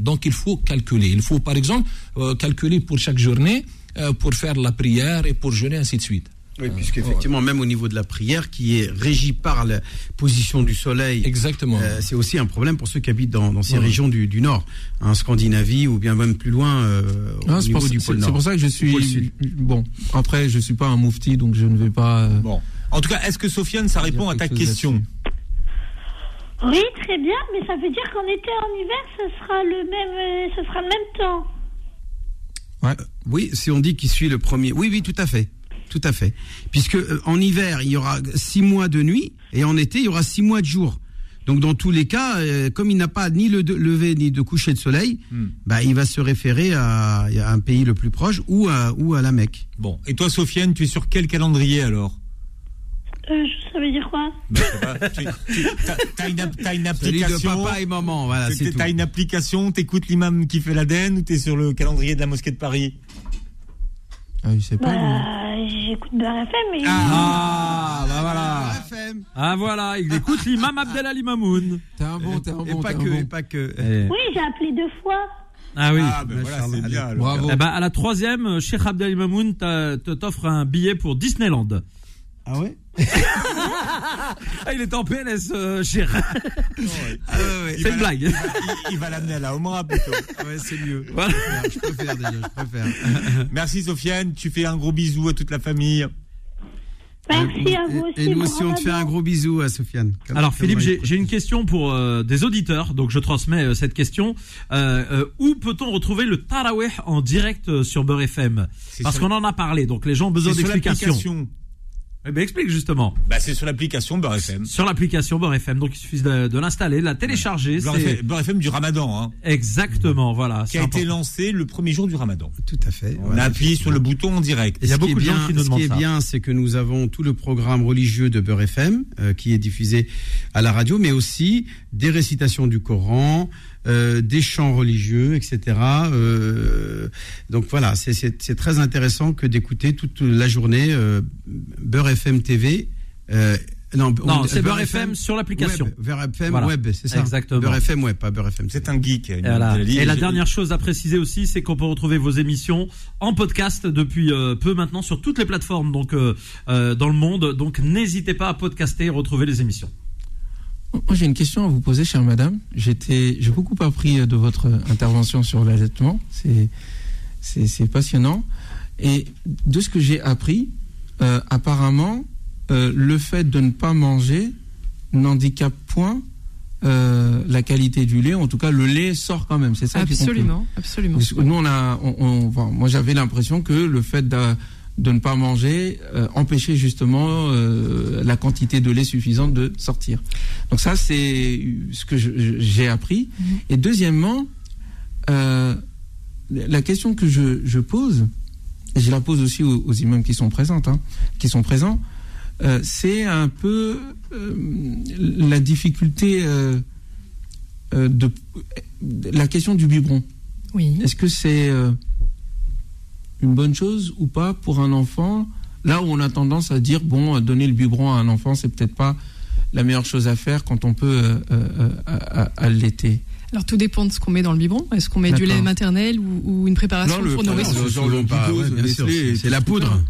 Speaker 6: Donc, il faut calculer. Il faut, par exemple, calculer pour chaque journée, pour faire la prière et pour jeûner, ainsi de suite.
Speaker 2: Oui, puisqu'effectivement, même au niveau de la prière, qui est régie par la position du soleil,
Speaker 6: Exactement.
Speaker 2: euh, c'est aussi un problème pour ceux qui habitent dans, dans ces
Speaker 3: Ouais.
Speaker 2: régions du, du Nord, en Scandinavie ou bien même plus loin euh, au
Speaker 3: c'est
Speaker 2: niveau
Speaker 3: pour,
Speaker 2: du
Speaker 3: c'est-
Speaker 2: pôle
Speaker 3: c'est
Speaker 2: Nord.
Speaker 3: pour ça que je suis. Bon, après, je suis pas un moufti, donc je ne vais pas. euh,
Speaker 1: Bon. En tout cas, est-ce que Sofiane, ça répond à ta question
Speaker 12: Oui, très bien, mais ça veut dire qu'en été et en hiver, ce sera le même, euh, ce sera le même temps.
Speaker 2: Oui, si on dit qu'il suit le premier. Oui, oui, tout à fait. Tout à fait. Puisque euh, en hiver, il y aura six mois de nuit et en été, il y aura six mois de jour. Donc dans tous les cas, euh, comme il n'a pas ni le de- lever ni de coucher de soleil,
Speaker 1: Hmm.
Speaker 2: bah, il va se référer à, à un pays le plus proche ou à, ou à la Mecque.
Speaker 1: Bon. Et toi, Sofiane, tu es sur quel calendrier alors?
Speaker 12: Euh, ça veut dire quoi?
Speaker 1: Ben, pas, tu- T'as une, app- t'as une
Speaker 2: Celui de
Speaker 1: application.
Speaker 2: papa et maman, voilà, c'est tout.
Speaker 1: T'as une application, t'écoutes l'imam qui fait l'Aden ou t'es sur le calendrier de la mosquée de Paris?
Speaker 3: Ah, je sais pas.
Speaker 12: Bah, j'écoute BRFM, mais.
Speaker 7: Ah, bah voilà. Ah voilà, il écoute l'imam Abdelali Mamoun.
Speaker 3: T'es un bon, t'es un
Speaker 2: Et
Speaker 3: bon,
Speaker 2: pas
Speaker 3: t'es un
Speaker 2: que,
Speaker 3: bon.
Speaker 2: et pas que.
Speaker 7: Eh.
Speaker 12: Oui, j'ai appelé deux fois.
Speaker 7: Ah oui.
Speaker 1: Ah, ben voilà, c'est bien. alors.
Speaker 3: Bravo.
Speaker 7: Eh ben, à la troisième, Cheikh Abdelali Mamoun t'offre un billet pour Disneyland.
Speaker 2: Ah ouais?
Speaker 7: Ah, il est en PLS, euh.
Speaker 2: Ah ouais, ouais.
Speaker 1: Il
Speaker 7: C'est une
Speaker 1: la-
Speaker 7: blague.
Speaker 1: Il va, il- il va l'amener à la Omra plutôt.
Speaker 2: Ouais, c'est mieux.
Speaker 7: Voilà.
Speaker 2: Je préfère déjà, je préfère.
Speaker 1: Merci Sofiane, tu fais un gros bisou à toute la famille.
Speaker 12: Merci à vous aussi.
Speaker 2: Et nous aussi, on te fait un gros bisou à Sofiane. Comme-
Speaker 7: Alors Philippe, j'ai une question pour euh, des auditeurs, donc je transmets euh, cette question. Euh, euh, où peut-on retrouver le Taraweh en direct euh, sur Beurre FM Parce qu'on en a parlé, donc les gens ont besoin d'explications. Eh ben, explique justement.
Speaker 1: Bah, c'est sur l'application Beurre FM.
Speaker 7: Sur l'application Beurre FM, donc il suffit de, de l'installer, de la télécharger.
Speaker 1: Beurre FM, Beurre FM du Ramadan, hein,
Speaker 7: Exactement, voilà.
Speaker 1: qui a été lancé le premier jour du Ramadan.
Speaker 2: Tout à fait.
Speaker 1: On
Speaker 2: Voilà,
Speaker 1: a appuyé sur le bouton en direct.
Speaker 7: Il y a
Speaker 2: Ce
Speaker 7: beaucoup de gens
Speaker 2: bien-
Speaker 7: qui nous
Speaker 2: Ce
Speaker 7: demandent
Speaker 2: qui est
Speaker 7: ça.
Speaker 2: bien, c'est que nous avons tout le programme religieux de Beurre FM euh, qui est diffusé à la radio, mais aussi des récitations du Coran, euh, des chants religieux, etc. Euh, donc voilà, c'est- très intéressant que d'écouter toute la journée euh, Beurre FM TV. euh, non,
Speaker 7: Non,
Speaker 2: on-
Speaker 7: c'est Beurre FM sur l'application.
Speaker 2: Beurre FM
Speaker 7: Voilà.
Speaker 2: web, c'est ça.
Speaker 7: Exactement.
Speaker 2: Beurre FM web, pas Beurre FM.
Speaker 1: C'est un geek.
Speaker 7: Et, voilà.
Speaker 1: Abdelali.
Speaker 7: Et la dernière chose à préciser aussi, c'est qu'on peut retrouver vos émissions en podcast depuis euh, peu maintenant sur toutes les plateformes donc euh, dans le monde. Donc n'hésitez pas à podcaster et retrouver les émissions.
Speaker 3: Moi, j'ai une question à vous poser, chère madame. J'étais, j'ai beaucoup appris de votre intervention sur l'allaitement. C'est, passionnant. Et de ce que j'ai appris, euh, apparemment, euh, le fait de ne pas manger n'handicape point euh, la qualité du lait. En tout cas, le lait sort quand même. C'est ça.
Speaker 5: Absolument, absolument.
Speaker 3: Parce que nous, on a, on, on- enfin, moi, j'avais l'impression que le fait de, de ne pas manger euh, empêchait justement euh, la quantité de lait suffisante de sortir. Donc ça, c'est ce que j'ai appris. Et deuxièmement, euh, la question que je, je pose, et je la pose aussi aux, aux imams qui sont présents, hein, qui sont présents, euh, c'est un peu euh, la difficulté de la question du biberon.
Speaker 5: Oui.
Speaker 3: Est-ce que c'est une bonne chose ou pas pour un enfant Là où on a tendance à dire bon, donner le biberon à un enfant, c'est peut-être pas la meilleure chose à faire quand on peut euh, euh, allaiter.
Speaker 5: Alors tout dépend de ce qu'on met dans le biberon. Est-ce qu'on met du lait maternel ou, ou une préparation
Speaker 3: Non, le-
Speaker 5: pour
Speaker 3: le- le glucose,
Speaker 2: ouais,
Speaker 3: le
Speaker 2: c'est- la poudre.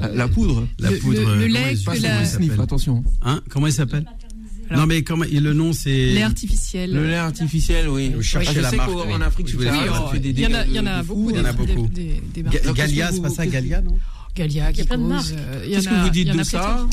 Speaker 3: La, la poudre.
Speaker 2: La
Speaker 5: Le-
Speaker 2: poudre.
Speaker 5: le- le lait
Speaker 2: comment il
Speaker 5: que
Speaker 2: s'appelle
Speaker 5: la-
Speaker 3: attention.
Speaker 2: Hein Comment il s'appelle?
Speaker 5: Alors-
Speaker 2: Non, mais comment le nom c'est.
Speaker 5: Lait artificiel.
Speaker 3: Le lait artificiel, oui.
Speaker 2: Vous cherchez
Speaker 3: Ah, je
Speaker 2: la
Speaker 3: sais
Speaker 2: marque,
Speaker 3: en Afrique
Speaker 5: Il y en a, beaucoup.
Speaker 2: il y en a beaucoup.
Speaker 5: Des, des
Speaker 2: Ga-
Speaker 5: marques.
Speaker 3: Alors,
Speaker 2: Galia, c'est pas ça, Galia, non?
Speaker 5: Galia,
Speaker 4: Il y a plein de marques.
Speaker 5: euh,
Speaker 3: Qu'est-ce que vous dites de ça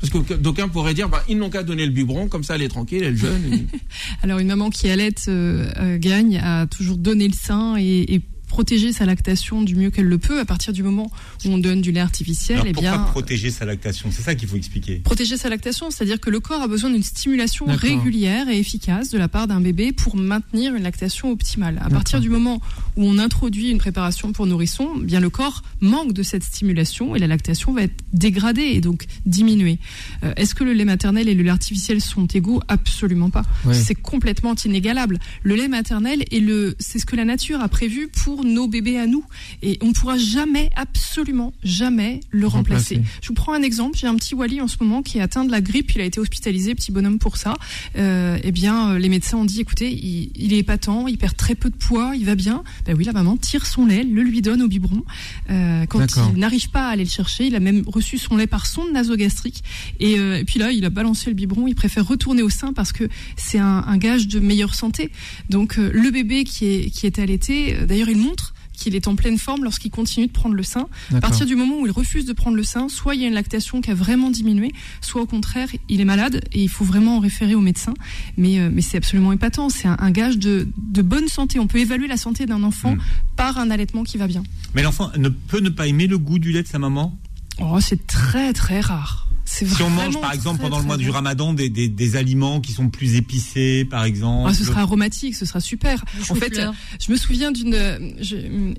Speaker 3: Parce que d'aucuns pourraient dire, bah, ils n'ont qu'à donner le biberon, comme ça elle est tranquille, elle est jeune. et-
Speaker 5: Alors une maman qui allait euh, euh, gagne à toujours donner le sein et, et protéger sa lactation du mieux qu'elle le peut à partir du moment où on donne du lait artificiel
Speaker 1: Alors
Speaker 5: et
Speaker 1: pourquoi
Speaker 5: bien
Speaker 1: protéger sa lactation? C'est ça qu'il faut expliquer.
Speaker 5: protéger sa lactation c'est-à-dire que le corps a besoin d'une stimulation régulière et efficace de la part d'un bébé pour maintenir une lactation optimale. À partir du moment où on introduit une préparation pour nourrisson bien le corps manque de cette stimulation et la lactation va être dégradée et donc diminuée. Euh, est-ce que le lait maternel et le lait artificiel sont égaux? Absolument pas. C'est complètement inégalable. Le lait maternel est le, c'est ce que la nature a prévu pour nos bébés à nous, et on ne pourra jamais, absolument jamais le remplacer.
Speaker 3: Remplacer.
Speaker 5: Je vous prends un exemple. J'ai un petit Wally en ce moment qui est atteint de la grippe. Il a été hospitalisé, petit bonhomme pour ça. Euh, eh bien, euh, les médecins ont dit, écoutez, il, il est épatant, il perd très peu de poids, il va bien. Ben oui, la maman tire son lait, le lui donne au biberon. Euh, quand il n'arrive pas à aller le chercher, il a même reçu son lait par sonde nasogastrique. Et, euh, et puis là, il a balancé le biberon. Il préfère retourner au sein parce que c'est un, un gage de meilleure santé. Donc le bébé qui est qui est allaité, d'ailleurs, il montre qu'il est en pleine forme lorsqu'il continue de prendre le sein. À partir du moment où il refuse de prendre le sein, soit il y a une lactation qui a vraiment diminué, soit au contraire, il est malade et il faut vraiment en référer au médecin. Mais, euh, mais c'est absolument épatant. C'est un, un gage de, de bonne santé. On peut évaluer la santé d'un enfant
Speaker 1: Mm.
Speaker 5: par un allaitement qui va bien.
Speaker 1: Mais l'enfant ne peut ne pas aimer le goût du lait de sa maman?
Speaker 5: Oh, c'est très très rare.
Speaker 1: Si on mange par exemple
Speaker 5: très,
Speaker 1: pendant le mois du ramadan des, des, des aliments qui sont plus épicés par exemple.
Speaker 5: Ah, ce sera aromatique, ce sera super. En fait, je me souviens d'une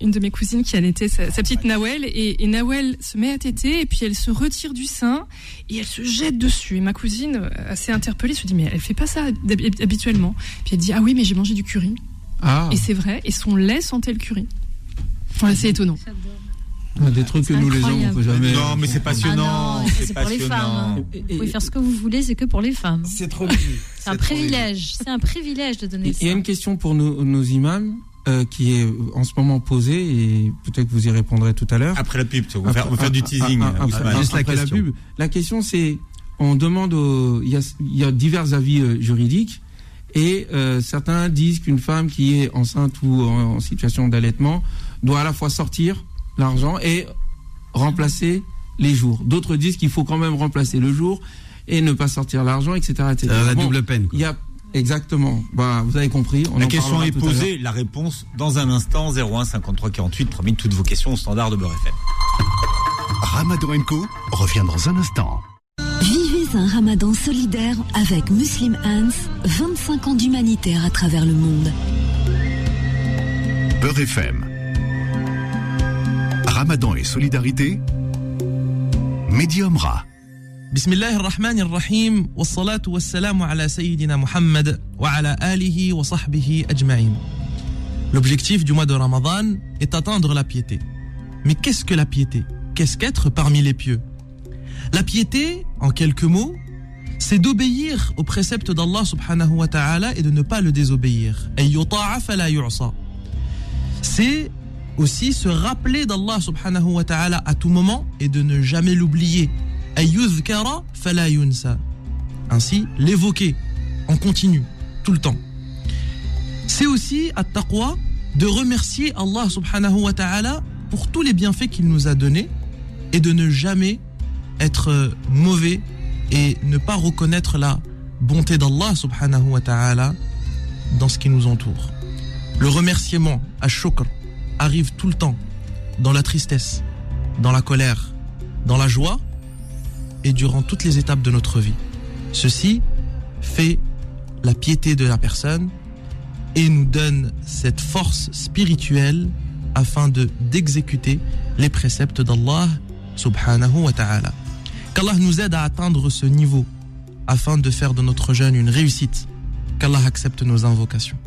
Speaker 5: une de mes cousines qui allaitait sa, sa petite Nawel et, et Nawel se met à téter et puis elle se retire du sein et elle se jette dessus. Et ma cousine, euh, assez interpellée, se dit mais elle fait pas ça habituellement. Puis elle dit ah oui mais j'ai mangé du curry.
Speaker 3: Ah,
Speaker 5: Et c'est vrai. Et son lait sentait le curry. Voilà, c'est étonnant.
Speaker 3: Des trucs que nous les hommes on peut jamais.
Speaker 1: Non, mais c'est passionnant.
Speaker 4: Ah non, ça, c'est pour les femmes. hein. Vous pouvez faire ce que vous voulez, c'est que pour les femmes.
Speaker 2: C'est trop
Speaker 4: C'est un privilège. C'est un privilège de donner
Speaker 3: Il y a
Speaker 4: ça.
Speaker 3: une question pour nos, nos imams euh, qui est en ce moment posée et peut-être que vous y répondrez tout à l'heure.
Speaker 1: Après la pub, on va faire, on va faire du teasing.
Speaker 3: Ah, ah, ah,
Speaker 1: Ousmane.
Speaker 3: ah,
Speaker 2: Juste la question.
Speaker 3: pub. La question c'est, on demande, aux- il y a, il y a divers avis euh, juridiques et euh, certains disent qu'une femme qui est enceinte ou en, en situation d'allaitement doit à la fois sortir l'argent et remplacer les jours. D'autres disent qu'il faut quand même remplacer le jour et ne pas sortir l'argent, etc., etc.
Speaker 2: C'est la
Speaker 3: Bon,
Speaker 2: double peine. quoi.
Speaker 3: Il y a exactement. Bah, vous avez compris. On
Speaker 1: La
Speaker 3: en
Speaker 1: question est posée, la réponse dans un instant 01 53 48 promis toutes vos questions au standard de Beurre FM.
Speaker 8: Ramadan Co revient dans un instant.
Speaker 9: Vivez un ramadan solidaire avec Muslim Hands, 25 ans d'humanitaire à travers le monde.
Speaker 8: Beurre FM. Ramadan et solidarité. Medium Ra.
Speaker 13: بسم الله الرحمن الرحيم والصلاة والسلام على سيدنا محمد وعلى آله وصحبه أجمعين. L'objectif du mois de Ramadan est atteindre la piété. Mais qu'est-ce que la piété Qu'est-ce qu'être parmi les pieux La piété, en quelques mots, c'est d'obéir aux préceptes d'Allah subhanahu wa ta'ala et de ne pas le désobéir. أن يطاع فلا يعصى. C'est aussi, se rappeler d'Allah subhanahu wa ta'ala à tout moment et de ne jamais l'oublier. Ainsi, l'évoquer en continu, tout le temps. C'est aussi, à taqwa, de remercier Allah subhanahu wa ta'ala pour tous les bienfaits qu'il nous a donnés et de ne jamais être mauvais et ne pas reconnaître la bonté d'Allah subhanahu wa ta'ala dans ce qui nous entoure. Le remerciement, à shukr, arrive tout le temps, dans la tristesse, dans la colère, dans la joie et durant toutes les étapes de notre vie. Ceci fait la piété de la personne et nous donne cette force spirituelle afin de d'exécuter les préceptes d'Allah subhanahu wa ta'ala. Qu'Allah nous aide à atteindre ce niveau afin de faire de notre jeûne une réussite. Qu'Allah accepte nos invocations.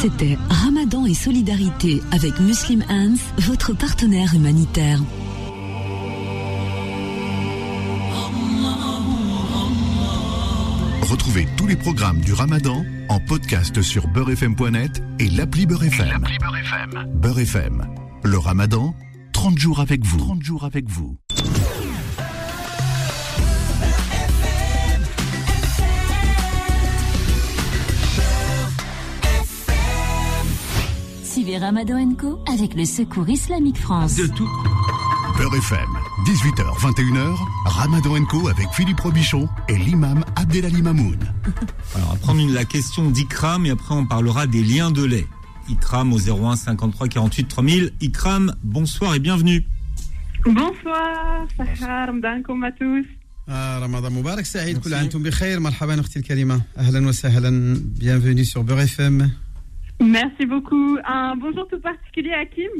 Speaker 9: C'était Ramadan et solidarité avec Muslim Hands, votre partenaire humanitaire.
Speaker 8: Retrouvez tous les programmes du Ramadan en podcast sur beurrefm.net et l'appli Beurre FM. Beurre FM. Le Ramadan, 30 jours avec vous. 30 jours avec vous.
Speaker 9: Suivez Ramadan Co avec le Secours Islamique France.
Speaker 8: De tout. Peur FM, 18h, 21h, Ramadan Co avec Philippe Robichon et l'imam Abdelali Mamoun.
Speaker 1: Alors, on va prendre la question d'Ikram et après on parlera des liens de lait. Ikram au 01 53 48 3000. Ikram, bonsoir et bienvenue.
Speaker 11: Bonsoir, Sahar, Ramadan à tous.
Speaker 2: Ah, Ramadan Moubarak, Saïd, Koula, Antoum Bikhair, Marhaban, Akhti Karima. Ahlan wa sahlan, bienvenue sur Beurre FM.
Speaker 11: Merci beaucoup. Un bonjour tout particulier à Kim.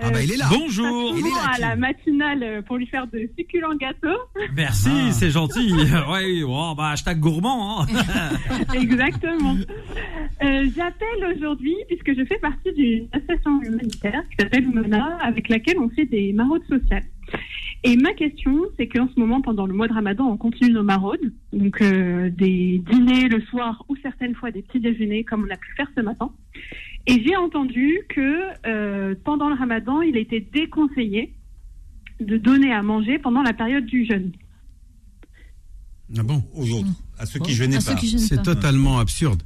Speaker 2: Ah bah, il est là.
Speaker 7: Bonjour.
Speaker 11: Il
Speaker 7: est là,
Speaker 11: à la matinale euh, pour lui faire de succulents gâteaux.
Speaker 7: Merci,
Speaker 1: Ah.
Speaker 7: c'est gentil. ouais, oh, bah, hashtag gourmand. hein.
Speaker 11: Exactement. Euh, J'appelle aujourd'hui puisque je fais partie d'une association humanitaire qui s'appelle Mona, avec laquelle on fait des maraudes sociales. Et ma question, c'est qu'en ce moment, pendant le mois de Ramadan, on continue nos maraudes, donc euh, des dîners le soir ou certaines fois des petits déjeuners, comme on a pu faire ce matin. Et j'ai entendu que euh, pendant le Ramadan, il était déconseillé de donner à manger pendant la période du jeûne.
Speaker 2: Ah bon
Speaker 1: Aux autres, à ceux qui jeûnaient pas.
Speaker 2: C'est totalement absurde.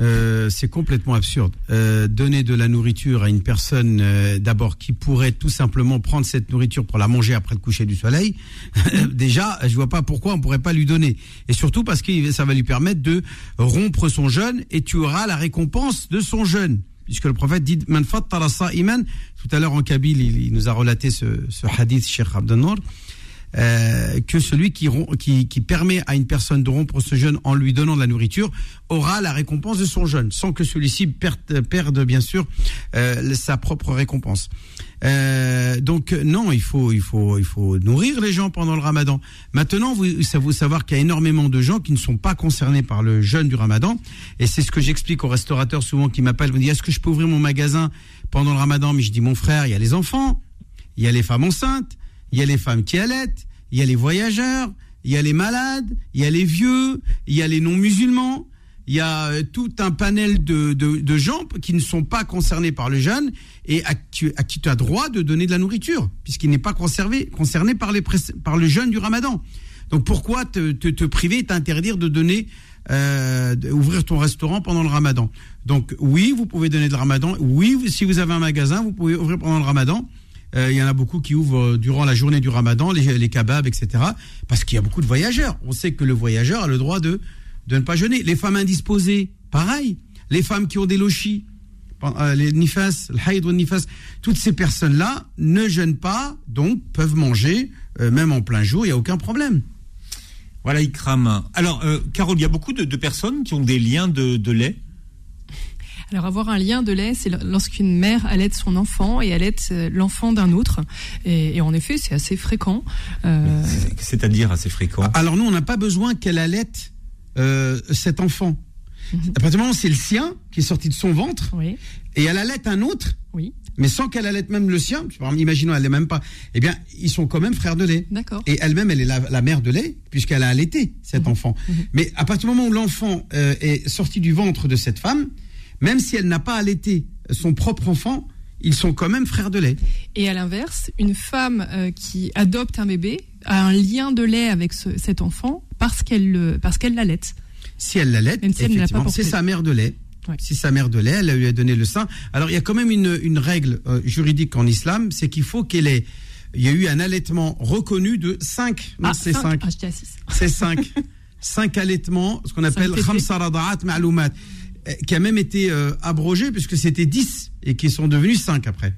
Speaker 2: Euh, c'est complètement absurde. Euh, donner de la nourriture à une personne, euh, d'abord, qui pourrait tout simplement prendre cette nourriture pour la manger après le coucher du soleil, déjà, je vois pas pourquoi on pourrait pas lui donner. Et surtout parce que ça va lui permettre de rompre son jeûne et tu auras la récompense de son jeûne. Puisque le prophète dit, Man fattara sa'iman, tout à l'heure en Kabyle, il, nous a relaté ce, ce hadith, Cheikh Abdenour, euh, que celui qui, qui, qui permet à une personne de rompre ce jeûne en lui donnant de la nourriture aura la récompense de son jeûne, sans que celui-ci perde, perde bien sûr euh, sa propre récompense. Euh, donc non, il faut, il faut, il faut nourrir les gens pendant le Ramadan. Maintenant, vous, ça vous savoir qu'il y a énormément de gens qui ne sont pas concernés par le jeûne du Ramadan, et c'est ce que j'explique aux restaurateurs souvent qui m'appellent, me disent est-ce que je peux ouvrir mon magasin pendant le Ramadan? Mais je dis mon frère, il y a les enfants, il y a les femmes enceintes, il y a les femmes qui allaitent, il y a les voyageurs, il y a les malades, il y a les vieux, il y a les non-musulmans, il y a euh, tout un panel de, de, gens qui ne sont pas concernés par le jeûne et à, qui- tu as droit de donner de la nourriture, puisqu'il n'est pas conservé, concerné par, les, par le jeûne du ramadan. Donc pourquoi te, te, te priver t'interdire de donner, euh, ouvrir ton restaurant pendant le ramadan? Donc oui, vous pouvez donner de ramadan. Oui, si vous avez un magasin, vous pouvez ouvrir pendant le ramadan. Euh, il y en a beaucoup qui ouvrent euh, durant la journée du ramadan, les, les kebabs, etc. Parce qu'il y a beaucoup de voyageurs. On sait que le voyageur a le droit de, de ne pas jeûner. Les femmes indisposées, pareil. Les femmes qui ont des lochis, euh, les nifas, le haïd ou nifas, toutes ces personnes-là ne jeûnent pas, donc peuvent manger, même en plein jour, il n'y a aucun problème.
Speaker 1: Voilà, Ikram. Alors, euh, Carole, il y a beaucoup de, personnes qui ont des liens de lait.
Speaker 5: Alors avoir un lien de lait, c'est lorsqu'une mère allaite son enfant et allaite euh, l'enfant d'un autre. Et, et en effet, c'est assez fréquent. Euh,
Speaker 1: C'est-à-dire assez fréquent.
Speaker 2: Alors nous, on n'a pas besoin qu'elle allaite euh, cet enfant. À partir du moment où c'est le sien qui est sorti de son ventre, et elle allaite un autre,
Speaker 5: oui.
Speaker 2: mais sans qu'elle allaite même le sien, imaginons elle n'est même pas, eh bien, ils sont quand même frères de lait.
Speaker 5: D'accord.
Speaker 2: Et elle-même, elle est la, la mère de lait, puisqu'elle a allaité cet enfant. Mais à partir du moment où l'enfant euh, est sorti du ventre de cette femme, même si elle n'a pas allaité son propre enfant, ils sont quand même frères de lait.
Speaker 5: Et à l'inverse, une femme euh, qui adopte un bébé a un lien de lait avec ce- cet enfant parce qu'elle le- parce qu'elle l'allaite.
Speaker 2: Si elle l'allait,
Speaker 5: Même si elle ne l'a pas
Speaker 2: effectivement,
Speaker 5: porté.
Speaker 2: c'est sa mère de lait. Si sa mère de lait, elle lui a donné le sein. Alors il y a quand même une, une règle euh, juridique en islam, c'est qu'il faut qu'elle ait. Il y a eu un allaitement reconnu de 5. Non,
Speaker 5: Ah,
Speaker 2: c'est
Speaker 5: cinq.
Speaker 2: 5.
Speaker 5: Ah.
Speaker 2: C'est 5. cinq allaitements, ce qu'on appelle khamsa rada'at euh, qui a même été euh, abrogé puisque c'était 10 et qui sont devenus 5 après.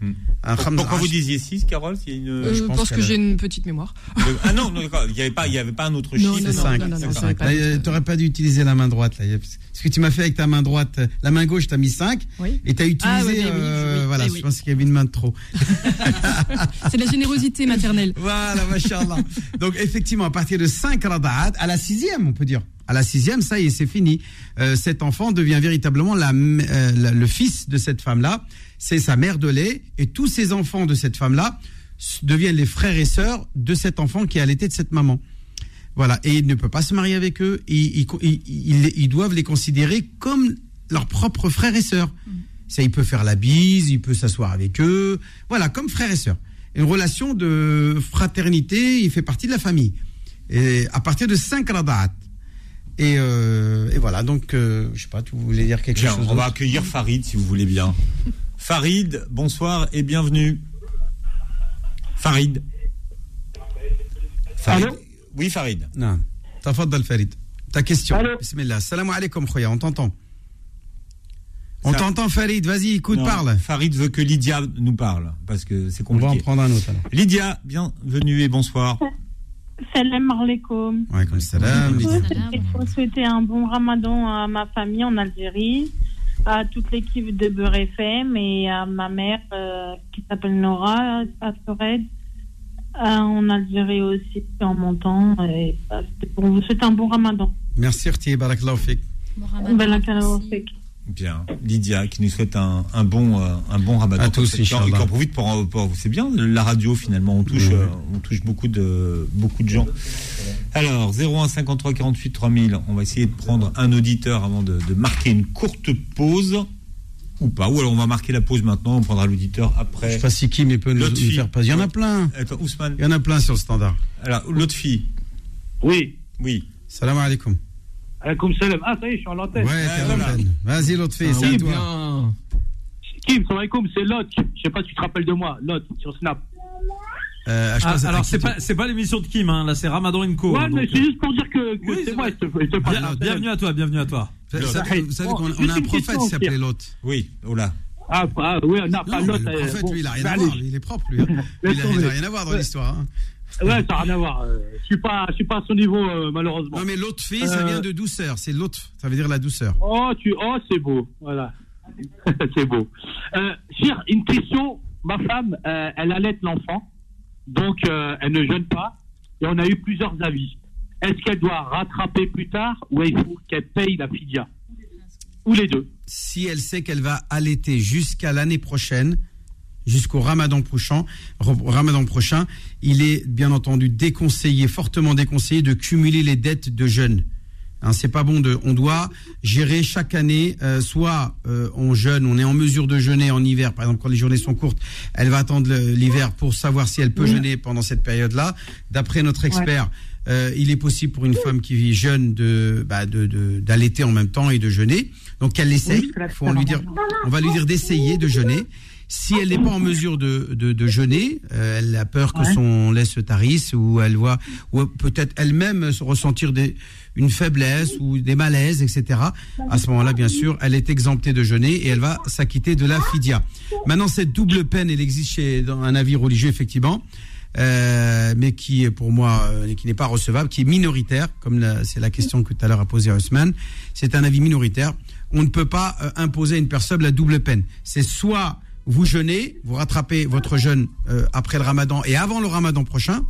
Speaker 2: Khams-
Speaker 1: Pourquoi vous disiez 6, Carole a une...
Speaker 5: Euh,
Speaker 2: je pense
Speaker 5: parce que j'ai une petite mémoire.
Speaker 1: Ah non, il n'y avait, pas- y avait pas un autre
Speaker 5: Non,
Speaker 1: chiffre.
Speaker 5: non,
Speaker 2: C'est
Speaker 5: non,
Speaker 2: 5.
Speaker 5: non, non, non,
Speaker 2: C'est
Speaker 5: ça avait
Speaker 2: cinq.
Speaker 5: pas
Speaker 2: euh, dû utiliser la main droite. Là. Ce que tu m'as fait avec ta main droite, euh, la main gauche, t'as mis 5
Speaker 5: Oui.
Speaker 2: et t'as utilisé.
Speaker 5: Ah, oui,
Speaker 2: euh,
Speaker 5: oui,
Speaker 2: voilà,
Speaker 5: oui,
Speaker 2: je pense qu'il y avait une main de trop.
Speaker 5: C'est la générosité maternelle.
Speaker 2: Voilà, machallah. Donc, effectivement, à partir de 5 rada'at, à la sixième, on peut dire. À la sixième, ça y est, c'est fini. Euh, cet enfant devient véritablement la, euh, la- le fils de cette femme-là. C'est sa mère de lait. Et tous ces enfants de cette femme-là deviennent les frères et sœurs de cet enfant qui est allaité de cette maman. Voilà. Et il ne peut pas se marier avec eux. Ils, ils- ils- ils- ils doivent les considérer comme leurs propres frères et sœurs. Ça, il peut faire la bise, il peut s'asseoir avec eux. Voilà, comme frères et sœurs. Une relation de fraternité, il fait partie de la famille. Et à partir de 5 rada'at. Et, euh, et voilà, donc, euh, je sais pas, tu voulais dire quelque
Speaker 1: Bien,
Speaker 2: chose
Speaker 1: on va accueillir Farid si vous voulez bien. Farid, bonsoir et bienvenue. Farid. Farid.
Speaker 2: Allô
Speaker 1: oui, Farid.
Speaker 2: Non. Tafaddal Farid. Ta question.
Speaker 1: Allô
Speaker 2: Bismillah. Salam alaikum, khoya, on t'entend. On
Speaker 1: Ça-
Speaker 2: t'entend, Farid. Vas-y, écoute,
Speaker 1: Non,
Speaker 2: parle.
Speaker 1: Farid veut que Lydia nous parle parce que c'est
Speaker 2: On va
Speaker 1: compliqué.
Speaker 2: en prendre un autre alors.
Speaker 1: Lydia, bienvenue et bonsoir.
Speaker 11: Salam alaikum.
Speaker 2: Comme salam.
Speaker 11: Il faut souhaiter un bon ramadan à ma famille en Algérie, à toute l'équipe de Beurre FM et à ma mère euh, qui s'appelle Nora, à Sored, euh, en Algérie aussi, en montant. Et, c'est pour vous souhaiter un bon ramadan.
Speaker 2: Merci, Rti, barakallahu fik.
Speaker 11: Barakallahu fik.
Speaker 1: Bien, Lydia qui nous souhaite un, un bon euh, un bon ramadan.
Speaker 2: À tous,
Speaker 1: qui en- qui en profite pour, pour- c'est bien la radio finalement on touche euh, on touche beaucoup de beaucoup de gens. Alors 01 53 48 3000, on va essayer de prendre un auditeur avant de, de marquer une courte pause ou pas ou alors on va marquer la pause maintenant, on prendra l'auditeur après.
Speaker 2: Je sais pas si Kim il peut nous,
Speaker 1: L'autre
Speaker 2: nous
Speaker 1: fille.
Speaker 2: faire passer. Il y en a plein.
Speaker 1: Attends, Ousmane.
Speaker 2: Il y en a plein sur le standard.
Speaker 1: Alors l'autre fille.
Speaker 10: Oui.
Speaker 1: Oui.
Speaker 2: Salam alaikum.
Speaker 10: Alaikum salam. Ah, ça y est, je suis en antenne.
Speaker 2: Ouais, l'antenne. Vas-y, l'autre fille, c'est à toi.
Speaker 10: Kim, salam alaikum, c'est Lot. Je sais pas si tu te rappelles de moi. Lot, sur Snap.
Speaker 2: Euh,
Speaker 7: Ah, alors, c'est pas, c'est pas l'émission de Kim, hein, là, c'est Ramadan Co.
Speaker 10: Ouais,
Speaker 7: hein,
Speaker 10: mais c'est
Speaker 7: euh,
Speaker 10: juste pour dire que, que c'est moi, je te, je te parle.
Speaker 7: bien- bienvenue à toi, bienvenue à toi.
Speaker 2: Vous savez, vous savez qu'on on a un prophète qui s'appelait Lot.
Speaker 1: Oui, oh là.
Speaker 10: Ah, ah oui, non, pas
Speaker 2: Non,
Speaker 10: Lot.
Speaker 2: mais le
Speaker 10: euh,
Speaker 2: prophète, lui, il a rien à voir. Il est propre, lui. hein. Il a, rien à voir dans l'histoire.
Speaker 10: Ouais, ça n'a rien à voir. euh, Je suis pas, je suis pas à son niveau, euh, malheureusement.
Speaker 2: Non, mais l'autre fille, ça
Speaker 10: Euh,
Speaker 2: vient de douceur. C'est l'autre, ça veut dire la douceur.
Speaker 10: Oh, tu, oh, c'est beau. Voilà. c'est beau. Euh, Cher, une question. Ma femme, euh, elle allait l'enfant. Donc, euh, elle ne jeûne pas. Et on a eu plusieurs avis. Est-ce qu'elle doit rattraper plus tard ou il faut qu'elle paye la fidia Ou les deux
Speaker 2: Si elle sait qu'elle va allaiter jusqu'à l'année prochaine, jusqu'au ramadan prochain, ro- ramadan prochain, il est bien entendu déconseillé, fortement déconseillé de cumuler les dettes de jeûne. Hein, c'est pas bon de. On doit gérer chaque année. euh, soit euh, on jeûne, on est en mesure de jeûner en hiver, par exemple quand les journées sont courtes, elle va attendre l'hiver pour savoir si elle peut jeûner pendant cette période-là. D'après notre expert, euh, il est possible pour une femme qui vit jeune de bah, de- de- d'allaiter en même temps et de jeûner. Donc qu'elle essaye. Faut on lui dire, on va lui dire d'essayer de jeûner. Si elle n'est pas en mesure de, de, de jeûner, euh, elle a peur que
Speaker 14: Ouais.
Speaker 2: son lait se tarisse ou elle voit, ou peut-être elle-même se ressentir des, une faiblesse ou des malaises, etc. À ce moment-là, bien sûr, elle est exemptée de jeûner et elle va s'acquitter de la fidia. Maintenant, cette double peine, elle existe chez, dans un avis religieux, effectivement. euh, mais qui est pour moi euh, qui n'est pas recevable, qui est minoritaire, comme la- c'est la question que tout à l'heure a posée Haussmann. C'est un avis minoritaire. On ne peut pas euh, imposer à une personne la double peine. C'est soit vous jeûnez, vous rattrapez votre jeûne euh, après le ramadan et avant le ramadan prochain.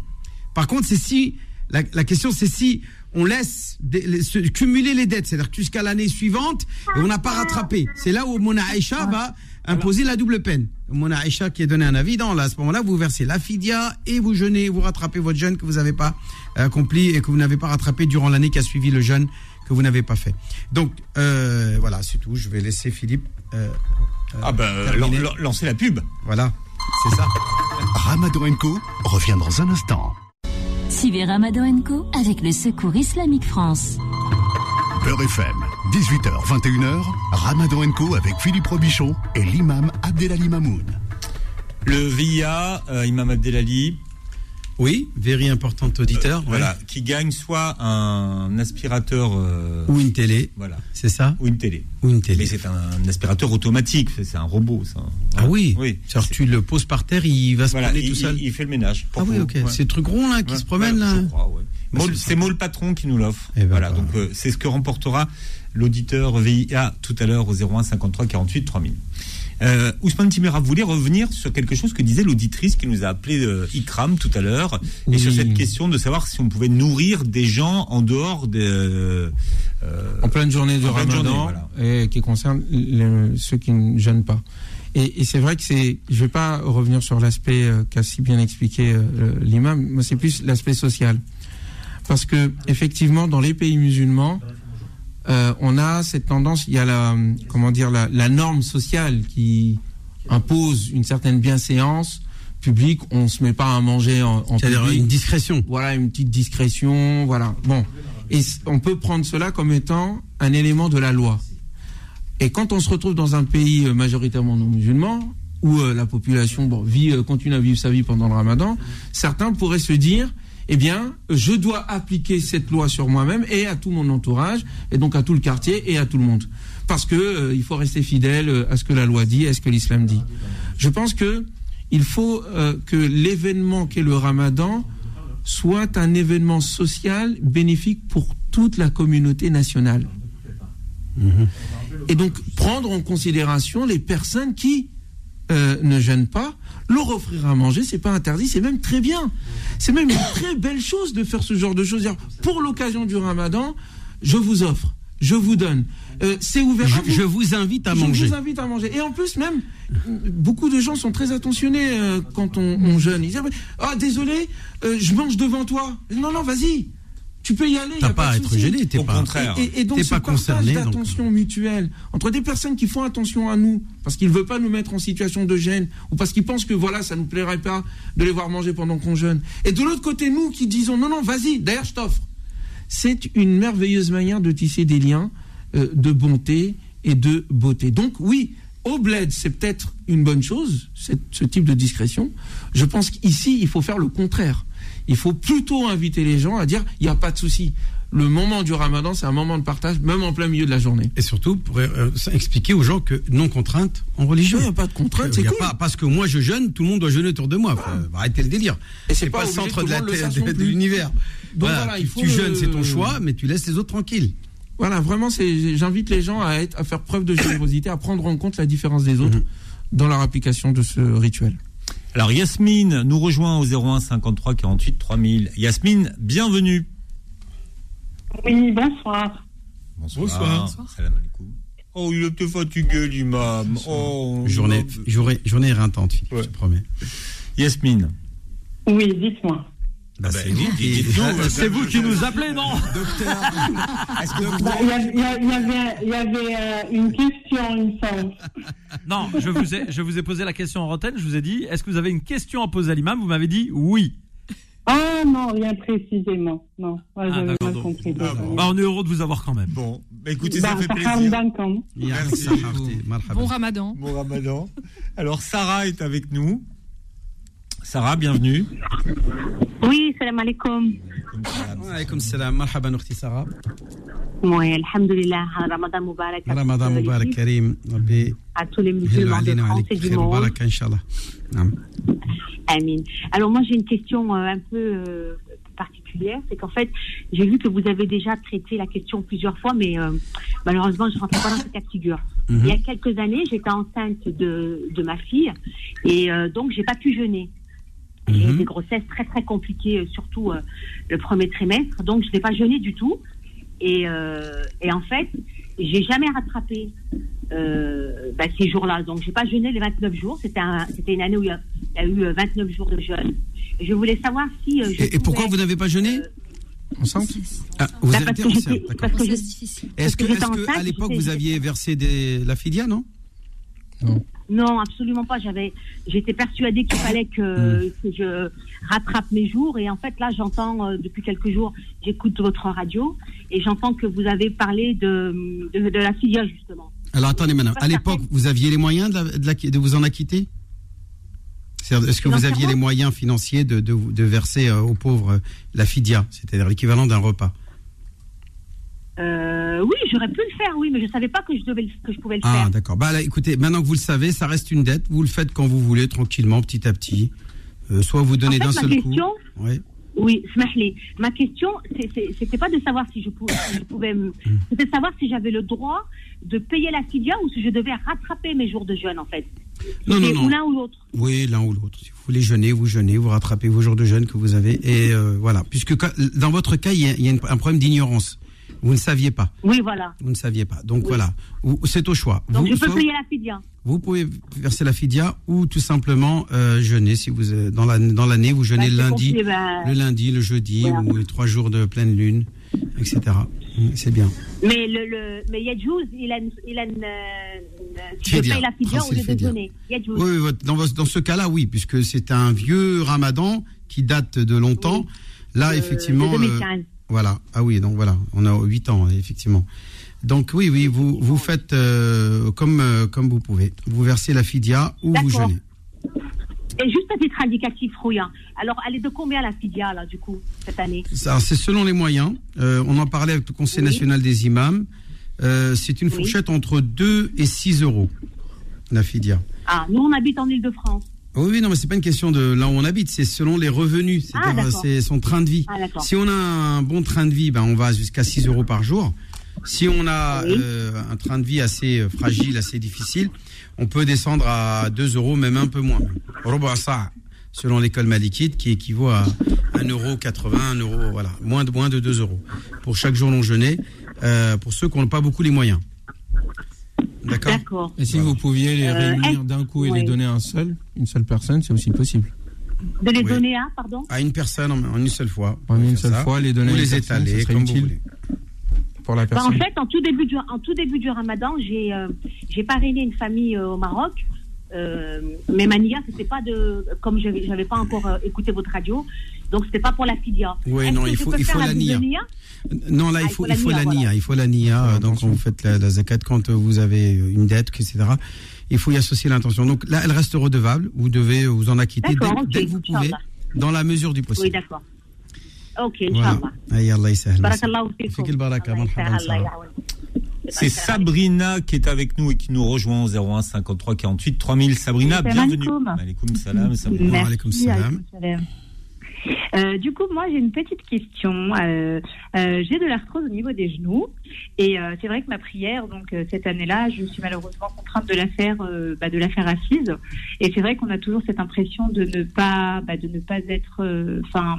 Speaker 2: Par contre, c'est si la, la question c'est si on laisse des- se cumuler les dettes, c'est-à-dire jusqu'à l'année suivante et on n'a pas rattrapé. C'est là où Mona Aïcha va imposer la double peine. Mona Aïcha qui a donné un avis dans là, à ce moment-là, vous versez la fidia et vous jeûnez, vous rattrapez votre jeûne que vous n'avez pas accompli et que vous n'avez pas rattrapé durant l'année qui a suivi le jeûne que vous n'avez pas fait. Donc euh, voilà, c'est tout. Je vais laisser Philippe. euh, euh,
Speaker 1: Ah ben,
Speaker 2: terminer.
Speaker 1: lan- lan- lancez la pub.
Speaker 2: Voilà, c'est ça.
Speaker 8: Ramadan Co revient dans un instant.
Speaker 9: Suivez Ramadan Co avec le Secours Islamique France.
Speaker 8: Beurre FM, 18h, 21h, Ramadan Co avec Philippe Robichon et l'imam Abdelali Mamoun.
Speaker 1: Le VIA, euh, Imam Abdelali.
Speaker 2: Oui, very important auditeur.
Speaker 1: Voilà,
Speaker 2: ouais.
Speaker 1: qui gagne soit un aspirateur euh,
Speaker 2: Ou une télé.
Speaker 1: Voilà.
Speaker 2: C'est ça
Speaker 1: ou une télé.
Speaker 2: Ou une télé.
Speaker 1: Mais c'est un aspirateur automatique, c'est c'est un robot ça.
Speaker 2: Ah oui.
Speaker 1: Oui.
Speaker 2: C'est-à-dire, tu le poses par terre, il va se
Speaker 1: Voilà,
Speaker 2: promener
Speaker 1: il,
Speaker 2: tout seul.
Speaker 1: il- il fait le ménage.
Speaker 2: Ah oui, ok.
Speaker 1: Ouais.
Speaker 2: C'est le truc rond là qui
Speaker 1: Ouais,
Speaker 2: se promène
Speaker 1: ouais,
Speaker 2: là. Bah,
Speaker 1: Maul-
Speaker 2: c'est
Speaker 1: c'est Maul Patron qui nous l'offre.
Speaker 2: Eh ben,
Speaker 1: voilà,
Speaker 2: bah.
Speaker 1: donc euh, c'est ce que remportera l'auditeur VIA tout à l'heure au 01 53 48 3000. Euh, Ousmane Timera voulait revenir sur quelque chose que disait l'auditrice qui nous a appelé euh, Ikram tout à l'heure, et sur cette question de savoir si on pouvait nourrir des gens en dehors des. euh, euh,
Speaker 3: en pleine journée
Speaker 1: pleine
Speaker 3: Ramadan
Speaker 1: journée, voilà.
Speaker 3: et qui concerne le- ceux qui ne jeûnent pas. Et, et c'est vrai que c'est, je vais pas revenir sur l'aspect euh, qu'a si bien expliqué euh, l'imam, mais c'est plus l'aspect social, parce que effectivement dans les pays musulmans, euh, on a cette tendance, il y a la, comment dire, la, la norme sociale qui impose une certaine bienséance publique. On se met pas à manger en, en
Speaker 2: C'est-à-dire une discrétion.
Speaker 3: Voilà, une petite discrétion, voilà. Bon, et on peut prendre cela comme étant un élément de la loi. Et quand on se retrouve dans un pays euh, majoritairement non musulman, où euh, la population bon, vit, euh, continue à vivre sa vie pendant le ramadan, certains pourraient se dire, eh bien, je dois appliquer cette loi sur moi-même et à tout mon entourage, et donc à tout le quartier et à tout le monde. Parce que euh, il faut rester fidèle euh, à ce que la loi dit, à ce que l'islam dit. Je pense que il faut euh, que l'événement qu'est le ramadan soit un événement social bénéfique pour toute la communauté nationale. Et donc prendre en considération les personnes qui euh, ne jeûnent pas, leur offrir à manger, c'est pas interdit, c'est même très bien. C'est même une très belle chose de faire ce genre de choses. Pour l'occasion du Ramadan, je vous offre, je vous donne. Euh, c'est ouvert à
Speaker 2: Je, je vous invite à
Speaker 3: je
Speaker 2: manger.
Speaker 3: vous invite à manger. Et en plus, même, beaucoup de gens sont très attentionnés euh, quand on, on jeûne. Ils disent Ah, désolé, euh, je mange devant toi. Non, non, vas-y. Tu peux y aller.
Speaker 2: T'as pas
Speaker 3: de
Speaker 2: à être gêné, t'es
Speaker 1: Au
Speaker 2: pas.
Speaker 1: contraire.
Speaker 3: Et, et- et donc, ce
Speaker 2: pas donc.
Speaker 3: d'attention mutuelle entre des personnes qui font attention à nous parce qu'ils ne veulent pas nous mettre en situation de gêne ou parce qu'ils pensent que voilà, ça nous plairait pas de les voir manger pendant qu'on jeûne. Et de l'autre côté, nous qui disons non, non, vas-y, d'ailleurs, je t'offre. C'est une merveilleuse manière de tisser des liens euh, de bonté et de beauté. Donc, oui, au bled, c'est peut-être une bonne chose, cette- ce type de discrétion. Je pense qu'ici, il faut faire le contraire. Il faut plutôt inviter les gens à dire il n'y a pas de souci. Le moment du ramadan, c'est un moment de partage, même en plein milieu de la journée.
Speaker 2: Et surtout, pour euh, expliquer aux gens que non contrainte en religion.
Speaker 3: Il n'y a pas de contrainte, c'est cool.
Speaker 2: pas, parce que moi je jeûne, tout le monde doit jeûner autour de moi. Faut arrêter le délire.
Speaker 3: Et c'est pas
Speaker 2: pas le centre de, la de, de l'univers.
Speaker 3: Donc
Speaker 2: Voilà,
Speaker 3: voilà, il
Speaker 2: tu-
Speaker 3: faut
Speaker 2: tu
Speaker 3: le-
Speaker 2: jeûnes, c'est ton choix, mais tu laisses les autres tranquilles.
Speaker 3: Voilà, vraiment, c'est, j'invite les gens à, être, à faire preuve de générosité, à prendre en compte la différence des autres dans leur application de ce rituel.
Speaker 1: Alors Yasmine nous rejoint au 01 53 48 3000. Yasmine, bienvenue.
Speaker 14: Oui, bonsoir.
Speaker 1: Bonsoir. Salam alaikum. Oh, il était fatigué, l'imam. Oh,
Speaker 2: Journée, journée, journée éreintante, Philippe, je te promets.
Speaker 1: Yasmine.
Speaker 14: Oui, dites-moi.
Speaker 1: Bah,
Speaker 2: c'est
Speaker 1: c'est
Speaker 2: vous qui-
Speaker 7: C'est vous qui nous appelez, non
Speaker 1: Est-ce que vous
Speaker 14: Bah, Il y, avait, il y avait euh, une question, il me semble.
Speaker 7: Non, je vous, ai, je vous ai posé la question en antenne, je vous ai dit, est-ce que vous avez une question à poser à l'imam? Vous m'avez dit oui.
Speaker 14: Ah non, rien précisément. Non.
Speaker 7: Bah, on est heureux de vous avoir quand même.
Speaker 1: Bon, bah, écoutez,
Speaker 14: Bah,
Speaker 1: ça fait plaisir. Merci.
Speaker 5: Bon ramadan.
Speaker 1: Bon ramadan. Alors, Sarah est avec nous. Sarah, bienvenue.
Speaker 15: Oui, salam alaikum.
Speaker 2: Alaikum salam. Marhaban, Ourti Sarah.
Speaker 15: Oui, alhamdulillah. Ramadan Mubarak.
Speaker 2: Ramadan Mubarak, Karim.
Speaker 15: À tous les musulmans de France et du monde.
Speaker 2: Mubarak, Inch'Allah.
Speaker 15: Amin. Alors, moi, j'ai une question euh, un peu euh, particulière, c'est qu'en fait, j'ai vu que vous avez déjà traité la question plusieurs fois, mais euh, malheureusement, je ne rentre pas dans cette cas de figure.
Speaker 16: Mm -hmm.
Speaker 15: Il y a quelques années, j'étais enceinte de, de, ma fille et euh, donc, j'ai pas pu jeûner. J'ai eu des grossesses très très compliquées, euh, surtout euh, le premier trimestre, donc je n'ai pas jeûné du tout. Et, euh, et en fait, j'ai jamais rattrapé euh, bah, ces jours-là. Donc, j'ai pas jeûné les 29 jours. C'était un, c'était une année où il y a, il y a eu euh, 29 jours de jeûne. Et je voulais savoir si. euh, je
Speaker 2: Et, et pourquoi vous n'avez pas jeûné
Speaker 3: Enceinte
Speaker 2: ah, Vous
Speaker 15: Bah,
Speaker 2: êtes
Speaker 15: parce que
Speaker 2: enceinte, d'accord.
Speaker 15: que
Speaker 2: Est-ce que, à l'époque vous aviez versé des, la fidia, non?
Speaker 15: Non, absolument pas. J'avais, j'étais persuadée qu'il fallait que, que je rattrape mes jours. Et en fait, là, j'entends euh, depuis quelques jours, j'écoute votre radio et j'entends que vous avez parlé de, de, de la filia justement.
Speaker 2: Alors attendez, madame. À l'époque, vous aviez les moyens de, la- de la- de vous en acquitter? Est-ce que vous aviez les moyens financiers de, de, de verser euh, aux pauvres euh, la fidia, c'est-à-dire l'équivalent d'un repas?
Speaker 15: Euh, oui, j'aurais pu le faire, oui, mais je savais pas que je devais, que je pouvais le
Speaker 2: Ah,
Speaker 15: faire.
Speaker 2: d'accord. Bah là, écoutez, maintenant que vous le savez, ça reste une dette. Vous le faites quand vous voulez, tranquillement, petit à petit. Euh, soit vous donnez
Speaker 15: En fait,
Speaker 2: d'un
Speaker 15: ma
Speaker 2: seul
Speaker 15: question,
Speaker 2: coup. Oui.
Speaker 15: Oui, smahli. Ma question, c'était pas de savoir si je pouvais, si je pouvais me-
Speaker 2: Hmm.
Speaker 15: c'était de savoir si j'avais le droit de payer la fidia ou si je devais rattraper mes jours de jeûne, en fait.
Speaker 2: Non, non, non.
Speaker 15: L'un ou l'autre.
Speaker 2: Oui, l'un ou l'autre. Si vous voulez jeûner, vous jeûnez, vous rattrapez vos jours de jeûne que vous avez. Et euh, voilà. Puisque dans votre cas, il y a, il y a une- un problème d'ignorance. Vous ne saviez pas.
Speaker 15: Oui, voilà.
Speaker 2: Vous ne saviez pas. Donc voilà. C'est au choix.
Speaker 15: Donc
Speaker 2: vous,
Speaker 15: je peux payer la fidia.
Speaker 2: vous pouvez verser la fidia ou tout simplement euh, jeûner. Si vous euh, dans la- dans l'année, vous jeûnez
Speaker 15: Bah,
Speaker 2: lundi,
Speaker 15: compliqué, bah.
Speaker 2: le lundi, le jeudi
Speaker 15: Voilà.
Speaker 2: ou les trois jours de pleine lune, etc. Mm, C'est bien.
Speaker 15: Mais le, le mais Yadjouz, il a, une- il a une, euh, si je
Speaker 2: Fidia.
Speaker 15: paye la fidia au
Speaker 2: Principe
Speaker 15: lieu de
Speaker 2: fidia.
Speaker 15: jeûner.
Speaker 2: Oui, dans, ce cas-là, oui, puisque c'est un vieux ramadan qui date de longtemps. Là, effectivement.
Speaker 15: de 2015.
Speaker 2: Voilà. Ah oui, donc voilà, on a 8 ans, effectivement. Donc oui, oui, vous, vous faites euh, comme, euh, comme vous pouvez. Vous versez la fidia ou vous jeûnez.
Speaker 15: Et juste à titre indicatif, Rouya. Alors, elle est de combien la fidia, là, du coup, cette année?
Speaker 2: C'est selon les moyens. Euh, on en parlait avec le Conseil national des imams. C'est une fourchette entre 2 et 6 euros, la fidia.
Speaker 15: Ah, nous, on habite en Ile-de-France.
Speaker 2: Oui, oui, non, mais c'est pas une question de là où on habite, c'est selon les revenus,
Speaker 15: Ah,
Speaker 2: c'est-à-dire
Speaker 15: d'accord.
Speaker 2: c'est son train de vie.
Speaker 15: Ah,
Speaker 2: si on a un bon train de vie, ben on va jusqu'à 6 euros par jour. Si on a euh, un train de vie assez euh, fragile, assez difficile, on peut descendre à 2 euros, même un peu moins. Sa', selon l'école malikite, qui équivaut à 1,80 euro, 1 euro, voilà, moins de, moins de 2 euros pour chaque jour non jeûné, euh, pour ceux qui n'ont pas beaucoup les moyens. D'accord
Speaker 3: Et si vous pouviez les
Speaker 15: Euh,
Speaker 3: réunir d'un coup et les donner à un seul, une seule personne, c'est aussi possible.
Speaker 15: De les
Speaker 2: Oui.
Speaker 15: donner à, pardon
Speaker 2: À une personne en, en une seule fois.
Speaker 3: En une seule
Speaker 2: ça.
Speaker 3: fois, les donner
Speaker 2: Ou les étaler,
Speaker 3: ce serait
Speaker 2: comme vous
Speaker 3: utile.
Speaker 2: voulez.
Speaker 3: Pour la
Speaker 15: Bah, en fait, en tout début du, en tout début du ramadan, j'ai euh, j'ai parrainé une famille euh, au Maroc. Euh, mais ma nia, c'était pas de. Comme je n'avais pas encore euh, écouté votre radio, donc c'était pas pour la fidia.
Speaker 2: Oui, non, il faut- il la nia. Non, là,
Speaker 15: Ah,
Speaker 2: il faut, il faut la nia, il faut la nia. euh, Donc, quand vous faites la, la zakat, quand euh, vous avez une dette, etc., il faut y associer l'intention. Donc, là, elle reste redevable. Vous devez vous en acquitter dès, que vous pouvez, dans la mesure du
Speaker 15: Oui,
Speaker 2: possible.
Speaker 15: d'accord. Ok,
Speaker 2: Voilà.
Speaker 15: Inch'Allah.
Speaker 1: C'est Sabrina qui est avec nous et qui nous rejoint au 01 53 48 3000. Sabrina, bienvenue. salam. Salam.
Speaker 16: Euh, du coup, moi, j'ai une petite question. Euh, euh, j'ai de l'arthrose au niveau des genoux, et c'est vrai que ma prière, donc cette année-là, je suis malheureusement contrainte de la faire, bah, de la faire assise. Et c'est vrai qu'on a toujours cette impression de ne pas, bah, de ne pas être, enfin,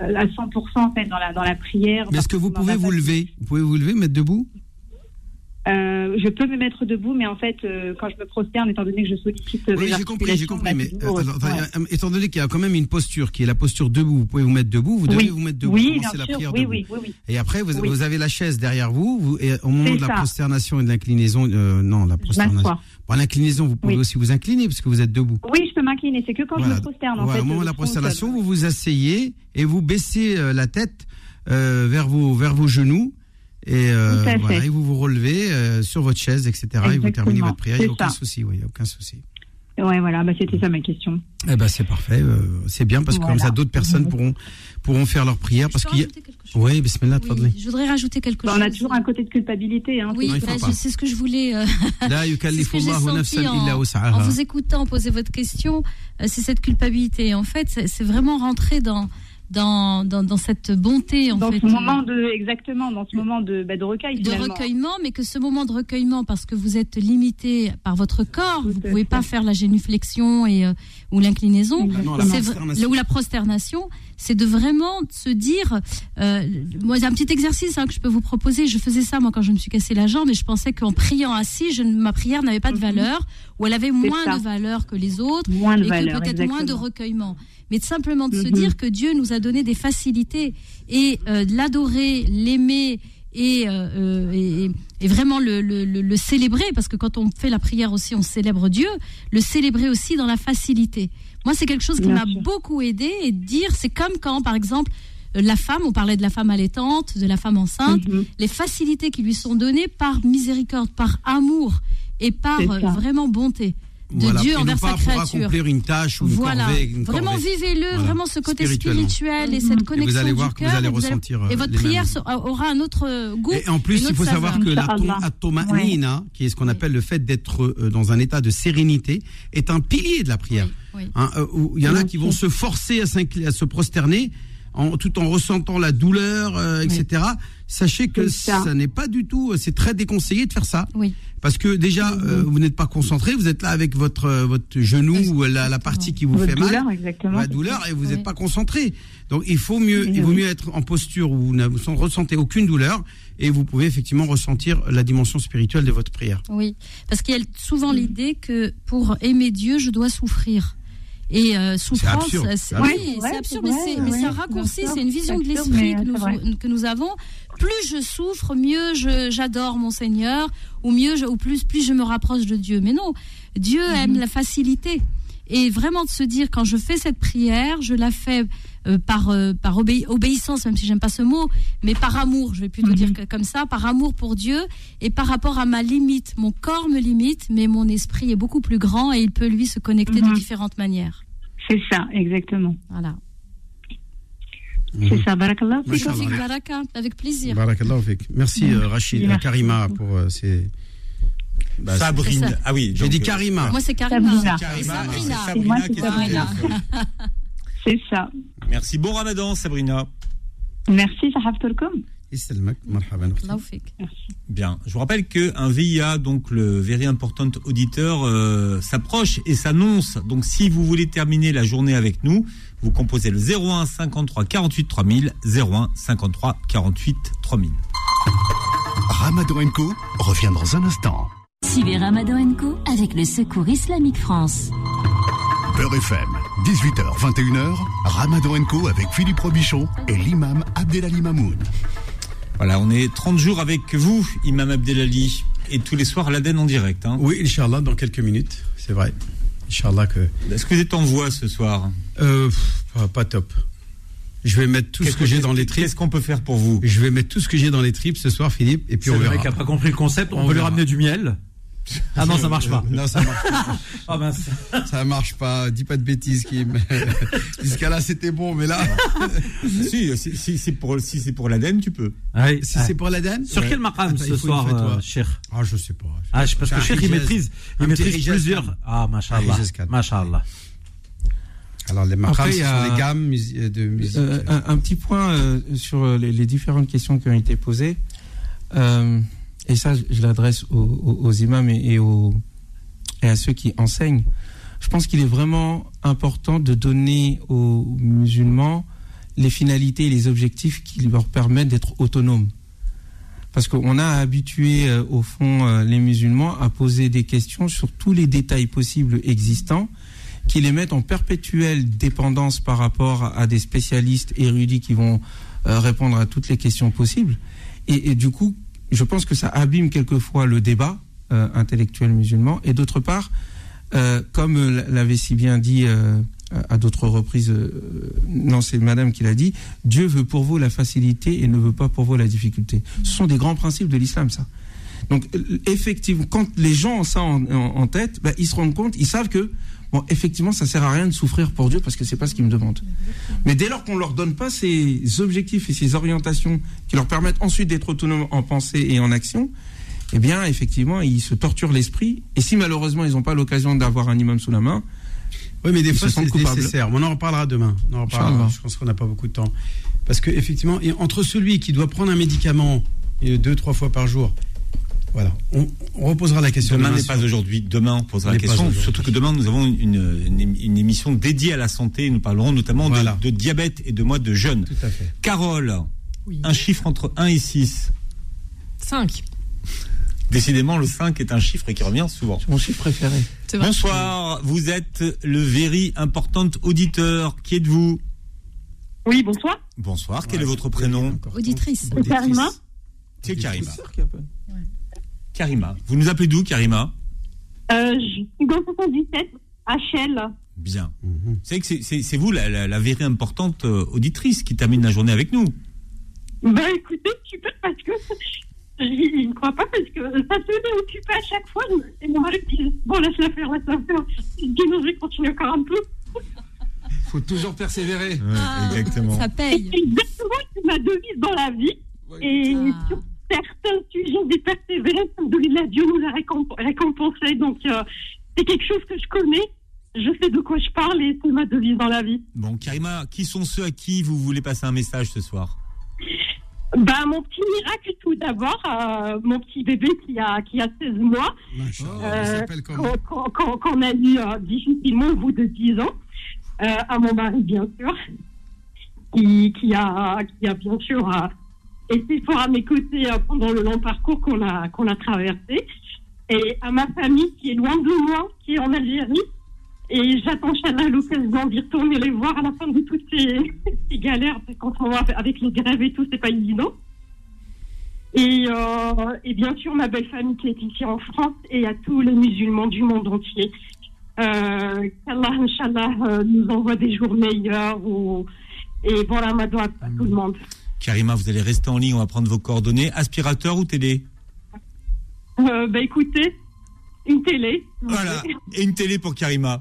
Speaker 16: à 100% en fait dans la dans la prière.
Speaker 2: Est-ce que vous pouvez vous lever? Vous pouvez vous lever, mettre debout?
Speaker 16: Euh, je peux me mettre debout, mais en fait, euh, quand je me prosterne, étant donné que je sollicite mes
Speaker 2: Oui, j'ai compris, j'ai compris.
Speaker 16: bah,
Speaker 2: Mais euh, attends,
Speaker 16: ouais.
Speaker 2: euh, étant donné qu'il y a quand même une posture qui est la posture debout, vous pouvez vous mettre debout, vous devez
Speaker 16: Oui.
Speaker 2: vous mettre debout.
Speaker 16: Oui,
Speaker 2: la prière
Speaker 16: oui,
Speaker 2: debout.
Speaker 16: oui, oui.
Speaker 2: Et après, vous, vous avez la chaise derrière vous, vous et au moment de la
Speaker 16: ça.
Speaker 2: prosternation et de l'inclinaison, euh, non, la prosternation. Bon, l'inclinaison, vous pouvez aussi vous incliner puisque vous êtes debout.
Speaker 16: Oui, je peux m'incliner. C'est que quand
Speaker 2: Voilà.
Speaker 16: je me prosterne, en
Speaker 2: Voilà,
Speaker 16: fait.
Speaker 2: au moment de la prosternation, vous vous asseyez et vous baissez euh, la tête euh, vers vos vers vos genoux et, euh, voilà, et vous vous relevez euh, sur votre chaise, etc. Et vous terminez votre prière. Il n'y a aucun
Speaker 16: ça.
Speaker 2: souci, oui, il y a aucun souci.
Speaker 16: Ouais, voilà, bah, c'était ça ma question.
Speaker 2: Eh ben c'est parfait, euh, c'est bien parce que comme ça d'autres personnes pourront pourront faire leur prière parce qu'il y a... Oui, bismillah, tfadli.
Speaker 4: Je voudrais rajouter quelque
Speaker 16: Bah,
Speaker 4: chose.
Speaker 16: on a toujours un côté de culpabilité. Hein,
Speaker 4: Oui, bah, c'est ce que je voulais. euh, ce que en, en vous écoutant poser votre question, euh, c'est cette culpabilité. En fait, c'est c'est vraiment rentrer dans dans, dans, dans cette bonté en
Speaker 16: Dans
Speaker 4: fait.
Speaker 16: ce moment de, exactement, dans ce moment de, bah, de recueil.
Speaker 4: de
Speaker 16: finalement.
Speaker 4: recueillement, mais que ce moment de recueillement, parce que vous êtes limité par votre corps, vous pouvez pas faire la génuflexion et euh, ou l'inclinaison,
Speaker 2: la
Speaker 4: ou la prosternation, c'est de vraiment se dire. euh, moi, j'ai un petit exercice hein, que je peux vous proposer. Je faisais ça moi quand je me suis cassé la jambe et je pensais qu'en priant assis, je, ne- ma prière n'avait pas de valeur ou elle avait moins
Speaker 16: ça.
Speaker 4: de valeur que les autres
Speaker 16: Moins de
Speaker 4: et
Speaker 16: valeur,
Speaker 4: que peut-être moins de recueillement. Mais simplement de se
Speaker 16: Mhm.
Speaker 4: dire que Dieu nous a donné des facilités et euh, de l'adorer, l'aimer et, euh, euh, et, et vraiment le, le, le- le célébrer, parce que quand on fait la prière aussi, on célèbre Dieu, le célébrer aussi dans la facilité. Moi, c'est quelque chose qui m'a beaucoup aidé et de dire, c'est comme quand, par exemple, la femme, on parlait de la femme allaitante, de la femme enceinte,
Speaker 16: Mhm.
Speaker 4: les facilités qui lui sont données par miséricorde, par amour et par vraiment bonté. De
Speaker 2: Voilà,
Speaker 4: Dieu
Speaker 2: et
Speaker 4: envers
Speaker 2: pas
Speaker 4: sa
Speaker 2: pour
Speaker 4: créature.
Speaker 2: accomplir une tâche ou une
Speaker 4: voilà.
Speaker 2: corvée, une
Speaker 4: vraiment vivez-le,
Speaker 2: Voilà.
Speaker 4: vraiment ce côté spirituel et cette connexion
Speaker 2: allez
Speaker 4: du
Speaker 2: voir que vous allez
Speaker 4: et
Speaker 2: ressentir,
Speaker 4: et
Speaker 2: euh,
Speaker 4: votre prière aura un autre euh, goût.
Speaker 2: Et en plus, il faut savoir
Speaker 4: saveur.
Speaker 2: que la tom- atomanina, qui est ce qu'on appelle le fait d'être euh, dans un état de sérénité, est un pilier de la prière.
Speaker 4: oui.
Speaker 2: Hein, euh, il y en a qui vont se forcer à se prosterner en, tout en ressentant la douleur, euh, etc. Sachez que ça, n'est pas du tout, c'est très déconseillé de faire ça.
Speaker 4: Oui.
Speaker 2: Parce que déjà, euh, vous n'êtes pas concentré, vous êtes là avec votre euh, votre genou ou la, la partie qui vous
Speaker 16: Votre
Speaker 2: fait mal,
Speaker 16: douleur, exactement.
Speaker 2: la douleur, et vous n'êtes pas concentré. Donc il faut mieux, il vaut mieux être en posture où vous ne vous ressentez aucune douleur et vous pouvez effectivement ressentir la dimension spirituelle de votre prière.
Speaker 4: Oui, parce qu'il y a souvent l'idée que pour aimer Dieu, je dois souffrir. Et euh, souffrance,
Speaker 2: absurde.
Speaker 4: euh,
Speaker 2: C'est
Speaker 4: oui,
Speaker 2: absurde.
Speaker 4: c'est
Speaker 16: Ouais,
Speaker 4: absurde,
Speaker 16: c'est
Speaker 4: mais c'est mais c'est un raccourci, c'est une vision de
Speaker 16: C'est absurde,
Speaker 4: l'esprit
Speaker 16: mais
Speaker 4: que
Speaker 16: c'est
Speaker 4: nous, que nous avons. Plus je souffre, mieux je- j'adore mon Seigneur, ou mieux, je- ou plus, plus je me rapproche de Dieu. Mais non, Dieu
Speaker 16: Mhm.
Speaker 4: aime la facilité. Et vraiment de se dire, quand je fais cette prière, je la fais euh, par, euh, par obéi- obéissance, même si j'aime pas ce mot, mais par amour, je vais plutôt
Speaker 16: Mhm.
Speaker 4: dire que comme ça, par amour pour Dieu et par rapport à ma limite. Mon corps me limite, mais mon esprit est beaucoup plus grand et il peut lui se connecter de
Speaker 16: Mhm.
Speaker 4: différentes manières.
Speaker 16: C'est ça, exactement.
Speaker 4: Voilà.
Speaker 16: C'est ça, barakallah.
Speaker 4: Avec plaisir.
Speaker 2: Barakallahu fik. Merci euh, Rachid,
Speaker 4: Merci
Speaker 2: euh, Karima pour euh, ces. Bah,
Speaker 1: Sabrine. Ah oui.
Speaker 2: J'ai dit
Speaker 1: euh,
Speaker 2: Karima.
Speaker 4: Moi, c'est Karima.
Speaker 16: Sabrina.
Speaker 1: Karima,
Speaker 4: Sabrina.
Speaker 1: Sabrina
Speaker 16: Sabrina. C'est ça.
Speaker 1: Merci. Bon ramadan, Sabrina.
Speaker 16: Merci,
Speaker 2: marhaban.
Speaker 4: Tawfiq.
Speaker 1: Bien. Je vous rappelle qu'un VIA, donc le Very Important Auditeur, euh, s'approche et s'annonce. Donc si vous voulez terminer la journée avec nous, vous composez le 01 53 48 3000, 01 53 48 3000.
Speaker 8: Ramadan Co revient dans un instant.
Speaker 9: Suivez Ramadan Co avec le Secours Islamique France.
Speaker 8: Beurre FM, 18h, 21h, Ramadan Co avec Philippe Robichon et l'imam Abdelali Mamoun.
Speaker 1: Voilà, on est 30 jours avec vous, Imam Abdelali, et tous les soirs l'Aden en direct. Hein.
Speaker 2: Oui, Inch'Allah, dans quelques minutes, c'est vrai. Inch'Allah que.
Speaker 1: Est-ce que vous êtes en voix ce soir?
Speaker 2: Euh, pas, pas top. Je vais mettre tout ce que j'ai dans les tripes.
Speaker 1: Qu'est-ce qu'on peut faire pour vous?
Speaker 2: Je vais mettre tout ce que j'ai dans les tripes ce soir, Philippe, et puis
Speaker 7: C'est
Speaker 2: on
Speaker 7: le
Speaker 2: verra.
Speaker 7: mec qui a pas compris le concept. On,
Speaker 2: On
Speaker 7: peut lui ramener du miel. Ah non, ça marche pas.
Speaker 2: Non, ça marche pas.
Speaker 7: Ah mince.
Speaker 2: Ça marche pas. Dis pas de bêtises, Kim. Jusqu'à là, c'était bon, mais là.
Speaker 1: si, si, si c'est pour, si c'est pour l'Aden, tu peux.
Speaker 7: Ouais.
Speaker 2: Si c'est pour l'Aden
Speaker 7: Sur quel maqam
Speaker 2: Attends,
Speaker 7: ce soir,
Speaker 2: fatwa.
Speaker 7: euh, Cher
Speaker 2: Ah, je sais pas.
Speaker 7: Ah, je- parce que Cher, il maîtrise, il maîtrise plusieurs. Ah,
Speaker 2: calme.
Speaker 7: Mashallah.
Speaker 2: Alors, les maqams,
Speaker 3: Après,
Speaker 2: ce
Speaker 3: il y
Speaker 2: sont
Speaker 3: a-
Speaker 2: les gammes euh, de musique.
Speaker 3: Euh, un, un petit point euh, sur les, les différentes questions qui ont été posées. Euh, et ça, je, l'adresse aux, imams et, à ceux qui enseignent. Je pense qu'il est vraiment important de donner aux musulmans les finalités et les objectifs qui leur permettent d'être autonomes. Parce qu'on a habitué, euh, au fond, euh, les musulmans à poser des questions sur tous les détails possibles existants qui les mettent en perpétuelle dépendance par rapport à des spécialistes érudits qui vont euh, répondre à toutes les questions possibles. Et du coup, je pense que ça abîme quelquefois le débat euh, intellectuel musulman. Et d'autre part, euh, comme l'avait si bien dit euh, à d'autres reprises, non, c'est Madame qui l'a dit, Dieu veut pour vous la facilité et ne veut pas pour vous la difficulté. Ce sont des grands principes de l'islam, ça. Donc, effectivement, quand les gens ont ça en, en- en tête, ben, ils se rendent compte, ils savent que, bon, effectivement, ça sert à rien de souffrir pour Dieu parce que c'est pas ce qu'ils me demandent. Mais dès lors qu'on leur donne pas ces objectifs et ces orientations qui leur permettent ensuite d'être autonomes en pensée et en action, eh bien, effectivement, ils se torturent l'esprit. Et si malheureusement ils n'ont pas l'occasion d'avoir un imam sous la main,
Speaker 2: Oui, mais des
Speaker 3: ils
Speaker 2: fois,
Speaker 3: se
Speaker 2: c'est nécessaire. On en reparlera demain. On en reparlera. Je pense qu'on n'a pas beaucoup de temps. Parce que effectivement, et entre celui qui doit prendre un médicament euh, deux, trois fois par jour, voilà, on, on reposera la question.
Speaker 1: Demain
Speaker 2: demain
Speaker 1: n'est
Speaker 2: sur-
Speaker 1: pas aujourd'hui. Demain, on posera la question. Surtout que demain, nous avons une, une, une émission dédiée à la santé. Nous parlerons notamment de-
Speaker 2: Voilà.
Speaker 1: de, diabète et de mois de jeûne.
Speaker 2: Tout à fait.
Speaker 1: Carole, un chiffre entre 1 et 6.
Speaker 5: 5.
Speaker 1: Décidément, le 5 est un chiffre qui revient souvent.
Speaker 3: c'est mon chiffre préféré.
Speaker 1: Bonsoir, vous êtes le very important auditeur. Qui êtes-vous?
Speaker 14: Oui, bonsoir.
Speaker 1: Bonsoir, quel est votre prénom?
Speaker 4: Auditrice.
Speaker 14: C'est Karima.
Speaker 1: C'est Karima. Karima. Vous nous appelez d'où, Karima?
Speaker 14: Euh, je suis dans 77, HL.
Speaker 1: Bien. Vous savez que c'est- c'est c'est vous la, la, la very importante euh, auditrice qui termine la journée avec nous.
Speaker 14: Ben écoutez, super parce que j'y ne crois pas parce que ça se met occupé à chaque fois. Et mon mari me dit Bon, laisse-la faire, laisse-la faire. Je dis Non, je vais continuer encore un peu.
Speaker 17: faut toujours persévérer.
Speaker 4: Ah,
Speaker 1: exactement.
Speaker 4: Ça paye.
Speaker 14: C'est exactement c'est ma devise dans la vie. Et sur certains sujets, des persévérances, alhamdoulilah, Dieu nous a récomp- récompensé. Donc, euh, c'est quelque chose que je connais. Je sais de quoi je parle et c'est ma devise dans la vie.
Speaker 1: Bon, Karima, qui sont ceux à qui vous voulez passer un message ce soir?
Speaker 14: Bah, mon petit miracle, tout d'abord, euh, mon petit bébé qui a, qui a 16 mois, euh, qu'on a eu euh, difficilement au bout de 10 ans, euh, à mon mari, bien sûr, qui, qui, a, qui a bien sûr euh, été fort à mes côtés euh, pendant le long parcours qu'on a, qu'on a traversé, et à ma famille qui est loin de moi, qui est en Algérie. Et j'attends Inch'Allah l'occasion d'y retourner les voir à la fin de toutes ces, ces galères, parce qu'en ce moment, avec les grèves et tout, c'est pas évident. Et, euh, et bien sûr, ma belle famille qui est ici en France et à tous les musulmans du monde entier. Euh, Qu'Allah, Inch'Allah, euh, nous envoie des jours meilleurs. Ou, et bon ramadan à tout le monde.
Speaker 1: Karima, vous allez rester en ligne, on va prendre vos coordonnées. Aspirateur ou télé
Speaker 14: Euh, bah écoutez, une télé.
Speaker 1: Voilà, et une télé pour Karima.